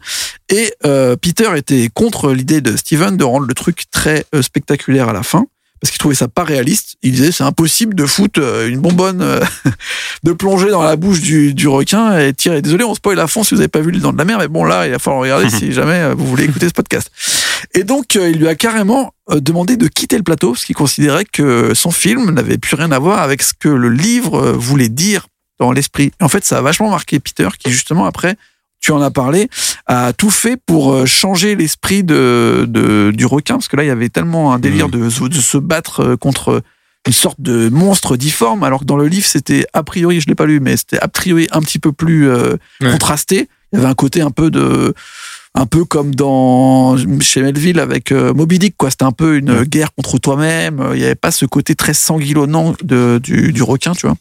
S1: Et euh, Peter était contre l'idée de Steven de rendre le truc très euh, spectaculaire à la fin. Parce qu'il trouvait ça pas réaliste. Il disait c'est impossible de foutre euh, une bonbonne, euh, de plonger dans la bouche du, du requin et tirer. Désolé, on spoil à fond si vous avez pas vu les dents de la mer, mais bon là, il va falloir regarder si jamais euh, vous voulez écouter ce podcast. Et donc, il lui a carrément demandé de quitter le plateau, parce qu'il considérait que son film n'avait plus rien à voir avec ce que le livre voulait dire dans l'esprit. En fait, ça a vachement marqué Peter, qui justement après, tu en as parlé, a tout fait pour euh, changer l'esprit de, de- du requin, parce que là, il y avait tellement un délire de, de se battre euh, contre une sorte de monstre difforme, alors que dans le livre, c'était a priori, je l'ai pas lu, mais c'était a priori un petit peu plus euh,
S4: Ouais.
S1: contrasté. Il y avait un côté un peu de un peu comme dans chez Melville avec euh, Moby Dick quoi. C'était un peu une guerre contre toi-même. Il n'y avait pas ce côté très sanguillonnant de, du, du requin tu vois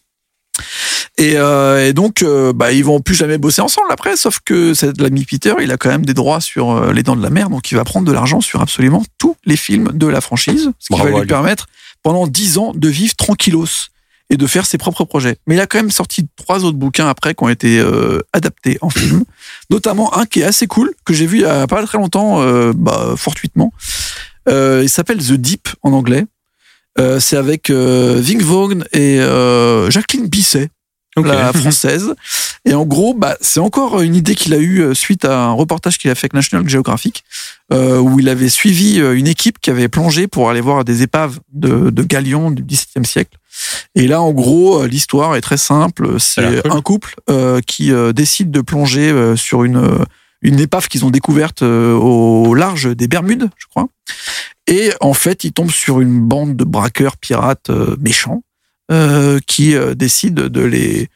S1: et, euh, et donc euh, bah ils vont plus jamais bosser ensemble après sauf que l'ami Peter il a quand même des droits sur euh, les dents de la mer donc il va prendre de l'argent sur absolument tous les films de la franchise ce qui
S2: Bravo
S1: va lui
S2: lui.
S1: permettre pendant dix ans de vivre tranquillos et de faire ses propres projets. Mais il a quand même sorti trois autres bouquins après qui ont été euh, adaptés en film, notamment un qui est assez cool que j'ai vu il y a pas très longtemps, euh, bah, fortuitement. Euh, il s'appelle The Deep en anglais. Euh, c'est avec euh, Ving Vaughn et euh, Jacqueline Bisset, La française. Et en gros, bah, c'est encore une idée qu'il a eue euh, suite à un reportage qu'il a fait avec National Geographic, euh, où il avait suivi euh, une équipe qui avait plongé pour aller voir des épaves de, de galions du XVIIe siècle. Et là, en gros, l'histoire est très simple. C'est
S2: cool.
S1: un couple euh, qui euh, décide de plonger sur une, une épave qu'ils ont découverte au large des Bermudes, je crois. Et en fait, ils tombent sur une bande de braqueurs pirates méchants euh, qui euh, décide de les,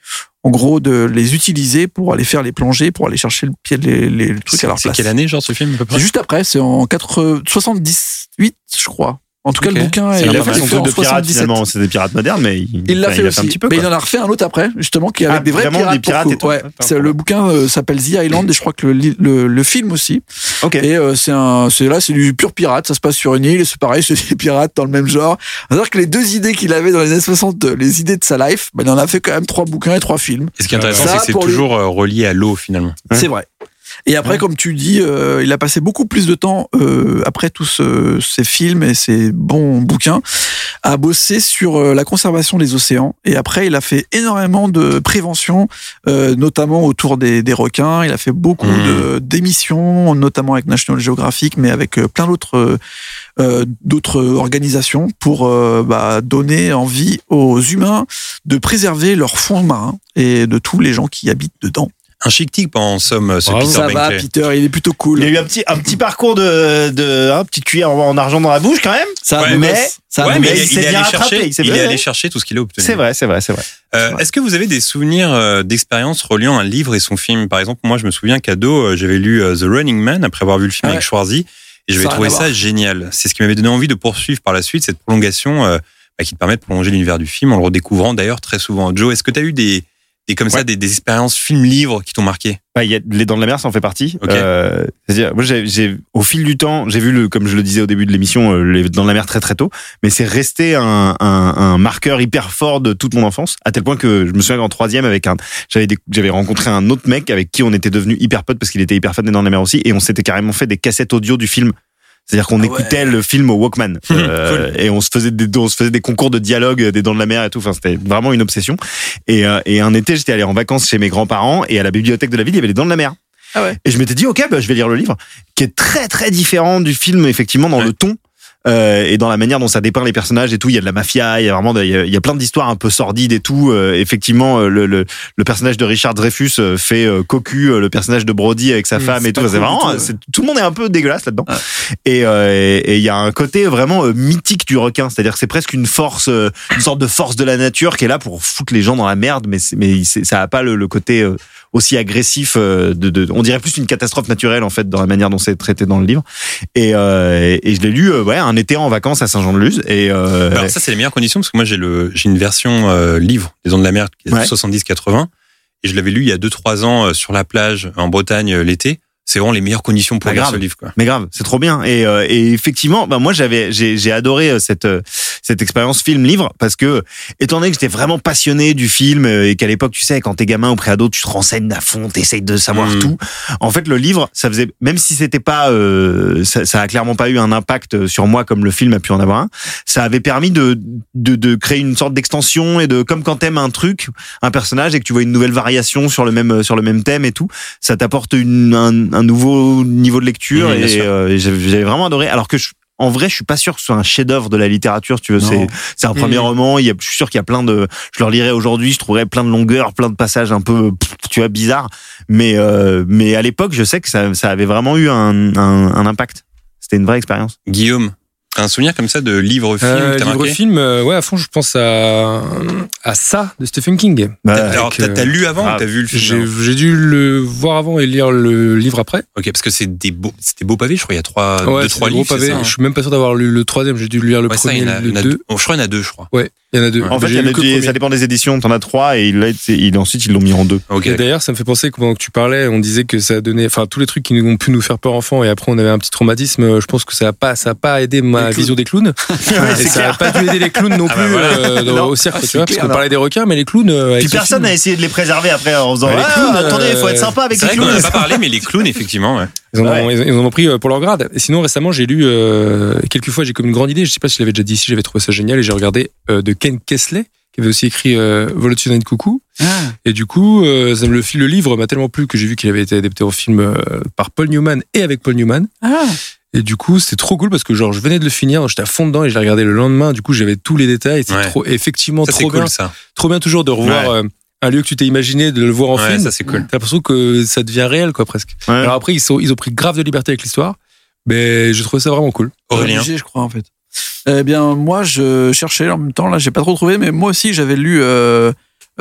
S1: en gros, de les utiliser pour aller faire les plongées, pour aller chercher le pied, les, les, le truc à leur
S2: C'est
S1: place.
S2: quelle année, genre, ce film, à peu près?
S1: C'est juste après, c'est en 4, 78, je crois. En tout cas, le bouquin est
S3: Il a fait son truc de pirate
S1: 77.
S3: finalement, c'est des pirates modernes, mais il,
S1: Il l'a fait
S3: il un petit peu.
S1: mais il en a refait un autre après, justement, qui est avec
S3: Ah,
S1: des vrais pirates.
S3: des pirates et tout.
S1: Ouais. C'est- le bouquin euh, s'appelle The Island et je crois que le, le, le film aussi.
S3: Ok.
S1: Et euh, c'est un, c'est là, c'est du pur pirate. Ça se passe sur une île et c'est pareil, c'est des pirates dans le même genre. C'est-à-dire que les deux idées qu'il avait dans les années 60, euh, les idées de sa life, ben, il en a fait quand même trois bouquins et trois films.
S2: Et ce qui est intéressant, c'est que c'est toujours euh, relié à l'eau, finalement.
S1: C'est vrai. Et après, comme tu dis, euh, il a passé beaucoup plus de temps euh, après tous ce- ces films et ces bons bouquins à bosser sur euh, la conservation des océans. Et après, il a fait énormément de prévention, euh, notamment autour des, des requins. Il a fait beaucoup
S2: Mmh.
S1: de d'émissions, notamment avec National Geographic, mais avec euh, plein d'autres euh, euh, d'autres organisations pour euh, bah, donner envie aux humains de préserver leur fond marin et de tous les gens qui habitent dedans.
S2: Un chic type, en somme, ce
S4: Bravo.
S2: Peter
S1: Ça va. Peter, il est plutôt cool.
S3: Il y a eu un petit, un petit parcours de, de un petit cuir en, en argent dans la bouche quand même.
S1: Ça
S2: Ouais,
S1: mais, ça
S2: Ouais, mais
S3: il
S2: il,
S3: s'est
S2: est
S3: bien
S2: allé chercher,
S3: il
S2: il est
S3: bien-
S2: allé chercher tout ce qu'il a obtenu.
S3: C'est vrai, c'est vrai, c'est vrai.
S2: Euh, Est-ce que vous avez des souvenirs euh, d'expériences reliant un livre et son film? Par exemple, moi, je me souviens qu'ado, euh, j'avais lu The Running Man après avoir vu le film
S1: Ouais.
S2: avec Schwarzy et j'avais trouvé ça génial. C'est ce qui m'avait donné envie de poursuivre par la suite cette prolongation euh, bah, qui te permet de prolonger l'univers du film en le redécouvrant d'ailleurs très souvent. Joe, est-ce que tu as eu des, des comme ça des, des expériences film-livre qui t'ont marqué
S3: Bah, il y a les dents de la mer, ça en fait partie.
S2: Ok.
S3: Euh, C'est-à-dire, moi, j'ai, au fil du temps, j'ai vu le, comme je le disais au début de l'émission, euh, les dents de la mer très très tôt, mais c'est resté un, un, un marqueur hyper fort de toute mon enfance, à tel point que je me souviens qu'en troisième, avec un, j'avais, j'avais rencontré un autre mec avec qui on était devenu hyper potes parce qu'il était hyper fan des dents de la mer aussi, et on s'était carrément fait des cassettes audio du film. C'est-à-dire qu'on
S1: Ah
S3: écoutait le film au Walkman Euh, et on se faisait des on se faisait des concours de dialogue des dents de la mer et tout. Enfin, c'était vraiment une obsession. Et, euh, et un été, j'étais allé en vacances chez mes grands-parents et à la bibliothèque de la ville, il y avait les dents de la mer.
S1: Ah ouais.
S3: Et je m'étais dit, ok, bah, je vais lire le livre, qui est très très différent du film, effectivement, dans
S2: Ouais.
S3: le ton. Euh, et dans la manière dont ça dépeint les personnages et tout, il y a de la mafia, il y a vraiment, de- il y a, il y a plein d'histoires un peu sordides et tout. Euh, effectivement, euh, le, le, le personnage de Richard Dreyfus euh, fait euh, cocu, le personnage de Brody avec sa
S1: Mmh,
S3: femme et tout. C'est vraiment,
S1: tout,
S3: tout le monde est un peu dégueulasse là-dedans. Et euh, et et il y a un côté vraiment mythique du requin, c'est-à-dire que c'est presque une force, une sorte de force de la nature qui est là pour foutre les gens dans la merde, mais mais ça a pas le, le côté euh, aussi agressif euh, de, de, on dirait plus une catastrophe naturelle en fait dans la manière dont c'est traité dans le livre. Et, euh, et je l'ai lu euh, ouais un été en vacances à Saint-Jean-de-Luz et euh,
S2: Alors ça, c'est les meilleures conditions parce que moi, j'ai le j'ai une version euh, livre des Ondes de la Mer qui est de
S3: Ouais.
S2: 70-80 et je l'avais lu il y a 2-3 ans euh, sur la plage en Bretagne l'été. C'est vraiment les meilleures conditions pour lire ce livre. Quoi.
S3: Mais grave, c'est trop bien. Et, euh, et effectivement, bah moi j'avais, j'ai, j'ai adoré euh, cette euh, cette expérience film livre parce que étant donné que j'étais vraiment passionné du film euh, et qu'à l'époque, tu sais, quand t'es gamin ou préado, tu te renseignes à fond, t'essayes de savoir
S2: Mhm.
S3: tout. En fait, le livre, ça faisait, même si c'était pas, euh, ça, ça a clairement pas eu un impact sur moi comme le film a pu en avoir un. Ça avait permis de de, de créer une sorte d'extension et de comme quand t'aimes un truc, un personnage et que tu vois une nouvelle variation sur le même sur le même thème et tout, ça t'apporte une, un, un nouveau niveau de lecture et, euh, et j'avais vraiment adoré. Alors que je, en vrai, je suis pas sûr que ce soit un chef-d'œuvre de la littérature. si Tu veux, c'est c'est un premier
S4: Mhm.
S3: roman. Il y a, je suis sûr qu'il y a plein de. Je le relirais aujourd'hui, je trouverais plein de longueurs, plein de passages un peu, tu vois, bizarres. Mais euh, mais à l'époque, je sais que ça, ça avait vraiment eu un, un, un impact. C'était une vraie expérience.
S2: Guillaume, un souvenir comme ça de livre-film
S4: Euh,
S2: que t'as
S4: livre
S2: marqué
S4: film, euh, ouais, à fond, je pense à, à ça de Stephen King.
S3: Bah,
S2: Alors,
S4: avec,
S2: t'as
S4: euh,
S2: t'as lu avant
S3: ah,
S2: ou t'as vu le
S4: J'ai
S2: film
S4: j'ai dû le voir avant et lire le livre après.
S2: Ok, parce que c'est des beaux, c'était beaux pavés, je crois. Il y a trois,
S4: ouais,
S2: deux,
S4: c'est
S2: trois
S4: des
S2: livres. c'est
S4: pavés.
S2: ça, hein?
S4: Je suis même pas sûr d'avoir lu le troisième. J'ai dû lire le
S2: Ouais, ça, il
S4: premier,
S2: y en a, il y en
S4: le
S2: a
S4: deux.
S2: deux. Oh, je crois qu'il y en a deux, je crois.
S4: Ouais, il y en a deux.
S3: En fait, il y en a deux- ça dépend des éditions. T'en as trois et il, a été- il ensuite ils l'ont mis en deux.
S4: D'ailleurs, ça me fait penser que pendant que tu parlais, on disait que ça a donné, enfin, tous les trucs qui nous ont pu nous faire peur enfant, et après on avait un petit traumatisme. euh, Je pense que ça a pas, ça a pas aidé ma vision des clowns. et ça a pas dû aider les clowns non
S2: Ah
S4: plus
S2: bah voilà.
S4: euh,
S3: Non.
S4: au cirque,
S1: Ah,
S4: tu vois, parce qu'on parlait des requins, mais les clowns. euh,
S3: Puis personne n'a essayé de les préserver après en faisant Ah,
S4: clowns,
S3: attendez, il faut être
S4: euh,
S3: sympa avec les clowns.
S2: n'a pas parlé, mais les clowns, effectivement, ouais.
S4: Ils en, ont,
S3: Ouais.
S4: ils, ils en ont pris euh, pour leur grade. Et sinon, récemment, j'ai lu euh, quelques fois, j'ai comme une grande idée. Je sais pas si je l'avais déjà dit ici, j'avais trouvé ça génial et j'ai regardé euh, de Ken Kesley, qui avait aussi écrit euh, Volation and Coucou.
S1: Ah.
S4: Et du coup, euh, ça me le, le livre m'a tellement plu que j'ai vu qu'il avait été adapté en film euh, par Paul Newman et avec Paul Newman.
S1: Ah.
S4: Et du coup, c'était trop cool parce que genre, je venais de le finir, j'étais à fond dedans et je l'ai regardé le lendemain. Du coup, j'avais tous les détails. C'est
S2: Ouais.
S4: trop, effectivement,
S2: Ça,
S4: trop bien.
S2: cool, ça.
S4: Trop bien toujours de revoir euh, un lieu que tu t'es imaginé, de le voir en
S2: Ouais,
S4: film.
S2: ça, c'est cool.
S4: T'as l'impression que ça devient réel, quoi, presque.
S3: Ouais.
S4: Alors après, ils, sont, ils ont pris grave de liberté avec l'histoire, mais j'ai trouvé ça vraiment cool.
S2: Aurélien.
S1: Obligé, je crois, en fait. Eh bien, moi, je cherchais en même temps, là, j'ai pas trop trouvé, mais moi aussi, j'avais lu euh,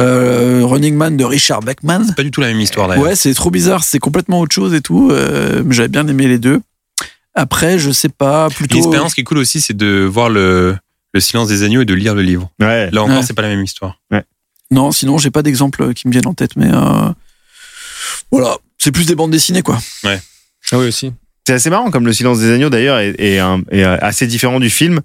S1: euh, Running Man de Richard Beckman.
S2: Pas du tout la même histoire d'ailleurs.
S1: Ouais, c'est trop bizarre, c'est complètement autre chose et tout. euh, mais J'avais bien aimé les deux. Après, je sais pas, plutôt.
S2: L'expérience qui est cool aussi, c'est de voir le, le silence des agneaux et de lire le livre.
S3: Ouais.
S2: Là encore,
S1: Ouais.
S2: c'est pas la même histoire.
S1: Non, sinon, j'ai pas d'exemple qui me viennent en tête, mais euh, voilà, c'est plus des bandes dessinées, quoi.
S4: Ah oui, aussi.
S3: C'est assez marrant comme Le Silence des Agneaux d'ailleurs est, est un- est assez différent du film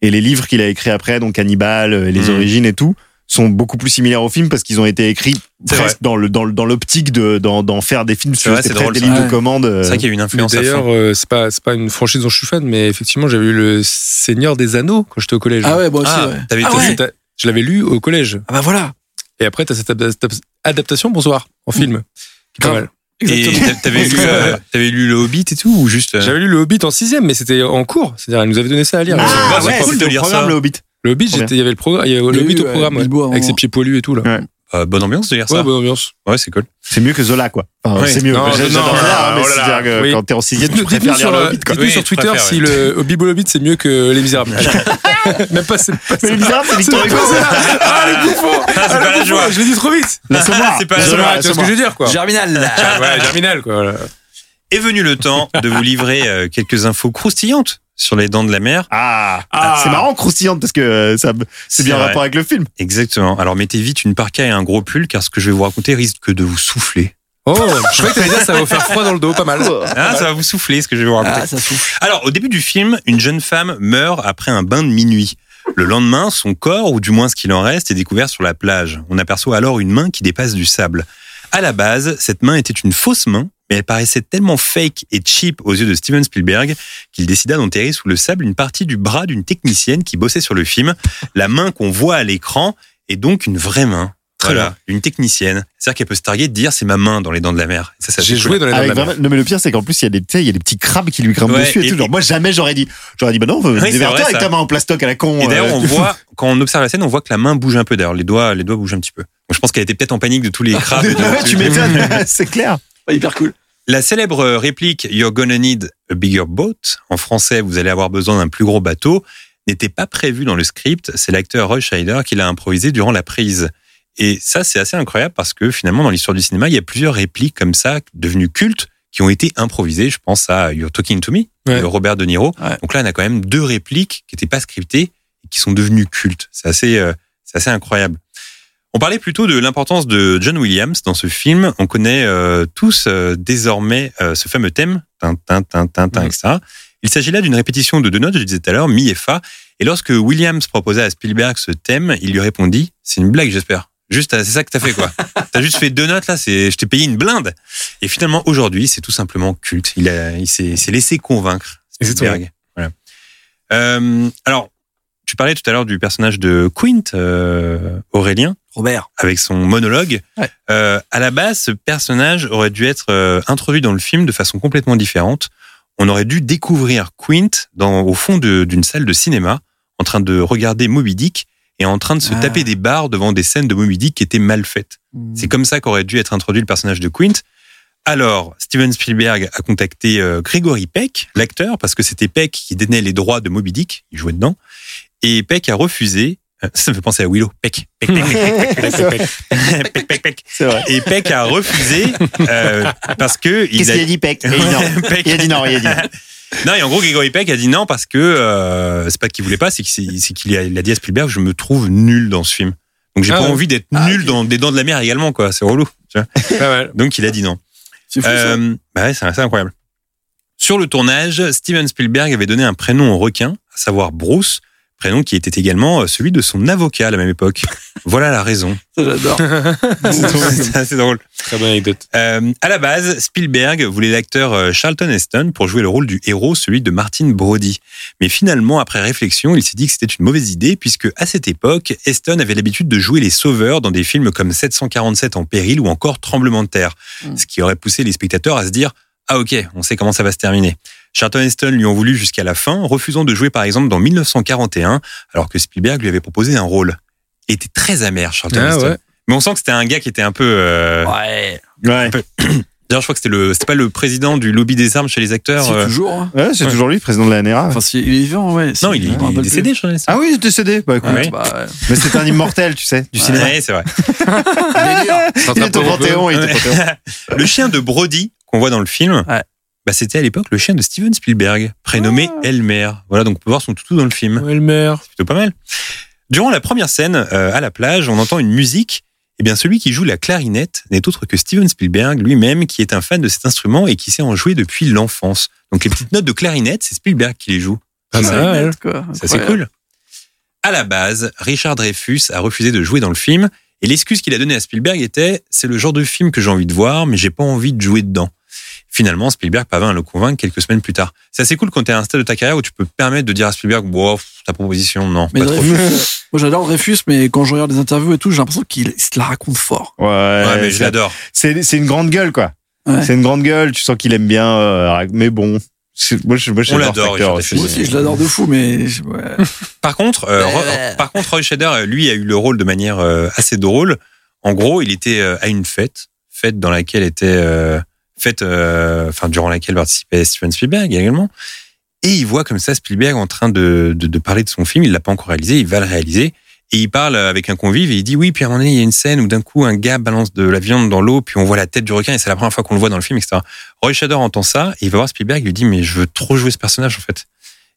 S3: et les livres qu'il a écrits après, donc Hannibal, euh, les
S2: Mhm.
S3: origines et tout, sont beaucoup plus similaires au film parce qu'ils ont été écrits presque dans le dans le- dans l'optique de d'en faire des films.
S2: Drôle,
S3: des
S2: ça.
S3: lignes
S1: Ouais.
S3: de commande. euh,
S2: C'est vrai qu'il y a eu une influence
S4: d'ailleurs, euh, c'est pas c'est pas une franchise dont je suis fan, mais effectivement, j'avais eu le Seigneur des Anneaux quand j'étais au collège.
S1: Ah ouais, moi aussi,
S2: Ah,
S1: ouais. Ah ouais.
S4: Je l'avais lu au collège.
S1: Ah bah voilà,
S4: Et après, t'as cette adap- adaptation, bonsoir, en film. Qui est pas mal.
S2: Et
S1: exactement.
S2: t'a- t'avais lu, euh, t'avais lu le Hobbit et tout ou juste euh,
S4: J'avais lu le Hobbit en sixième, mais c'était en cours. C'est-à-dire, elle nous avait donné ça à lire.
S3: Ah,
S2: c'est
S3: ouais,
S2: cool de
S3: le
S2: lire
S3: programme
S2: ça.
S3: le Hobbit.
S4: Le Hobbit, il y avait le programme, il y avait le Hobbit
S1: eu,
S4: au
S1: ouais,
S4: programme, ouais. Avec ses pieds poilus et tout là.
S3: Ouais.
S2: Euh, bonne ambiance de lire
S4: Ouais,
S2: ça
S4: bonne ambiance.
S2: Ouais, c'est cool.
S3: C'est mieux que Zola quoi. Enfin,
S2: Ouais.
S3: c'est mieux.
S4: Non, non,
S3: Zola, mais
S4: oh là là.
S3: que
S4: Oui.
S3: quand t'es en sixième, tu préfères lire
S4: sur,
S3: le Hobbit. quoi.
S4: dites-nous
S2: Oui,
S4: sur Twitter
S2: préfère,
S4: si
S2: ouais.
S4: le Bilbo le Hobbit c'est mieux que Les Misérables. Même pas c'est pas
S3: Mais les Misérables, c'est Victor Hugo.
S4: Ah le bouffon
S2: Ah, c'est
S4: Ah,
S2: pas la joie.
S4: Je l'ai dit trop vite
S3: L'assommoir.
S2: C'est pas la joie,
S4: vois ce que je veux dire quoi
S1: Germinal.
S4: Ah, Ouais, Germinal quoi.
S2: Est venu le temps de vous livrer euh, quelques infos croustillantes sur les dents de la mer.
S3: Ah,
S4: Ah.
S3: c'est marrant, croustillante parce que euh, ça, c'est bien en rapport avec le film.
S2: Exactement. Alors mettez vite une parka et un gros pull car ce que je vais vous raconter risque de vous souffler.
S4: Oh, je croyais que t'allais dire ça va vous faire froid dans le dos, pas mal.
S2: Ah, ça va vous souffler ce que je vais vous raconter.
S1: Ah, ça souffle.
S2: Alors, au début du film, une jeune femme meurt après un bain de minuit. Le lendemain, son corps, ou du moins ce qu'il en reste, est découvert sur la plage. On aperçoit alors une main qui dépasse du sable. À la base, cette main était une fausse main, mais elle paraissait tellement fake et cheap aux yeux de Steven Spielberg qu'il décida d'enterrer sous le sable une partie du bras d'une technicienne qui bossait sur le film. La main qu'on voit à l'écran est donc une vraie main.
S4: Très
S2: voilà, une technicienne. C'est-à-dire qu'elle peut se targuer de dire c'est ma main dans les dents de la mer. Ça, ça
S4: J'ai joué dans les dents de la mer.
S3: non mais le pire c'est qu'en plus il y a des tu sais, il y a des petits crabes qui lui grimpent
S2: Ouais,
S3: dessus et,
S2: et
S3: tout. Genre, moi jamais j'aurais dit j'aurais dit bah non dévertir
S2: vrai,
S3: avec
S2: ça.
S3: ta main en plastoc à la con.
S2: Et d'ailleurs,
S3: euh.
S2: on voit, quand on observe la scène, on voit que la main bouge un peu. D'ailleurs, les doigts, les doigts bougent un petit peu. Donc, je pense qu'elle était peut-être en panique de tous les crabes.
S3: Ouais, tu m'étonnes, c'est clair.
S1: Hyper cool.
S2: La célèbre réplique You're gonna need a bigger boat, en français, vous allez avoir besoin d'un plus gros bateau, n'était pas prévue dans le script. C'est l'acteur Roy Scheider qui l'a improvisé durant la prise. Et ça, c'est assez incroyable parce que finalement, dans l'histoire du cinéma, il y a plusieurs répliques comme ça, devenues cultes, qui ont été improvisées. Je pense à You're Talking to Me,
S4: Ouais.
S2: de Robert De Niro.
S1: Ouais.
S2: Donc là, on a quand même deux répliques qui n'étaient pas scriptées et qui sont devenues cultes. C'est assez, euh, c'est assez incroyable. On parlait plutôt de l'importance de John Williams dans ce film. On connaît euh, tous euh, désormais euh, ce fameux thème, tin, tin, tin, tin, tin,
S4: Mhm.
S2: etc. Il s'agit là d'une répétition de deux notes, je disais tout à l'heure, mi et fa. Et lorsque Williams proposa à Spielberg ce thème, il lui répondit C'est une blague, j'espère. Juste, euh, c'est ça que t'as fait, quoi. t'as juste fait deux notes, là, c'est, je t'ai payé une blinde. Et finalement, aujourd'hui, c'est tout simplement culte. Il, a, il s'est, il s'est laissé convaincre, Spielberg. Voilà. Euh, alors, tu parlais tout à l'heure du personnage de Quint, euh, Aurélien
S1: Robert.
S2: avec son monologue.
S1: Ouais.
S2: Euh, à la base, ce personnage aurait dû être euh, introduit dans le film de façon complètement différente. On aurait dû découvrir Quint dans, au fond d'une salle de cinéma, en train de regarder Moby Dick et en train de se
S1: Ah.
S2: taper des barres devant des scènes de Moby Dick qui étaient mal faites. C'est comme ça qu'aurait dû être introduit le personnage de Quint. Alors, Steven Spielberg a contacté euh, Gregory Peck, l'acteur, parce que c'était Peck qui détenait les droits de Moby Dick, il jouait dedans, et Peck a refusé. Ça me fait penser à Willow. Peck, Peck, Peck, Peck, Peck. Peck, Peck, Peck, Peck.
S3: C'est vrai.
S2: Et Peck a refusé euh, parce que il
S3: Qu'est-ce
S2: a,
S3: qu'il a dit Peck Il a dit non.
S2: Peck.
S3: Il a dit non, il a dit non.
S2: Non, et en gros, Gregory Peck a dit non parce que euh, c'est pas qu'il voulait pas, c'est qu'il a, dit à Spielberg, je me trouve nul dans ce film. Donc j'ai
S4: Ah
S2: pas
S4: ouais.
S2: envie d'être
S1: Ah,
S2: nul dans des dents de la mer également, quoi. C'est relou. Tu vois. Donc il a dit non.
S1: C'est fou, ça.
S2: Euh, bah ouais, c'est incroyable. Sur le tournage, Steven Spielberg avait donné un prénom au requin, à savoir Bruce, prénom qui était également euh, celui de son avocat à la même époque. voilà la raison.
S1: J'adore.
S2: c'est drôle.
S4: Très bonne anecdote.
S2: Euh, à la base, Spielberg voulait l'acteur euh, Charlton Heston pour jouer le rôle du héros, celui de Martin Brody. Mais finalement, après réflexion, il s'est dit que c'était une mauvaise idée puisque à cette époque, Heston avait l'habitude de jouer les sauveurs dans des films comme 747 en péril ou encore Tremblement de terre,
S1: Mm.
S2: ce qui aurait poussé les spectateurs à se dire ah ok, on sait comment ça va se terminer. Charlton Heston lui en voulu jusqu'à la fin, refusant de jouer par exemple dans 1941, alors que Spielberg lui avait proposé un rôle. Il était très amer, Charlton
S4: Ah
S2: Heston.
S4: ouais.
S2: Mais on sent que c'était un gars qui était un peu euh,
S1: Ouais.
S3: Ouais.
S2: D'ailleurs, je crois que c'était le, c'était pas le président du lobby des armes chez les acteurs.
S1: C'est
S2: euh,
S1: toujours. hein.
S3: Ouais, c'est
S2: Ouais.
S3: toujours lui, président de la NRA.
S1: Enfin, si, il est vivant, ouais.
S2: Non, il, est- il décédé, je sais.
S3: ah oui, il est décédé. Bah écoute,
S2: Ouais.
S1: Bah, ouais.
S3: mais c'est un immortel, tu sais, du cinéma.
S2: Ouais, c'est vrai.
S3: Il est au Panthéon, il est au Panthéon.
S2: le chien de Brody qu'on voit dans le film,
S1: Ouais.
S2: Bah, c'était à l'époque le chien de Steven Spielberg, prénommé
S1: Ah.
S2: Elmer. Voilà, donc on peut voir son toutou dans le film.
S4: Elmer.
S2: C'est plutôt pas mal. Durant la première scène, euh, à la plage, on entend une musique. Eh bien, celui qui joue la clarinette n'est autre que Steven Spielberg lui-même, qui est un fan de cet instrument et qui sait en jouer depuis l'enfance. Donc, les petites notes de clarinette, c'est Spielberg qui les joue.
S4: Pas
S1: C'est
S4: mal.
S2: Ça, c'est cool. À la base, Richard Dreyfus a refusé de jouer dans le film et l'excuse qu'il a donnée à Spielberg était c'est le genre de film que j'ai envie de voir, mais j'ai pas envie de jouer dedans. Finalement, Spielberg parvint à le convaincre quelques semaines plus tard. C'est assez cool quand t'es à un stade de ta carrière où tu peux te permettre de dire à Spielberg, wow, ta proposition, non,
S1: Mais
S2: pas trop.
S1: Euh, moi j'adore Dreyfus, mais quand je regarde des interviews et tout, j'ai l'impression qu'il il se la raconte fort.
S3: Ouais,
S2: Ouais, mais je l'adore.
S3: c'est c'est une grande gueule, quoi.
S1: Ouais.
S3: C'est une grande gueule, tu sens qu'il aime bien, euh, mais bon. Moi, je, moi,
S2: On
S3: j'adore
S2: l'adore.
S1: Moi aussi, je l'adore de fou, mais je- ouais.
S2: Par contre, euh,
S1: Ouais.
S2: Ro- par contre, Roy Shader, euh, lui, a eu le rôle de manière euh, assez drôle. En gros, il était euh, à une fête, fête dans laquelle était fête, euh, durant laquelle participait Steven Spielberg également. Et il voit comme ça Spielberg en train de, parler de son film. Il l'a pas encore réalisé, il va le réaliser. Et il parle avec un convive et il dit oui. Puis à un moment donné, il y a une scène où d'un coup un gars balance de la viande dans l'eau, puis on voit la tête du requin et c'est la première fois qu'on le voit dans le film, etc. Roy Shader entend ça et il va voir Spielberg. Il lui dit mais je veux trop jouer ce personnage en fait.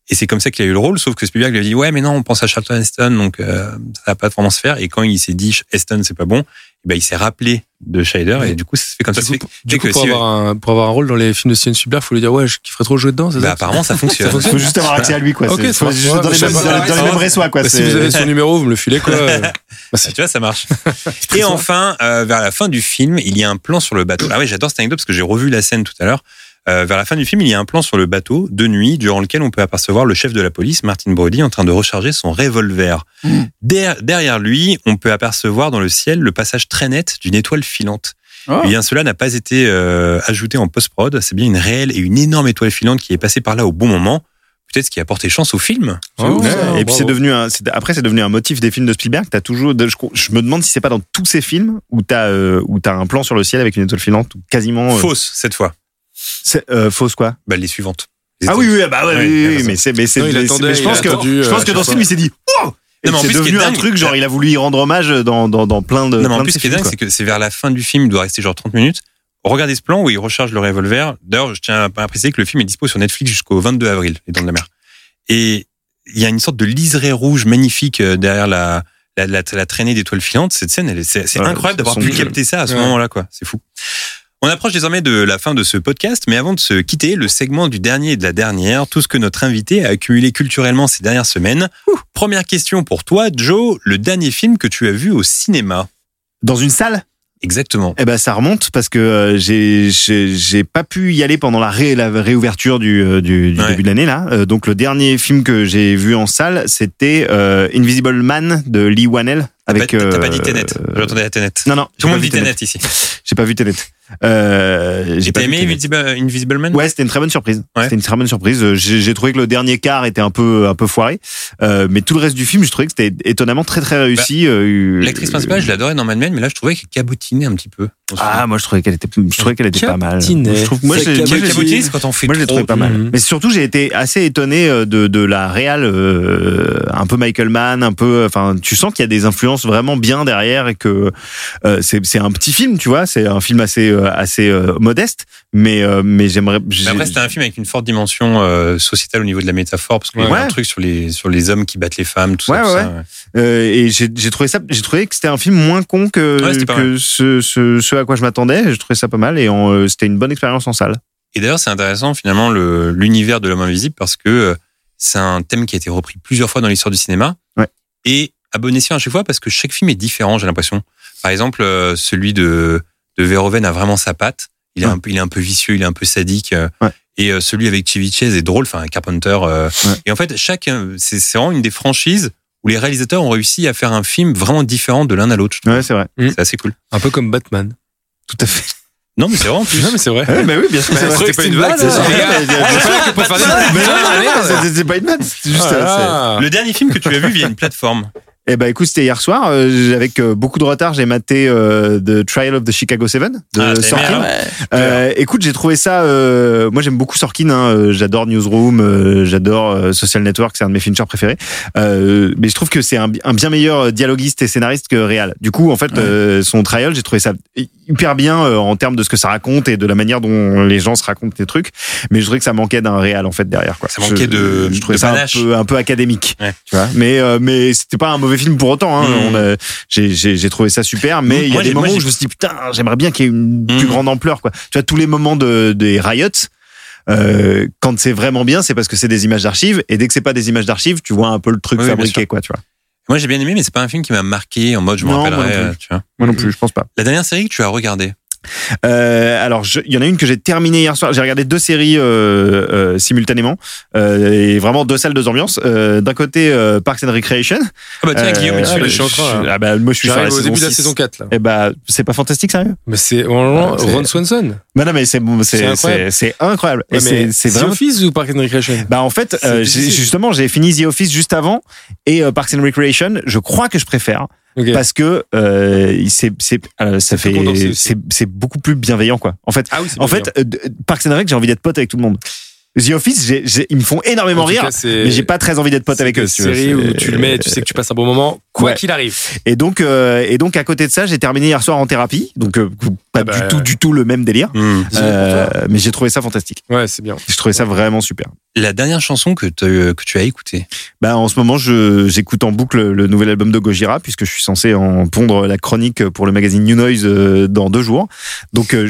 S2: Et c'est comme ça qu'il a eu le rôle, sauf que Spielberg lui a dit ouais mais non on pense à Charlton Heston donc euh, ça va pas vraiment se faire. Et quand il s'est dit Heston c'est pas bon, ben il s'est rappelé de Scheider et du coup ça se fait comme ça.
S4: Du
S2: Ça
S4: coup,
S2: fait-
S4: du
S2: fait
S4: coup,
S2: que
S4: pour,
S2: si-
S4: avoir un, pour avoir un rôle dans les films de Steven Spielberg, faut lui dire ouais, je kifferais trop jouer dedans,
S2: bah,
S4: ça
S2: apparemment ça fonctionne.
S3: Il faut juste avoir accès à lui, quoi.
S4: Ok,
S3: C'est-
S4: ça
S3: faut
S4: marche.
S3: juste
S4: Ouais,
S3: dans les
S4: je
S3: mêmes, dans les mêmes réseaux, quoi.
S4: Bah, si vous avez son numéro, vous me le filez quoi. Bah,
S2: tu vois, ça marche. Et enfin, euh, vers la fin du film, il y a un plan sur le bateau. Ah oui, j'adore cette anecdote parce que j'ai revu la scène tout à l'heure. Euh, vers la fin du film, il y a un plan sur le bateau de nuit durant lequel on peut apercevoir le chef de la police, Martin Brody, en train de recharger son revolver.
S1: Mm.
S2: Der- derrière lui, on peut apercevoir dans le ciel le passage très net d'une étoile filante.
S1: Oh.
S2: Eh bien, cela n'a pas été euh, ajouté en post-prod. C'est bien une réelle et une énorme étoile filante qui est passée par là au bon moment. Peut-être ce qui a porté chance au film.
S4: Oh,
S3: Ouais, et puis c'est devenu un, après c'est devenu un motif des films de Spielberg. T'as toujours, je, je me demande si c'est pas dans tous ces films où t'as euh, où t'as un plan sur le ciel avec une étoile filante ou quasiment euh,
S2: Fausse, cette fois.
S3: C'est, euh, fausse quoi?
S2: Bah, les suivantes. Les
S3: Ah oui oui bah ouais, oui, oui, oui, mais c'est mais c'est
S4: Non, il
S3: mais
S4: attendait,
S3: mais je
S4: il
S3: pense
S4: a
S3: que
S4: attendu,
S3: je
S4: euh,
S3: pense que dans ce film il s'est dit wow et
S2: Non, mais en
S3: c'est
S2: plus,
S3: devenu un
S2: dingue-
S3: truc genre il a voulu y rendre hommage dans dans dans plein de
S2: Non, mais en plus, ce qui est
S3: films,
S2: dingue,
S3: quoi.
S2: c'est que c'est vers la fin du film, il doit rester genre 30 minutes. Regardez ce plan où il recharge le revolver. D'ailleurs, je tiens à préciser que le film est dispo sur Netflix jusqu'au 22 avril, Les Dents de la Mer. Et il y a une sorte de liseré rouge magnifique euh, derrière la, la, la, la traînée d'étoiles filantes. Cette scène, elle est- c'est c'est
S3: Ouais,
S2: incroyable d'avoir pu capter ça à ce
S4: Ouais.
S2: moment-là, quoi. C'est fou. On approche désormais de la fin de ce podcast, mais avant de se quitter, le segment du dernier et de la dernière, tout ce que notre invité a accumulé culturellement ces dernières semaines. Première question pour toi, Joe, le dernier film que tu as vu au cinéma.
S3: Dans une salle?
S2: Exactement.
S3: Eh ben ça remonte parce que euh, j'ai pas pu y aller pendant la, ré, la réouverture du, euh, du, du
S2: Ouais.
S3: début de l'année là. Euh, donc le dernier film que j'ai vu en salle, c'était Invisible Man de Lee Whannell
S2: T'as
S3: avec.
S2: t'as pas
S3: euh,
S2: dit Tenet. J'attendais à Tenet.
S3: Non non,
S2: Tout le monde
S3: j'ai
S2: dit
S3: pas vu
S2: Tenet ici.
S3: J'ai pas vu Tenet. Euh, j'ai pas
S2: aimé. Invisible, Invisible Man?
S3: Ouais, c'était une très bonne surprise.
S2: Ouais.
S3: C'était une très bonne surprise. Euh, J'ai trouvé que le dernier quart était un peu un peu foiré, euh, mais tout le reste du film, je trouvais que c'était étonnamment très très réussi. euh,
S2: Bah, L'actrice principale, je l'adorais dans Mad Men, mais là, je trouvais qu'elle cabotinait un petit peu.
S3: Ah, moi je trouvais qu'elle était, je trouvais qu'elle était pas mal. Je trouve, moi, j'ai- moi,
S1: cabotine.
S2: quand on fait
S3: moi je l'ai trouvé pas mal. Mais surtout, j'ai été assez étonné euh, de, de la réal, euh, un peu Michael Mann, un peu. Enfin, tu sens qu'il y a des influences vraiment bien derrière et que euh, c'est un petit film, tu vois. C'est un film assez euh, assez euh, modeste, mais euh, mais j'aimerais.
S2: Après, c'était un film avec une forte dimension euh, sociétale au niveau de la métaphore, parce qu'il y a
S3: Ouais.
S2: un truc sur les, sur les hommes qui battent les femmes, tout ça.
S3: Ouais,
S2: tout
S3: ouais,
S2: ça, ouais.
S3: Et j'ai j'ai trouvé ça, j'ai trouvé que c'était un film moins con que,
S2: Ouais,
S3: ce, ce, ce à quoi je m'attendais. Je trouvais ça pas mal et c'était une bonne expérience en salle.
S2: Et d'ailleurs, c'est intéressant, finalement, le- l'univers de l'homme invisible, parce que c'est un thème qui a été repris plusieurs fois dans l'histoire du cinéma.
S3: Ouais.
S2: Et à bon escient à chaque fois, parce que chaque film est différent, j'ai l'impression. Par exemple, euh, celui de, de Verhoeven a vraiment sa patte. Il est,
S3: Ouais.
S2: un, peu, il est un peu vicieux, il est un peu sadique.
S3: Ouais.
S2: Et euh, celui avec Chevy Chase est drôle, enfin, Carpenter. euh,
S3: Ouais.
S2: Et en fait, chaque, c'est vraiment une des franchises où les réalisateurs ont réussi à faire un film vraiment différent de l'un à l'autre.
S3: Ouais, c'est vrai.
S2: C'est assez cool.
S4: Un peu comme Batman.
S3: Tout à fait.
S2: Non, mais c'est vraiment en plus.
S4: Non, mais c'est vrai.
S3: Ouais, bah oui, bien sûr. Vrai.
S4: c'était pas une blague,
S3: c'est pas une vanne, c'est juste.
S4: Ah.
S2: Le dernier film que tu as vu via une plateforme.
S3: Eh ben écoute, c'était hier soir. euh, avec euh, beaucoup de retard, j'ai maté euh, The Trial of the Chicago Seven de
S2: Ah,
S3: Sorkin.
S2: hein
S3: Euh, écoute, j'ai trouvé ça. euh, moi, j'aime beaucoup Sorkin. Hein, euh, j'adore Newsroom, euh, j'adore Social Network, c'est un de mes Fincher préférés. Euh, mais je trouve que c'est un, bi- un bien meilleur dialoguiste et scénariste que réal. Du coup, en fait, euh, son trial, j'ai trouvé ça hyper bien euh, en termes de ce que ça raconte et de la manière dont les gens se racontent les trucs. Mais je trouvais que ça manquait d'un réal en fait derrière. Quoi.
S2: Ça manquait de-
S3: Je trouvais
S2: de
S3: ça un peu, un peu académique.
S2: Ouais.
S3: Tu vois. Mais euh, mais c'était pas un mauvais film pour autant. Hein.
S2: Mm.
S3: A- j'ai j'ai j'ai trouvé ça super. Mais il y a des moments où je me suis dit putain, j'aimerais bien qu'il y ait une plus
S2: Mm.
S3: grande ampleur. Quoi. Tu vois tous les moments de des riots. Euh, quand c'est vraiment bien, c'est parce que c'est des images d'archives, et dès que c'est pas des images d'archives, tu vois un peu le truc
S2: Oui,
S3: fabriqué, quoi, tu vois.
S2: Moi, j'ai bien aimé, mais c'est pas un film qui m'a marqué en mode je me rappellerai. euh.
S3: Moi non plus, je pense pas.
S2: La dernière série que tu as regardée.
S3: Euh, alors, je- il y en a une que j'ai terminée hier soir. J'ai regardé deux séries euh, euh, simultanément, euh, et vraiment deux salles, deux ambiances. Euh, D'un côté, euh, Parks and Recreation.
S2: Ah bah tiens,
S3: Euh,
S2: Guillaume, il suit le
S4: je suis en train, là.
S3: Ah bah moi je suis sur la
S4: J'arrive au
S3: saison
S4: début de la
S3: 6.
S4: saison 4 là.
S3: Eh bah c'est pas fantastique sérieux
S4: Mais c'est vraiment
S3: Ah, c'est-
S4: Ron Swanson.
S3: Bah non mais c'est bon,
S4: C'est
S3: c'est
S4: incroyable.
S3: c'est c'est incroyable. Et
S4: Ouais,
S3: c'est
S4: mais The Office ou Park and Recreation?
S3: Bah en fait, euh, justement, j'ai fini The Office juste avant et euh, Parks and Recreation. Je crois que je préfère Parce que euh, c'est c'est euh, ça
S4: C'est
S3: fait c'est c'est beaucoup plus bienveillant quoi. En fait,
S4: Ah oui, c'est
S3: en fait, euh, Parks and Rec, j'ai envie d'être pote avec tout le monde. The Office, j'ai- j'ai- ils me font énormément rire,
S4: c'est-
S3: mais j'ai pas très envie d'être pote
S4: c'est
S3: avec eux. si tu veux.
S4: séries où
S3: C'est-
S4: tu le mets, tu sais que tu passes un bon moment, quoi
S3: Ouais.
S4: qu'il arrive.
S3: Et donc, euh, et donc à côté de ça, j'ai terminé hier soir en thérapie, donc euh, pas
S4: Ah bah,
S3: du tout, du tout le même délire.
S2: Hmm.
S3: Euh, mais j'ai trouvé ça fantastique.
S4: Ouais, c'est bien.
S3: Je trouvais ça vraiment super.
S2: La dernière chanson que, que tu as écoutée?
S3: Bah, en ce moment, je, j'écoute en boucle le nouvel album de Gojira, puisque je suis censé en pondre la chronique pour le magazine New Noise euh, dans deux jours. Donc, euh,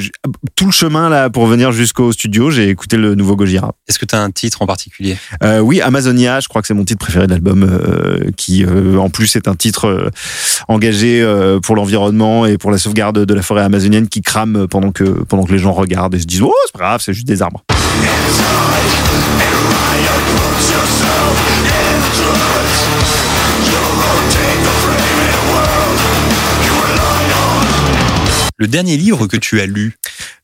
S3: tout le chemin là pour venir jusqu'au studio, j'ai écouté le nouveau Gojira.
S2: Est-ce que tu as un titre en particulier?
S3: Euh, oui, Amazonia, je crois que c'est mon titre préféré de l'album, euh, qui euh, en plus est un titre engagé euh, pour l'environnement et pour la sauvegarde de la forêt amazonienne qui crame pendant que pendant que les gens regardent et se disent oh c'est pas grave, c'est juste des arbres.
S2: Le dernier livre que tu as lu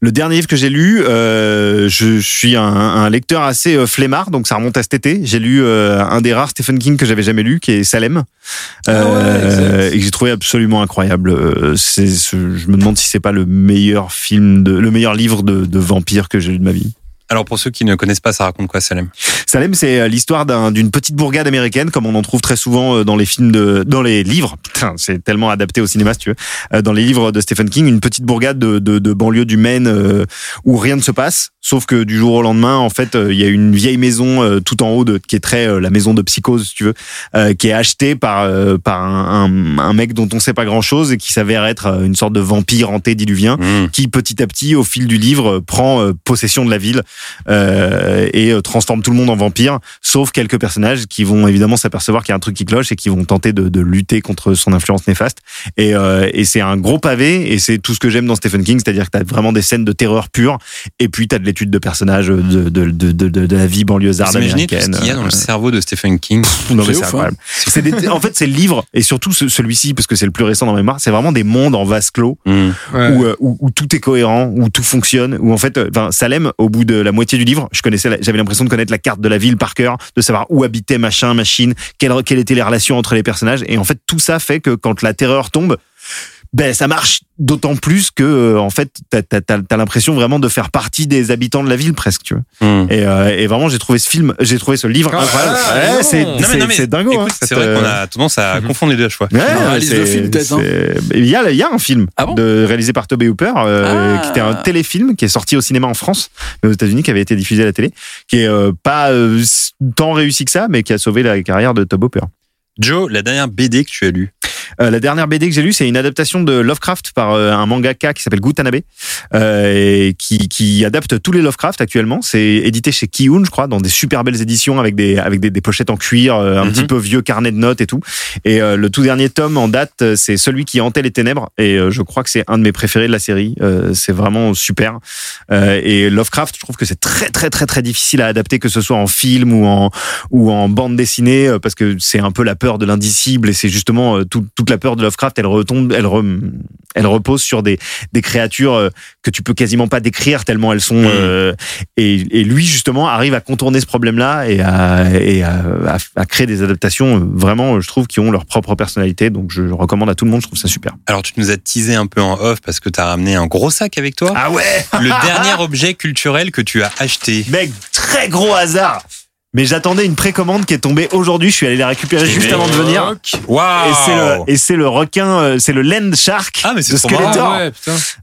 S3: Le dernier livre que j'ai lu, euh, je, je suis un, un lecteur assez euh, flemmard, donc ça remonte à cet été. J'ai lu euh, un des rares Stephen King que j'avais jamais lu, qui est Salem, euh,
S4: excellent.
S3: et que j'ai trouvé absolument incroyable. Euh, C'est, ce- je me demande si c'est pas le meilleur film, de, le meilleur livre de, de vampire que j'ai lu de ma vie.
S2: Alors pour ceux qui ne connaissent pas, ça raconte quoi Salem?
S3: Salem, c'est euh, l'histoire d'un- d'une petite bourgade américaine, comme on en trouve très souvent euh, dans les films de, dans les livres. Putain, c'est tellement adapté au cinéma, si tu veux. Euh, Dans les livres de Stephen King, une petite bourgade de, de, de banlieue du Maine euh, où rien ne se passe, sauf que du jour au lendemain, en fait, euh, il y a une vieille maison euh, tout en haut de, qui est très euh, la maison de psychose, si tu veux, euh, qui est achetée par euh, par un, un, un mec dont on sait pas grand chose et qui s'avère être une sorte de vampire antédiluvien
S2: Hmm.
S3: qui petit à petit, au fil du livre, prend possession de la ville euh, et transforme tout le monde en vampire, sauf quelques personnages qui vont évidemment s'apercevoir qu'il y a un truc qui cloche et qui vont tenter de, de lutter contre son influence néfaste. Et, euh, et c'est un gros pavé et c'est tout ce que j'aime dans Stephen King, c'est-à-dire que t'as vraiment des scènes de terreur pure et puis t'as de l'étude de personnages de, de, de, de, de, de la vie banlieusarde
S2: imaginez tout ce
S3: américaine.
S2: qu'il y a dans le cerveau de Stephen King
S3: non, mais
S1: C'est hein.
S3: incroyable. C'est des- en fait, c'est le livre, et surtout ce- celui-ci, parce que c'est le plus récent dans ma mémoire, c'est vraiment des mondes en vase clos.
S4: Ouais.
S3: où, euh, où, où tout est cohérent, où tout fonctionne, où en fait, euh, enfin, Salem, au bout de la moitié du livre, je connaissais, j'avais l'impression de connaître la carte de la ville par cœur, de savoir où habitait machin, machine, quelles, quelles étaient les relations entre les personnages, et en fait, tout ça fait que quand la terreur tombe, ben ça marche d'autant plus que euh, en fait t'as t'as- t'as- t'as l'impression vraiment de faire partie des habitants de la ville presque tu vois
S2: Hmm.
S3: et, euh, et vraiment j'ai trouvé ce film j'ai trouvé ce livre
S4: Ah,
S3: incroyable
S4: ah,
S3: Ouais, c'est dingo hein,
S2: c'est
S3: cette,
S2: vrai qu'on
S3: euh,
S2: a tendance à confondre les deux
S1: film, peut-être,
S3: c'est- Il y a, il y a un film
S1: Ah bon
S3: de, réalisé par Tobey Hooper, euh,
S1: Ah.
S3: qui était un téléfilm qui est sorti au cinéma en France, mais aux États-Unis, qui avait été diffusé à la télé, qui est euh, pas euh, tant réussi que ça, mais qui a sauvé la carrière de Tobey Hooper.
S2: Joe, la dernière BD que tu as lue.
S3: Euh, la dernière BD que j'ai lue, c'est une adaptation de Lovecraft par euh, un mangaka qui s'appelle Gutanabe, euh, et qui, qui adapte tous les Lovecraft actuellement. C'est édité chez Kiun, je crois, dans des super belles éditions avec des avec des, des pochettes en cuir, euh, un
S2: Mhm.
S3: petit peu vieux carnet de notes et tout. Et euh, le tout dernier tome en date, c'est celui qui hantait les ténèbres, et euh, je crois que c'est un de mes préférés de la série. Euh, c'est vraiment super. Euh, et Lovecraft, je trouve que c'est très très très très difficile à adapter, que ce soit en film ou en ou en bande dessinée, parce que c'est un peu la peur de l'indicible et c'est justement tout, tout toute la peur de Lovecraft, elle retombe, elle, re- elle repose sur des, des créatures euh, que tu peux quasiment pas décrire tellement elles sont.
S2: Mm.
S3: euh, et, et lui justement arrive à contourner ce problème-là et à, et à, à- à créer des adaptations euh, vraiment, je trouve, qui ont leur propre personnalité. Donc je recommande à tout le monde. Je trouve ça super.
S2: Alors tu nous as teasé un peu en off parce que t'as ramené un gros sac avec toi.
S3: Ah ouais.
S2: Le dernier objet culturel que tu as acheté.
S3: Mec, très gros hasard. Mais j'attendais une précommande qui est tombée aujourd'hui. Je suis allé la récupérer juste avant de venir.
S2: Waouh
S3: Et c'est le, et c'est le requin, euh, c'est le Land Shark
S2: Ah, mais c'est
S3: Skeletor.
S4: Ah ouais.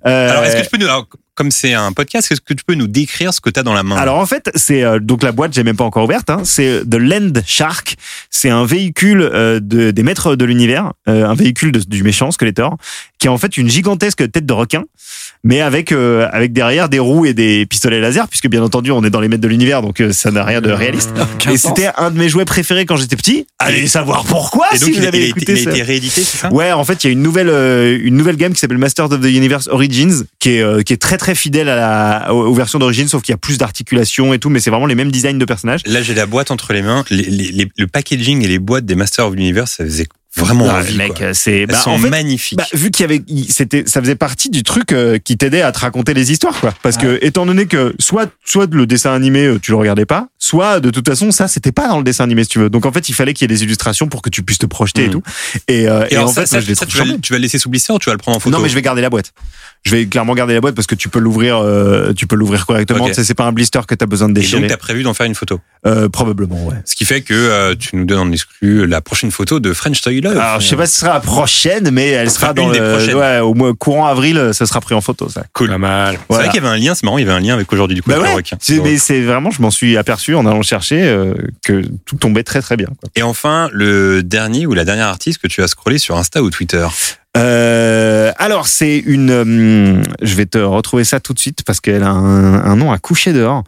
S3: Euh,
S2: Alors est-ce que tu peux nous alors, comme c'est un podcast, est-ce que tu peux nous décrire ce que t'as dans la main
S3: alors en fait, c'est euh, donc la boîte, j'ai même pas encore ouverte. Hein, c'est The Land Shark. C'est un véhicule euh, de, des maîtres de l'univers, euh, un véhicule de- du méchant Skeletor, qui est en fait une gigantesque tête de requin, mais avec euh, avec derrière des roues et des pistolets laser, puisque bien entendu on est dans les maîtres de l'univers, donc euh, ça n'a rien de réaliste. Et c'était un de mes jouets préférés quand j'étais petit. Allez savoir pourquoi
S2: Et donc
S3: si vous
S2: il, a,
S3: avez
S2: il a été,
S3: écouté
S2: il a été réédité, c'est ça?
S3: Ouais, en fait, il y a une nouvelle euh, une nouvelle gamme qui s'appelle Masters of the Universe Origins, qui est euh, qui est très très fidèle à la aux, versions d'origine, sauf qu'il y a plus d'articulation et tout, mais c'est vraiment les mêmes designs de personnages.
S2: Là, j'ai la boîte entre les mains. Les- les- les- le packaging et les boîtes des Masters of l'Universe, ça faisait vraiment
S3: Ah,
S2: envie.
S3: mec, c'est bah, en fait,
S2: magnifiques.
S3: bah, vu qu'il y avait c'était ça faisait partie du truc euh, qui t'aidait à te raconter les histoires quoi parce que étant donné que soit soit le dessin animé euh, tu le regardais pas soit de toute façon ça c'était pas dans le dessin animé si tu veux donc en fait il fallait qu'il y ait des illustrations pour que tu puisses te projeter et
S2: Mm.
S3: tout et, euh,
S2: et,
S3: et
S2: alors
S3: en
S2: ça,
S3: fait
S2: ça,
S3: moi, je
S2: ça, tu, vas, tu vas le laisser sous blister ou tu vas le prendre en photo
S3: Non, mais je vais garder la boîte. Je vais clairement garder la boîte parce que tu peux l'ouvrir, euh, tu peux l'ouvrir correctement.
S2: Ok.
S3: Tu sais, C'est pas un blister que tu as besoin de
S2: Et
S3: déchirer.
S2: donc, t'as prévu d'en faire une photo.
S3: Euh, probablement, ouais.
S2: Ce qui fait que euh, tu nous donnes en exclu la prochaine photo de French Toy Love.
S3: Alors, je sais pas si ce sera la prochaine, mais elle sera dans
S2: une des
S3: le,
S2: prochaines.
S3: ouais, au moins courant avril, ça sera pris en photo, ça.
S2: Cool.
S4: Pas mal.
S2: C'est
S3: Voilà.
S2: vrai qu'il y avait un lien, c'est marrant, il y avait un lien avec aujourd'hui du coup
S3: Bah ouais, mais c'est vraiment, je m'en suis aperçu en allant chercher que tout tombait très très bien. quoi.
S2: Et enfin, le dernier ou la dernière artiste que tu as scrollé sur Insta ou Twitter?
S3: Euh, alors, c'est une. Euh, je vais te retrouver ça tout de suite parce qu'elle a un, nom à coucher dehors.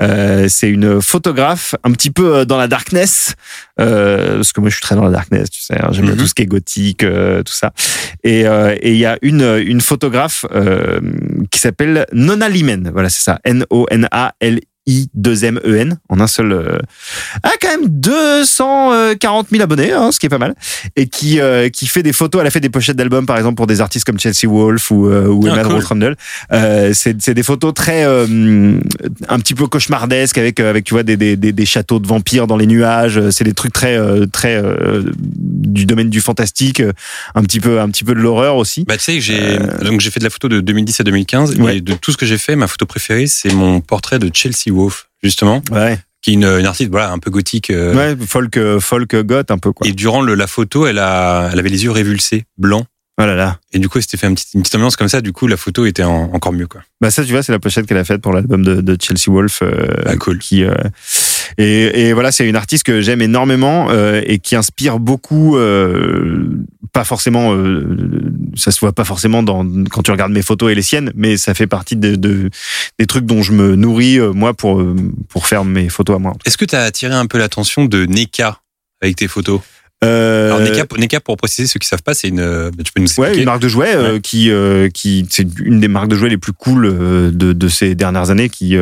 S3: Euh, c'est une photographe un petit peu euh, dans la darkness. Euh, parce que moi, je suis très dans la darkness, tu sais. Hein. J'aime bien
S2: mhm.
S3: tout ce qui est gothique, euh, tout ça. Et euh, il et y a une, une photographe qui s'appelle Nona Limen. Voilà, c'est ça. N-O-N-A-L-I. I2MEN en un seul. Euh, a quand même 240 000 abonnés, hein, ce qui est pas mal, et qui euh, qui fait des photos. Elle a fait des pochettes d'albums, par exemple, pour des artistes comme Chelsea Wolfe ou, euh, ou
S2: ah,
S3: Emma euh, c'est c'est des photos très euh, un petit peu cauchemardesques avec euh, avec tu vois des, des, des, des châteaux de vampires dans les nuages. C'est des trucs très très du domaine du fantastique, un petit peu un petit peu de l'horreur aussi.
S2: Bah tu sais, j'ai donc j'ai fait de la photo de 2010 à 2015
S3: ouais.
S2: et de tout ce que j'ai fait, ma photo préférée c'est mon portrait de Chelsea Wolf justement,
S3: ouais
S2: qui est une, une artiste voilà un peu gothique. euh,
S3: ouais folk euh, folk goth un peu quoi
S2: Et durant le, la photo, elle a elle avait les yeux révulsés, blancs.
S3: oh là là
S2: Et du coup, elle s'était fait une petite ambiance comme ça. Du coup, la photo était en- encore mieux quoi.
S3: Bah ça, tu vois, c'est la pochette qu'elle a faite pour l'album de, de Chelsea Wolf. euh,
S2: Ah, cool.
S3: Qui, euh, et, et voilà, c'est une artiste que j'aime énormément euh, et qui inspire beaucoup. pas forcément, ça se voit pas forcément dans quand tu regardes mes photos et les siennes, mais ça fait partie de, de- des trucs dont je me nourris euh, moi pour euh, pour faire mes photos à moi.
S2: Est-ce que tu as attiré un peu l'attention de Neka avec tes photos?
S3: Euh,
S2: Alors Neka, Neka, pour préciser ceux qui savent pas, c'est une. Tu peux nous
S3: Ouais,
S2: expliquer
S3: une marque de jouets euh, qui euh, qui c'est une des marques de jouets les plus cool de de ces dernières années qui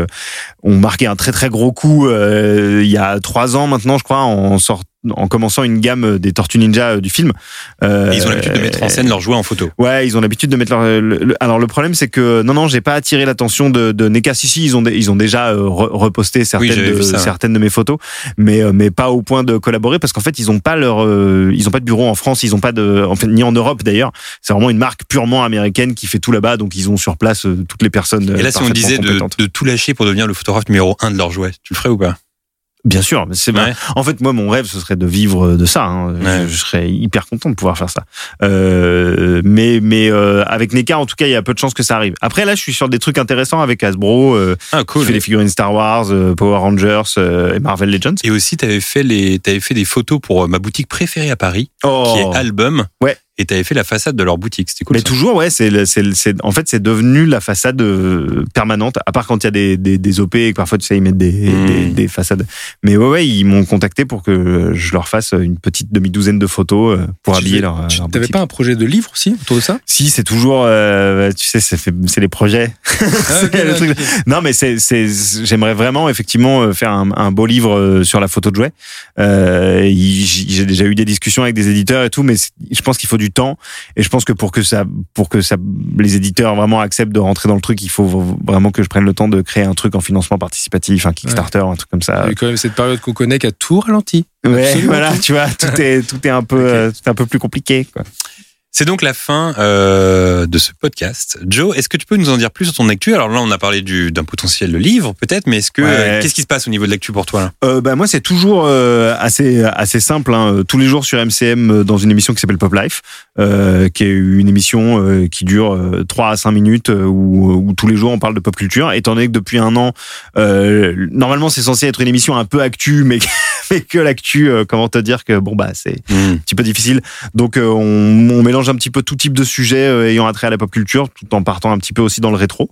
S3: ont marqué un très très gros coup il y a trois ans maintenant je crois en sort en commençant une gamme des Tortues Ninja euh, du film. Euh,
S2: ils ont l'habitude de mettre en scène leurs jouets en photo.
S3: Ouais, ils ont l'habitude de mettre leur. le- le- alors le problème c'est que non non, j'ai pas attiré l'attention de, de Neka. Si si, ils ont ils ont déjà euh, re- reposté certaines de,
S2: ouais.
S3: certaines de mes photos, mais euh, mais pas au point de collaborer parce qu'en fait ils ont pas leur euh, ils ont pas de bureau en France, ils ont pas de en fait ni en Europe d'ailleurs. C'est vraiment une marque purement américaine qui fait tout là-bas, donc ils ont sur place euh, toutes les personnes. euh,
S2: Et là, si on disait de, de tout lâcher pour devenir le photographe numéro un de leurs jouets, tu le ferais ou pas?
S3: Bien sûr, mais c'est
S2: Ouais.
S3: En fait, moi, mon rêve, ce serait de vivre de ça. hein.
S2: Ouais.
S3: Je, je serais hyper content de pouvoir faire ça. Euh, mais mais euh, avec NECA, en tout cas, il y a peu de chances que ça arrive. Après, là, je suis sur des trucs intéressants avec Hasbro. Euh,
S2: Ah, cool.
S3: fait des figurines Star Wars, euh, Power Rangers euh, et Marvel Legends.
S2: Et aussi, tu avais fait les, t'avais fait des photos pour euh, ma boutique préférée à Paris,
S3: Oh.
S2: qui est Album.
S3: Ouais.
S2: Et tu avais fait la façade de leur boutique. C'était cool.
S3: Mais
S2: ça.
S3: toujours, ouais, c'est, c'est, en fait, c'est devenu la façade euh, permanente, à part quand il y a des, des, des OP et que parfois, tu sais, ils mettent des,
S2: Mm.
S3: des, des façades. Mais ouais, ouais, ils m'ont contacté pour que je leur fasse une petite demi-douzaine de photos euh, pour
S4: Tu
S3: habiller
S4: fais-
S3: leur,
S4: tu-
S3: leur
S4: T'avais
S3: boutique.
S4: pas un projet de livre aussi autour de ça?
S3: Si, c'est toujours, euh, tu sais, c'est, fait- c'est les projets. C'est le truc. Non, mais c'est, c'est, j'aimerais vraiment effectivement euh, faire un, un beau livre euh, sur la photo de jouet. Euh, j'ai déjà eu des discussions avec des éditeurs et tout, mais je pense qu'il faut du temps. Et je pense que pour que ça, pour que ça, les éditeurs vraiment acceptent de rentrer dans le truc, il faut vraiment que je prenne le temps de créer un truc en financement participatif, un Kickstarter, un truc comme ça.
S4: Il y a eu quand même cette période qu'on connaît qui a tout ralenti.
S3: Ouais,
S4: Absolument
S3: voilà, tu vois, tout est, tout est un peu, euh, tout est un peu plus compliqué. Quoi.
S2: C'est donc la fin euh, de ce podcast. Joe, est-ce que tu peux nous en dire plus sur ton actu? Alors là, on a parlé du- d'un potentiel livre, peut-être, mais est-ce que
S3: Ouais.
S2: euh, qu'est-ce qui se passe au niveau de l'actu pour toi là?
S3: Euh, bah moi c'est toujours euh, assez assez simple hein. tous les jours sur MCM dans une émission qui s'appelle Pop Life euh, qui est une émission qui dure euh, 3 à 5 minutes où, où tous les jours on parle de pop culture étant donné que depuis un an euh, normalement c'est censé être une émission un peu actu mais mais que l'actu euh, comment te dire que bon bah c'est un petit peu difficile. Donc euh, on, on mélange un petit peu tout type de sujets euh, ayant attrait à la pop culture, tout en partant un petit peu aussi dans le rétro.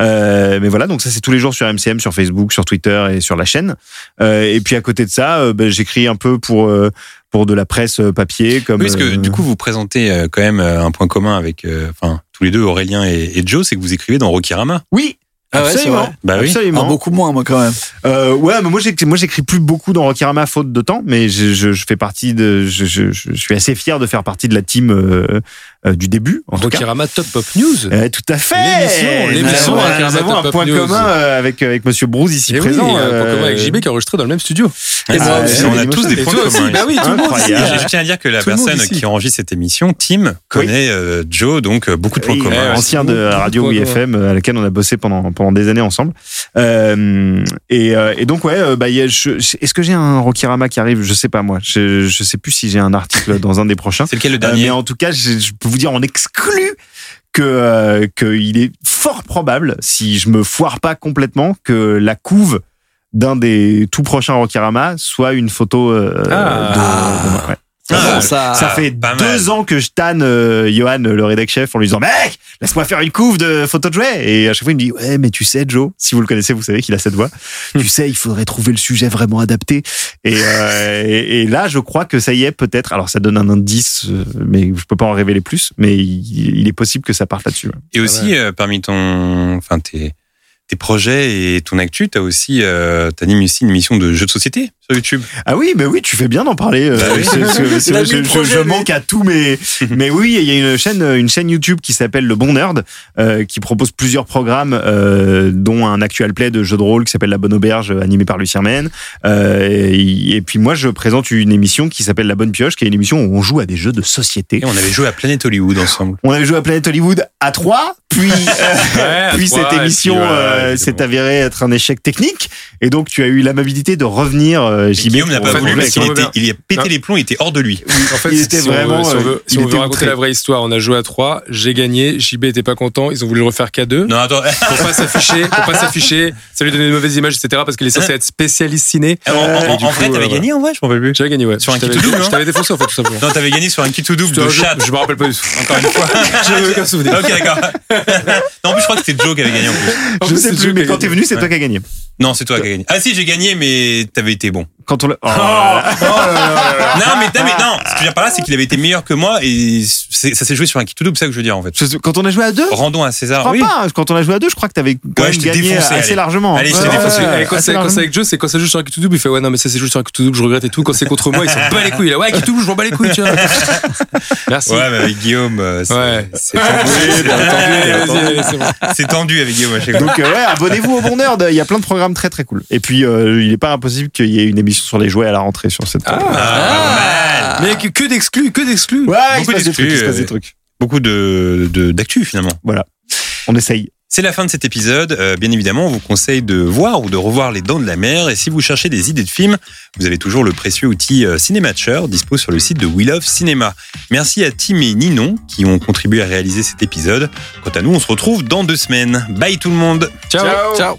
S3: Euh, mais voilà, donc ça c'est tous les jours sur MCM, sur Facebook, sur Twitter et sur la chaîne. Euh, et puis à côté de ça, euh, ben, j'écris un peu pour euh, pour de la presse papier comme.
S2: Oui, parce que
S3: euh,
S2: du coup, vous présentez quand même un point commun avec, euh, enfin, tous les deux, Aurélien et, et Joe, c'est que vous écrivez dans Rokirama.
S3: oui.
S1: Ah ouais,
S3: absolument.
S1: vrai
S2: Bah oui.
S3: Absolument.
S1: Ah, beaucoup moins, moi, quand même.
S3: Euh, ouais, mais moi j'écris, moi j'écris plus beaucoup dans Rokirama faute de temps, mais je, je, je fais partie de, je, je, je suis assez fier de faire partie de la team euh, euh, du début, en tout cas.
S4: Rokirama Top Pop News.
S3: Euh, tout à fait.
S4: L'émission, l'émission
S3: Nous avons- un point
S4: News.
S3: commun euh, avec avec Monsieur Bruce ici
S4: Et oui,
S3: présent.
S4: a un point
S3: euh,
S4: commun avec JB qui est enregistré dans le même studio.
S2: Et
S3: Ah,
S2: on a tous des points communs.
S4: bah oui, tout le monde.
S2: Je tiens à dire que la
S4: Tout
S2: personne qui enregistre cette émission, Tim, connaît euh, Joe, donc euh, beaucoup de points
S3: Oui,
S2: communs.
S3: euh, ancien de Radio
S4: points
S3: Oui
S4: communs.
S3: FM à laquelle on a bossé pendant pendant des années ensemble. Euh, et, euh, et donc ouais, euh, bah, il y a- je- est-ce que j'ai un Rokirama qui arrive? Je sais pas moi. Je je sais plus si j'ai un article dans un des prochains.
S2: C'est lequel le
S3: Euh,
S2: dernier
S3: mais en tout cas, je, je peux vous dire en exclu que euh, qu'il est fort probable, si je me foire pas complètement, que la couve d'un des tout prochains Rokirama soit une photo euh,
S4: Ah.
S3: de, de moi, ouais.
S2: Ah,
S1: Bon, ça,
S3: Ça fait
S2: pas
S3: deux
S2: mal.
S3: ans que je tanne euh, Johan, le rédac chef, en lui disant Mec, laisse-moi faire une couve de photo de jouet. Et à chaque fois, il me dit Ouais, mais tu sais, Joe, si vous le connaissez, vous savez qu'il a cette voix. tu sais, il faudrait trouver le sujet vraiment adapté. Et, euh, et, et là, je crois que ça y est, peut-être. Alors, ça donne un indice, euh, mais je peux pas en révéler plus. Mais il, il est possible que ça parte là-dessus. ouais.
S2: Et aussi, euh, parmi ton, enfin, tes, tes projets et ton actu, t'as aussi, euh, t'animes aussi une émission de jeux de société sur YouTube.
S3: Ah oui, mais oui, tu fais bien d'en parler. euh,
S2: Bah
S3: je, manque à tous mes. mais oui, il y a une chaîne, une chaîne YouTube qui s'appelle Le Bon Nerd, euh, qui propose plusieurs programmes, euh, dont un actual play de jeu de rôle qui s'appelle La Bonne Auberge, animé par Lucien Men. Euh, et, et puis moi, je présente une émission qui s'appelle La Bonne Pioche, qui est une émission où on joue à des jeux de société.
S2: Et on avait joué à Planet Hollywood ensemble.
S3: On avait joué à Planet Hollywood à trois, puis, puis
S4: trois,
S3: cette
S4: et
S3: émission euh, s'est avérée être un échec technique. Et donc, tu as eu l'amabilité de revenir, euh, JB.
S2: Guillaume n'a pas voulu parce qu'il il a pété
S4: Non.
S2: les plombs, il était hors de lui.
S4: En fait,
S3: Il était
S4: si on veut-
S3: vraiment,
S4: si on
S3: euh,
S4: veut, si on veut raconter
S3: outré.
S4: la vraie histoire, on a joué à 3, j'ai gagné, JB était pas content, ils ont voulu le refaire qu'à 2.
S2: Non, attends.
S4: Pour pas s'afficher, pour pas s'afficher, ça lui donnait de mauvaises images, etc. parce qu'il est censé être spécialiste ciné.
S2: En, en- en
S4: coup,
S2: vrai, t'avais
S4: euh,
S2: gagné en vrai, je m'en rappelle plus.
S4: J'avais gagné, ouais.
S2: Sur un kit to double,
S4: Je
S2: hein
S4: t'avais défoncé, en fait, tout simplement.
S2: Non, t'avais gagné sur un kit to double de chat.
S4: Je me rappelle pas du tout.
S2: Encore une fois.
S4: J'ai aucun souvenir.
S2: ok, d'accord. non, en plus, je crois que c'était Joe qui avait gagné en plus.
S4: En
S3: Je sais plus, mais quand t'es venu, c'est toi qui as gagné.
S2: Non, c'est toi qui as gagné. Ah si, j'ai gagné, mais t'avais été bon.
S3: Quand on l'a. Oh là là.
S2: Non, mais, t'as- mais non, ce que je veux dire par là, c'est qu'il avait été meilleur que moi et ça s'est joué sur un kit to double, c'est ça que je veux dire en fait.
S3: Quand on a joué à deux,
S2: Rendons à César.
S3: crois
S2: Oui.
S3: pas. Quand on a joué à deux, je crois que t'avais quand
S2: Ouais,
S3: même
S2: je t'ai
S3: gagné
S2: défoncé,
S3: assez
S2: allez.
S3: largement.
S2: Allez, je t'ai
S3: Ouais,
S2: défoncé.
S3: ouais,
S4: quand c'est quand c'est
S3: largement.
S4: avec Joe, c'est quand ça joue sur un double, il fait ouais non mais ça c'est joué sur un double, je regrette et tout. Quand c'est contre moi, il s'en bat les couilles. Là, ouais double, je m'en bats les couilles. Tu vois. Merci.
S2: Ouais, mais avec Guillaume, euh, c'est tendu.
S4: C'est
S2: tendu avec Guillaume à chaque fois.
S3: Donc euh, ouais, abonnez-vous au Bon Nerd. Il y a plein de programmes très très cool. Et puis euh, il est pas impossible qu'il y ait une émission sur les jouets à la rentrée sur cette.
S2: Ah,
S4: Mais que, d'exclus, que d'exclus.
S3: Ouais, il se
S2: Beaucoup
S3: passe des trucs. Il se passe des trucs.
S2: Beaucoup de d'actu finalement.
S3: On essaye.
S2: C'est la fin de cet épisode. Euh, bien évidemment, on vous conseille de voir ou de revoir Les Dents de la Mer. Et si vous cherchez des idées de films, vous avez toujours le précieux outil euh, Cinématcher dispo sur le site de We Love Cinéma. Merci à Tim et Ninon qui ont contribué à réaliser cet épisode. Quant à nous, on se retrouve dans deux semaines. Bye tout le monde.
S4: Ciao.
S1: Ciao.